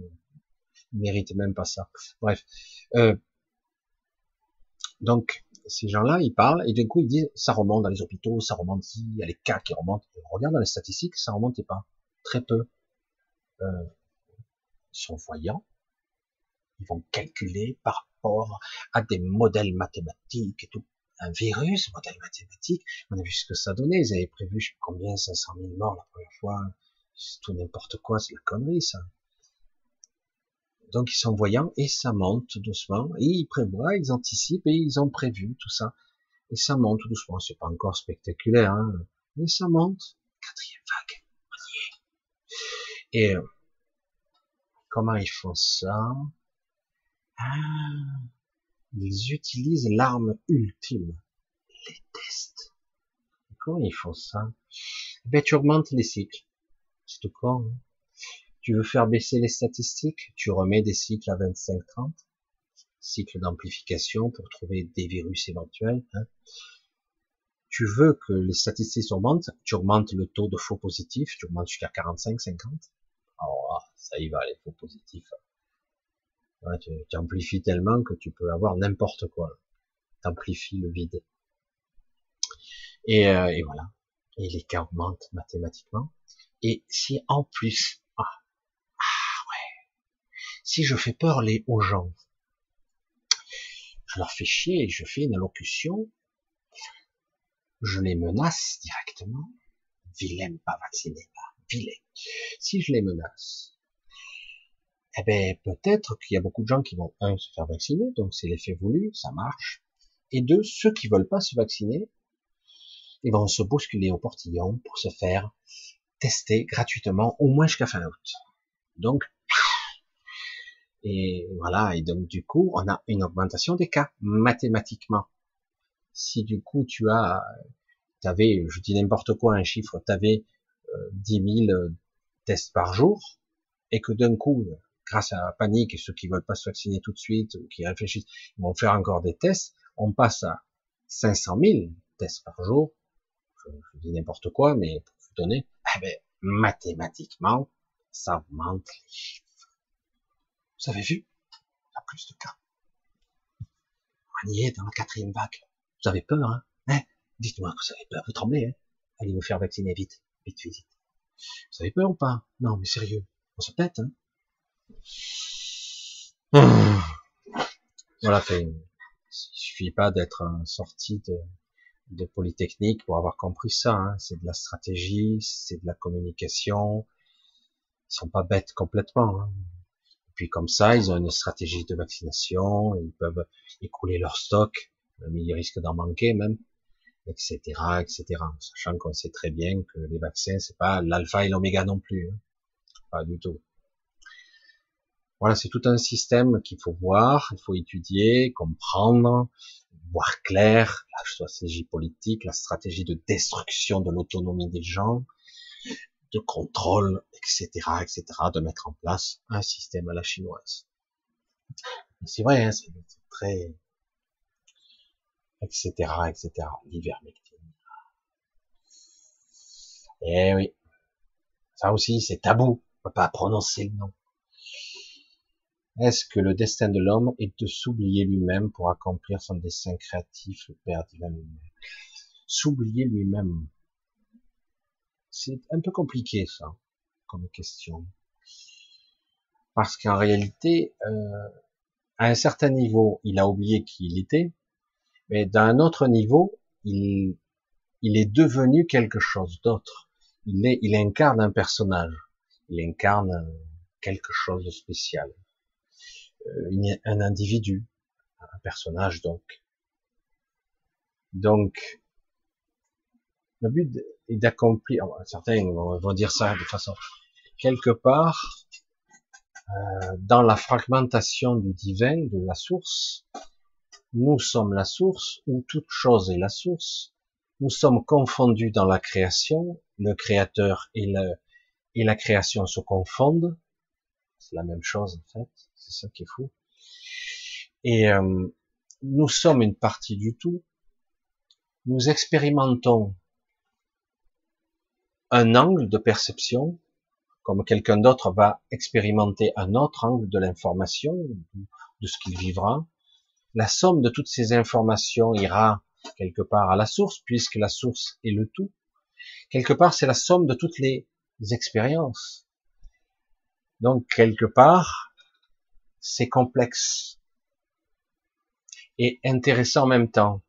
ils méritent même pas ça. Bref. Euh, donc, ces gens-là, ils parlent, et d'un coup, ils disent, ça remonte dans les hôpitaux, ça remonte ici, il y a les cas qui remontent. regarde dans les statistiques, ça remontait pas. Très peu. Euh, ils sont voyants. Ils vont calculer par rapport à des modèles mathématiques et tout. Un virus, modèle mathématique, on a vu ce que ça donnait. Ils avaient prévu, je sais combien, 500 000 morts la première fois. C'est tout n'importe quoi, c'est la connerie, ça. Donc ils sont voyants et ça monte doucement. Et ils prévoient, ils anticipent et ils ont prévu tout ça. Et ça monte doucement. C'est pas encore spectaculaire, hein, mais ça monte. Quatrième vague. Et euh, comment ils font ça? Ah, Ils utilisent l'arme ultime, les tests. Comment ils font ça? Ben tu augmentes les cycles. C'est tout con. Hein tu veux faire baisser les statistiques, tu remets des cycles à 25-30, cycles d'amplification pour trouver des virus éventuels. Hein. Tu veux que les statistiques augmentent, tu augmentes le taux de faux positifs, tu augmentes jusqu'à 45-50. Alors ça y va, les faux positifs. tu, amplifies tellement que tu peux avoir n'importe quoi. Tu amplifies le vide. Et, euh, et voilà. Et les cas augmentent mathématiquement. Et si en plus si je fais peur les, aux gens, je leur fais chier, je fais une allocution, je les menace directement, vilain, pas vacciné, pas. Si je les menace, eh ben, peut-être qu'il y a beaucoup de gens qui vont, un, se faire vacciner, donc c'est l'effet voulu, ça marche, et deux, ceux qui veulent pas se vacciner, ils vont se bousculer au portillon pour se faire tester gratuitement, au moins jusqu'à fin août. Donc, et voilà, et donc du coup, on a une augmentation des cas mathématiquement. Si du coup tu as, tu avais, je dis n'importe quoi, un chiffre, tu avais euh, 10 000 tests par jour, et que d'un coup, grâce à la panique ceux qui veulent pas se vacciner tout de suite ou qui réfléchissent, ils vont faire encore des tests, on passe à 500 000 tests par jour. Je, dis n'importe quoi, mais pour vous donner, eh ben, mathématiquement, ça augmente les chiffres. Vous avez vu? Il y a plus de cas. On y est dans la quatrième vague. Vous avez peur, hein, hein? Dites-moi que vous avez peur, vous tremblez, hein? Allez vous faire vacciner vite, vite, vite. Vous avez peur ou pas? Non, mais sérieux, on se pète, hein? Voilà, fait. Il suffit pas d'être sorti de, Polytechnique pour avoir compris ça. Hein. C'est de la stratégie, c'est de la communication. Ils sont pas bêtes complètement. Hein. Puis comme ça, ils ont une stratégie de vaccination, ils peuvent écouler leur stock, mais ils risquent d'en manquer même, etc., etc. Sachant qu'on sait très bien que les vaccins, c'est pas l'alpha et l'oméga non plus, hein. pas du tout. Voilà, c'est tout un système qu'il faut voir, il faut étudier, comprendre, voir clair, la stratégie politique, la stratégie de destruction de l'autonomie des gens, de contrôle, etc., etc., de mettre en place un système à la chinoise. C'est vrai, hein, c'est très, etc., etc., l'ivermectine. Eh oui. Ça aussi, c'est tabou. On peut pas prononcer le nom. Est-ce que le destin de l'homme est de s'oublier lui-même pour accomplir son destin créatif, le Père divin S'oublier lui-même. C'est un peu compliqué ça, comme question. Parce qu'en réalité, euh, à un certain niveau, il a oublié qui il était, mais d'un autre niveau, il, il est devenu quelque chose d'autre. Il, est, il incarne un personnage, il incarne quelque chose de spécial. euh, un individu, un personnage donc. Donc, le but est d'accomplir, certains vont dire ça de façon, quelque part, euh, dans la fragmentation du divin, de la source, nous sommes la source, où toute chose est la source, nous sommes confondus dans la création, le créateur et, le, et la création se confondent, c'est la même chose en fait, c'est ça qui est fou. Et euh, nous sommes une partie du tout, nous expérimentons un angle de perception, comme quelqu'un d'autre va expérimenter un autre angle de l'information, de ce qu'il vivra. La somme de toutes ces informations ira quelque part à la source, puisque la source est le tout. Quelque part, c'est la somme de toutes les expériences. Donc, quelque part, c'est complexe et intéressant en même temps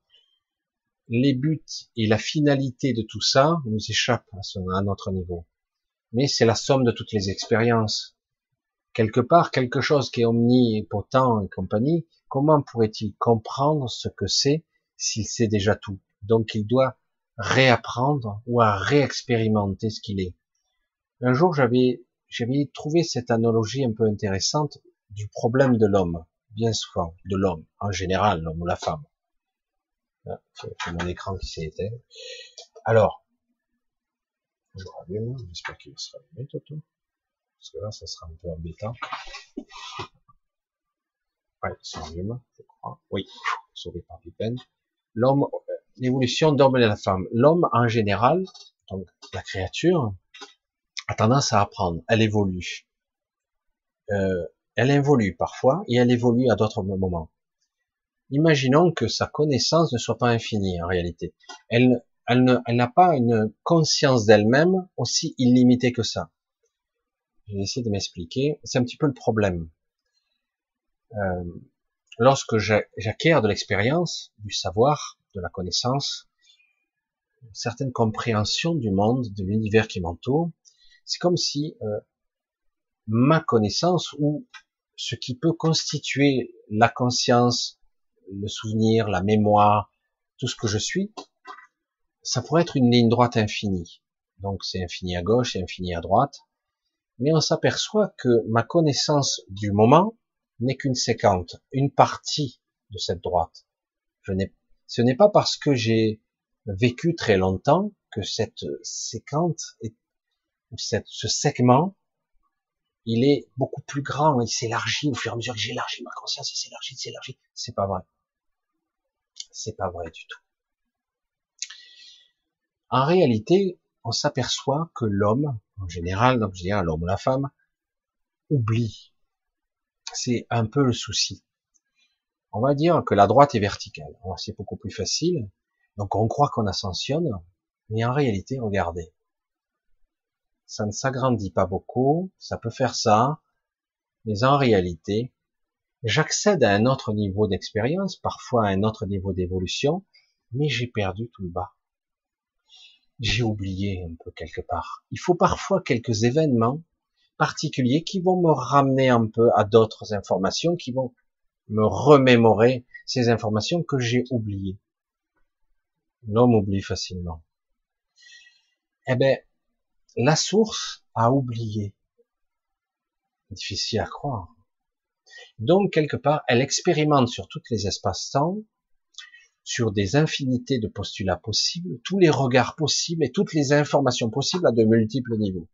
les buts et la finalité de tout ça nous échappent à, notre niveau. Mais c'est la somme de toutes les expériences. Quelque part, quelque chose qui est omnipotent et compagnie, comment pourrait-il comprendre ce que c'est s'il sait déjà tout? Donc il doit réapprendre ou à réexpérimenter ce qu'il est. Un jour, j'avais j'avais trouvé cette analogie un peu intéressante du problème de l'homme, bien souvent, de l'homme, en général, l'homme ou la femme. Ah, c'est mon écran qui s'est éteint. Alors, je rallume, j'espère qu'il sera allumé, Toto. Parce que là, ça sera un peu embêtant. Ouais, ça allume, je crois. Oui, sauvé par Pippen. L'homme, l'évolution d'homme et de la femme. L'homme, en général, donc la créature, a tendance à apprendre. Elle évolue. Euh, elle évolue parfois et elle évolue à d'autres moments. Imaginons que sa connaissance ne soit pas infinie en réalité. Elle, elle n'a pas une conscience d'elle-même aussi illimitée que ça. Je vais essayer de m'expliquer. C'est un petit peu le problème. Euh, lorsque j'acquiers de l'expérience, du savoir, de la connaissance, une certaine compréhension du monde, de l'univers qui m'entoure, c'est comme si euh, ma connaissance ou ce qui peut constituer la conscience, le souvenir, la mémoire, tout ce que je suis, ça pourrait être une ligne droite infinie. Donc c'est infini à gauche et infini à droite. Mais on s'aperçoit que ma connaissance du moment n'est qu'une séquente, une partie de cette droite. Je ce n'est pas parce que j'ai vécu très longtemps que cette séquente, cette, ce segment, il est beaucoup plus grand, il s'élargit au fur et à mesure que j'élargis ma conscience, il s'élargit, il s'élargit. C'est pas vrai. C'est pas vrai du tout. En réalité, on s'aperçoit que l'homme, en général, donc je dirais l'homme la femme, oublie. C'est un peu le souci. On va dire que la droite est verticale. C'est beaucoup plus facile. Donc on croit qu'on ascensionne, mais en réalité, regardez. Ça ne s'agrandit pas beaucoup, ça peut faire ça, mais en réalité, J'accède à un autre niveau d'expérience, parfois à un autre niveau d'évolution, mais j'ai perdu tout le bas. J'ai oublié un peu quelque part. Il faut parfois quelques événements particuliers qui vont me ramener un peu à d'autres informations, qui vont me remémorer ces informations que j'ai oubliées. L'homme oublie facilement. Eh ben, la source a oublié. Difficile à croire. Donc, quelque part, elle expérimente sur toutes les espaces-temps, sur des infinités de postulats possibles, tous les regards possibles et toutes les informations possibles à de multiples niveaux.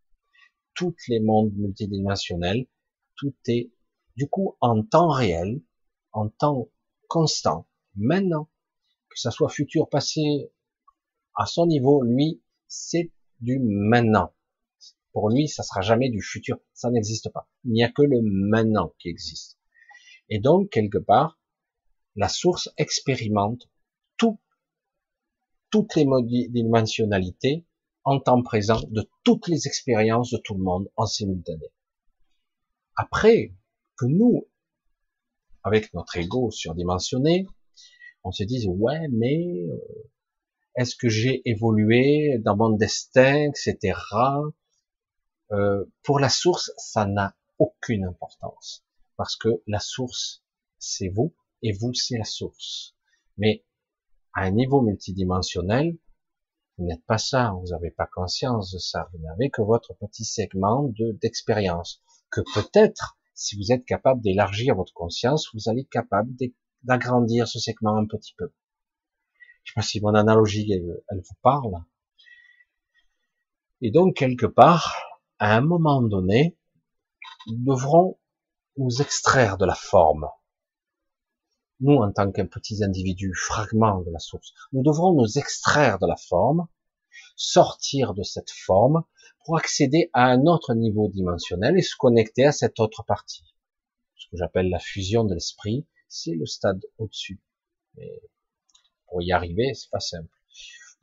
Tous les mondes multidimensionnels, tout est, du coup, en temps réel, en temps constant, maintenant, que ça soit futur, passé, à son niveau, lui, c'est du maintenant. Pour lui, ça sera jamais du futur. Ça n'existe pas. Il n'y a que le maintenant qui existe. Et donc, quelque part, la source expérimente tout, toutes les dimensionnalités en temps présent de toutes les expériences de tout le monde en simultané. Après, que nous, avec notre ego surdimensionné, on se dise, ouais, mais euh, est-ce que j'ai évolué dans mon destin, etc. Euh, pour la source, ça n'a aucune importance. Parce que la source, c'est vous, et vous, c'est la source. Mais à un niveau multidimensionnel, vous n'êtes pas ça, vous n'avez pas conscience de ça, vous n'avez que votre petit segment de d'expérience, que peut-être, si vous êtes capable d'élargir votre conscience, vous allez être capable d'agrandir ce segment un petit peu. Je sais pas si mon analogie, elle, elle vous parle. Et donc, quelque part, à un moment donné, nous devrons nous extraire de la forme. Nous, en tant qu'un petit individu, fragment de la source, nous devrons nous extraire de la forme, sortir de cette forme pour accéder à un autre niveau dimensionnel et se connecter à cette autre partie. Ce que j'appelle la fusion de l'esprit, c'est le stade au-dessus. Mais pour y arriver, c'est pas simple.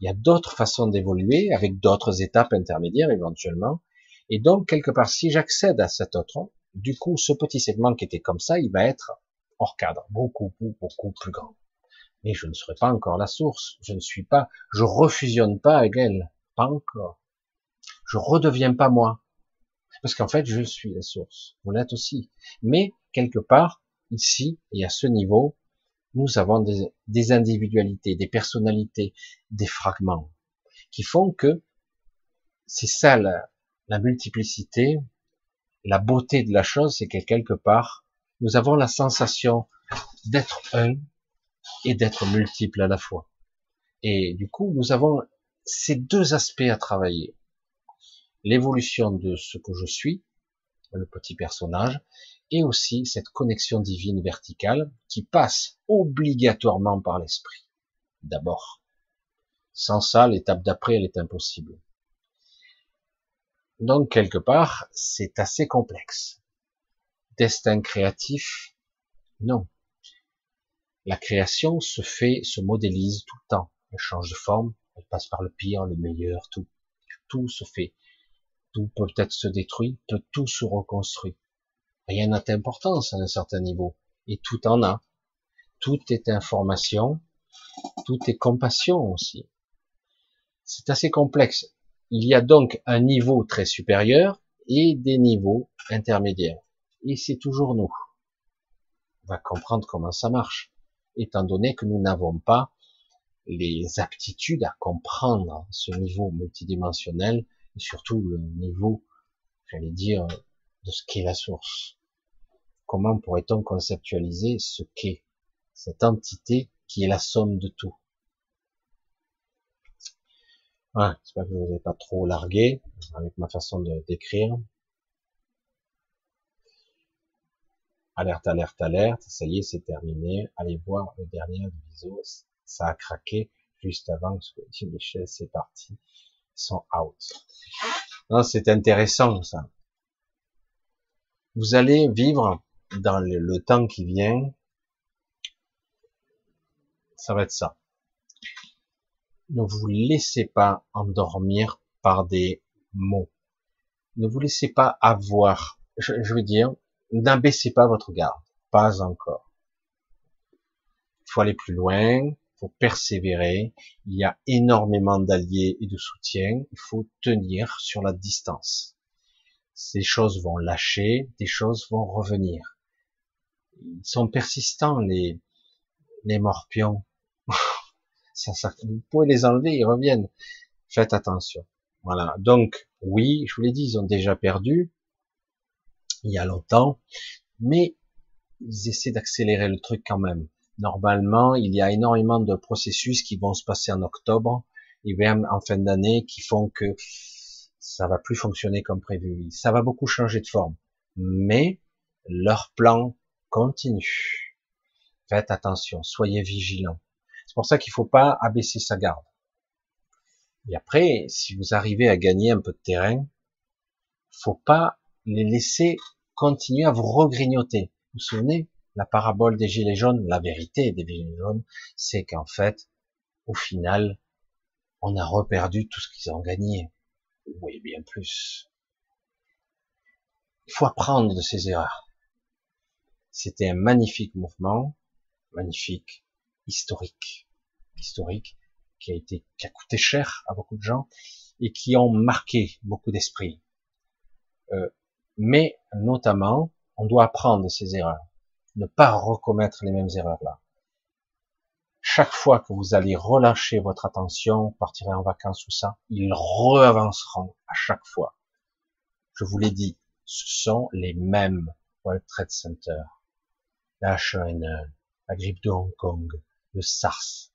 Il y a d'autres façons d'évoluer avec d'autres étapes intermédiaires éventuellement. Et donc, quelque part, si j'accède à cet autre, du coup, ce petit segment qui était comme ça, il va être hors cadre, beaucoup, beaucoup, beaucoup plus grand. Mais je ne serai pas encore la source. Je ne suis pas, je refusionne pas avec elle. Pas encore. Je redeviens pas moi. Parce qu'en fait, je suis la source. Vous l'êtes aussi. Mais, quelque part, ici, et à ce niveau, nous avons des, individualités, des personnalités, des fragments, qui font que c'est ça la multiplicité, la beauté de la chose, c'est que quelque part, nous avons la sensation d'être un et d'être multiple à la fois. Et du coup, nous avons ces deux aspects à travailler. L'évolution de ce que je suis, le petit personnage, et aussi cette connexion divine verticale qui passe obligatoirement par l'esprit. D'abord. Sans ça, l'étape d'après, elle est impossible. Donc, quelque part, c'est assez complexe. Destin créatif, non. La création se fait, se modélise tout le temps. Elle change de forme, elle passe par le pire, le meilleur, tout. Tout se fait. Tout peut être se détruit, peut tout se reconstruit. Rien n'a d'importance à un certain niveau. Et tout en a. Tout est information, tout est compassion aussi. C'est assez complexe. Il y a donc un niveau très supérieur et des niveaux intermédiaires. Et c'est toujours nous. On va comprendre comment ça marche, étant donné que nous n'avons pas les aptitudes à comprendre ce niveau multidimensionnel et surtout le niveau, j'allais dire, de ce qu'est la source. Comment pourrait-on conceptualiser ce qu'est cette entité qui est la somme de tout? Ouais, j'espère que je vous ai pas trop largué avec ma façon décrire. Alerte, alerte, alerte. Ça y est, c'est terminé. Allez voir le dernier visio. Ça a craqué juste avant que les chaises, c'est parti. Ils sont out. Non, c'est intéressant, ça. Vous allez vivre dans le temps qui vient. Ça va être ça ne vous laissez pas endormir par des mots. Ne vous laissez pas avoir. Je, veux dire, n'abaissez pas votre garde. Pas encore. Il faut aller plus loin. Il faut persévérer. Il y a énormément d'alliés et de soutien. Il faut tenir sur la distance. Ces choses vont lâcher, des choses vont revenir. Ils sont persistants, les, les morpions. ça, vous pouvez les enlever, ils reviennent. Faites attention. Voilà. Donc, oui, je vous l'ai dit, ils ont déjà perdu il y a longtemps, mais ils essaient d'accélérer le truc quand même. Normalement, il y a énormément de processus qui vont se passer en octobre et même en fin d'année qui font que ça va plus fonctionner comme prévu. Ça va beaucoup changer de forme. Mais leur plan continue. Faites attention, soyez vigilants. C'est pour ça qu'il faut pas abaisser sa garde. Et après, si vous arrivez à gagner un peu de terrain, faut pas les laisser continuer à vous regrignoter. Vous vous souvenez, la parabole des gilets jaunes, la vérité des gilets jaunes, c'est qu'en fait, au final, on a reperdu tout ce qu'ils ont gagné. Oui, bien plus. Il faut apprendre de ces erreurs. C'était un magnifique mouvement, magnifique, historique, historique, qui a été, qui a coûté cher à beaucoup de gens et qui ont marqué beaucoup d'esprits. Euh, mais notamment On doit apprendre ces erreurs, ne pas recommettre les mêmes erreurs là. Chaque fois que vous allez relâcher votre attention, partirez en vacances ou ça, ils reavanceront à chaque fois. Je vous l'ai dit, ce sont les mêmes World Trade Center, la H1N1, la grippe de Hong Kong, le SARS,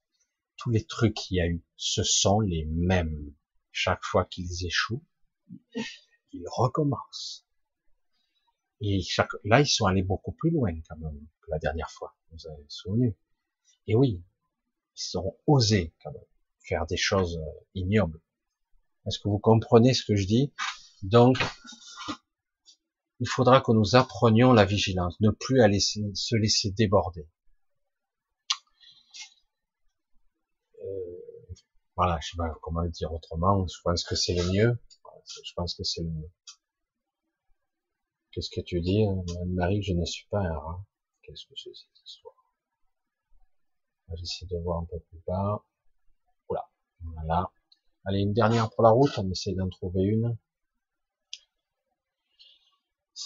tous les trucs qu'il y a eu, ce sont les mêmes. Chaque fois qu'ils échouent, ils recommencent. Et chaque, là, ils sont allés beaucoup plus loin quand même que la dernière fois. Vous avez souvenu. Et oui, ils ont osé quand même faire des choses euh, ignobles. Est-ce que vous comprenez ce que je dis? Donc, il faudra que nous apprenions la vigilance, ne plus à se laisser déborder. Voilà, je sais pas comment le dire autrement. Je pense que c'est le mieux. Je pense que c'est le mieux. Qu'est-ce que tu dis, Marie Je ne suis pas un rat. Qu'est-ce que c'est cette histoire? J'essaie de voir un peu plus bas. Voilà. Voilà. Allez, une dernière pour la route. On essaie d'en trouver une.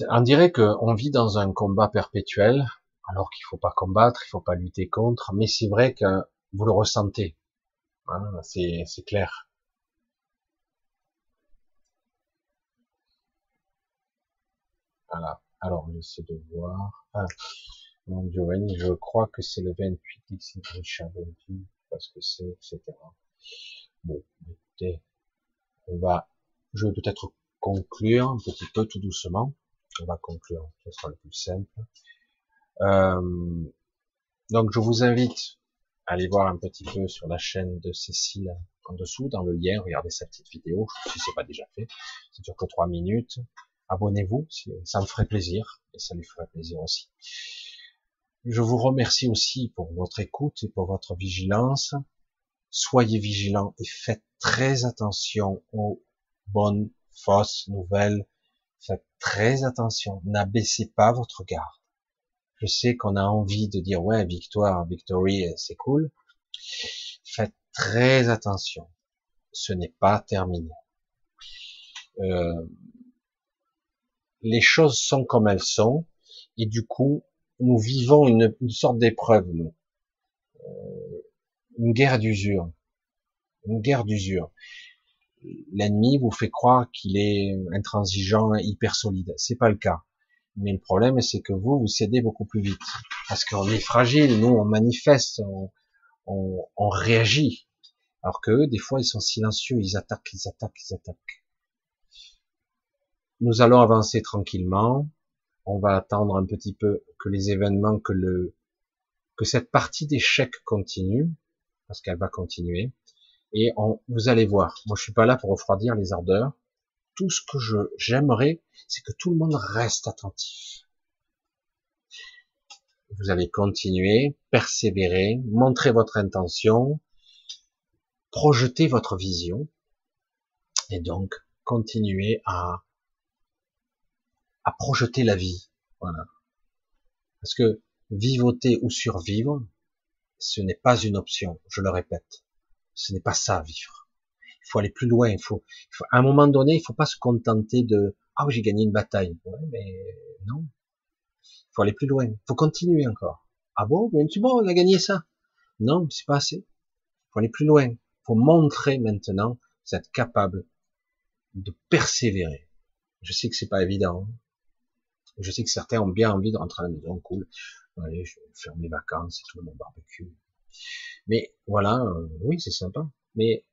On dirait qu'on vit dans un combat perpétuel, alors qu'il faut pas combattre, il faut pas lutter contre, mais c'est vrai que vous le ressentez. Hein, c'est clair. Voilà. Alors, j'essaie de voir. Ah, mon Giovanni, je crois que c'est le 28 ici, Richard parce que c'est, etc. Bon, écoutez, on va, je vais peut-être conclure un petit peu tout doucement. On va conclure, ce sera le plus simple. Euh, donc, je vous invite à aller voir un petit peu sur la chaîne de Cécile en dessous, dans le lien, regardez sa petite vidéo, si c'est pas déjà fait. Ça dure que trois minutes abonnez-vous, ça me ferait plaisir, et ça lui ferait plaisir aussi. Je vous remercie aussi pour votre écoute et pour votre vigilance. Soyez vigilants et faites très attention aux bonnes, fausses nouvelles. Faites très attention. N'abaissez pas votre garde. Je sais qu'on a envie de dire ouais, victoire, victory, c'est cool. Faites très attention. Ce n'est pas terminé. Euh, les choses sont comme elles sont, et du coup, nous vivons une, sorte d'épreuve, nous. Euh, une guerre d'usure. Une guerre d'usure. L'ennemi vous fait croire qu'il est intransigeant, hyper solide. C'est pas le cas. Mais le problème, c'est que vous, vous cédez beaucoup plus vite. Parce qu'on est fragile, nous, on manifeste, on, réagit. Alors que des fois, ils sont silencieux, ils attaquent, ils attaquent, ils attaquent. Nous allons avancer tranquillement. On va attendre un petit peu que les événements, que le, que cette partie d'échec continue, parce qu'elle va continuer. Et on, vous allez voir. Moi, je suis pas là pour refroidir les ardeurs. Tout ce que je, j'aimerais, c'est que tout le monde reste attentif. Vous allez continuer, persévérer, montrer votre intention, projeter votre vision, et donc continuer à à projeter la vie. Voilà. Parce que vivoter ou survivre, ce n'est pas une option, je le répète. Ce n'est pas ça, vivre. Il faut aller plus loin. Il faut, à un moment donné, il faut pas se contenter de ah j'ai gagné une bataille. Ouais, mais non. Il faut aller plus loin. Il faut continuer encore. Ah bon, mais tu bon, on a gagné ça. Non, c'est pas assez. Il faut aller plus loin. Il faut montrer maintenant que vous êtes capable de persévérer. Je sais que c'est pas évident. Je sais que certains ont bien envie de rentrer à la maison, cool. Allez, je vais faire mes vacances et tout, mon barbecue. Mais voilà, euh, oui, c'est sympa. Mais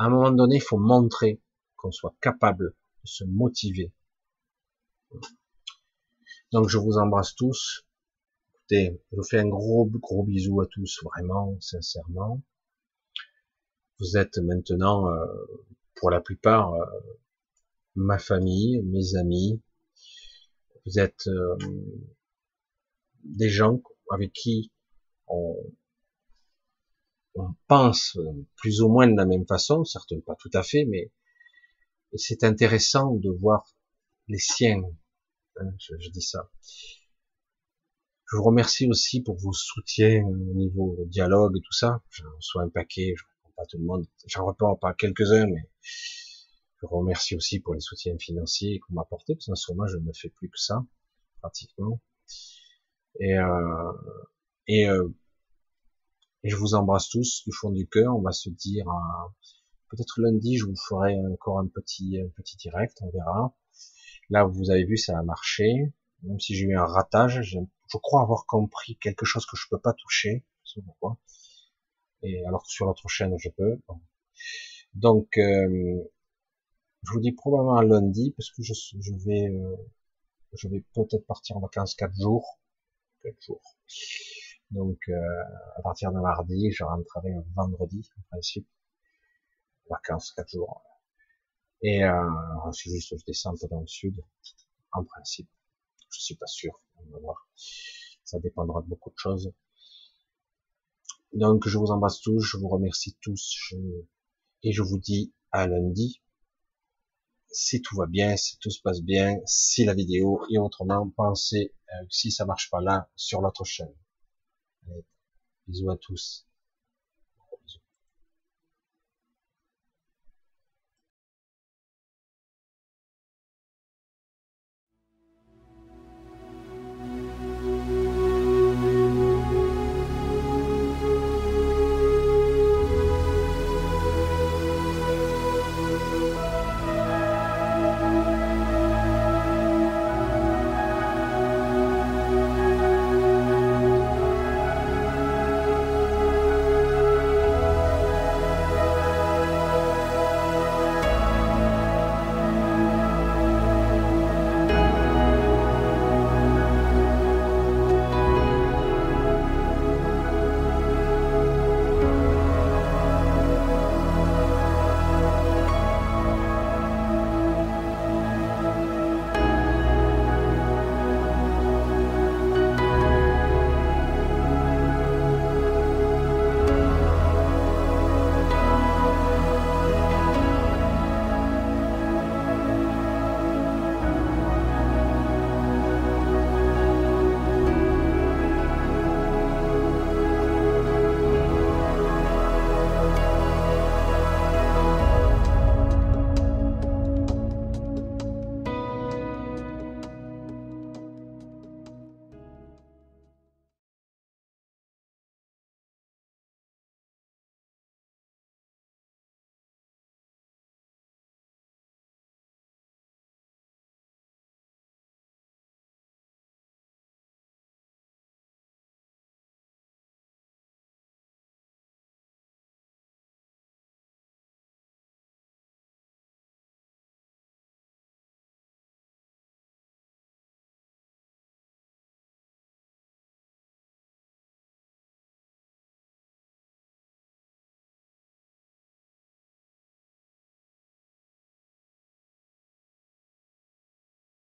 à un moment donné, il faut montrer qu'on soit capable de se motiver. Donc je vous embrasse tous. Écoutez, je vous fais un gros gros bisou à tous, vraiment, sincèrement. Vous êtes maintenant, euh, pour la plupart, euh, ma famille, mes amis, vous êtes euh, des gens avec qui on, on, pense plus ou moins de la même façon, certes pas tout à fait, mais c'est intéressant de voir les siens. Hein, je, dis ça. Je vous remercie aussi pour vos soutiens au niveau dialogue et tout ça. Je reçois un paquet, je réponds pas tout le monde. J'en réponds pas quelques-uns, mais je vous remercie aussi pour les soutiens financiers que vous m'apportez, parce qu'en ce moment, je ne fais plus que ça. pratiquement. Et, euh, et, euh, et je vous embrasse tous du fond du cœur. On va se dire euh, peut-être lundi, je vous ferai encore un petit un petit direct, on verra. Là, vous avez vu, ça a marché, même si j'ai eu un ratage. Je, crois avoir compris quelque chose que je peux pas toucher, sais pourquoi. Et alors que sur l'autre chaîne, je peux. Donc, euh, je vous dis probablement lundi, parce que je, je vais, euh, je vais peut-être partir en vacances quatre jours, quatre jours. Donc, euh, à partir de mardi, je rentrerai vendredi, en principe. Vacances quatre jours. Et euh, c'est juste je descends dans le sud, en principe. Je suis pas sûr, on va voir. Ça dépendra de beaucoup de choses. Donc, je vous embrasse tous, je vous remercie tous, et je vous dis à lundi si tout va bien, si tout se passe bien, si la vidéo et autrement, pensez euh, si ça marche pas là sur l'autre chaîne. Bisous à tous.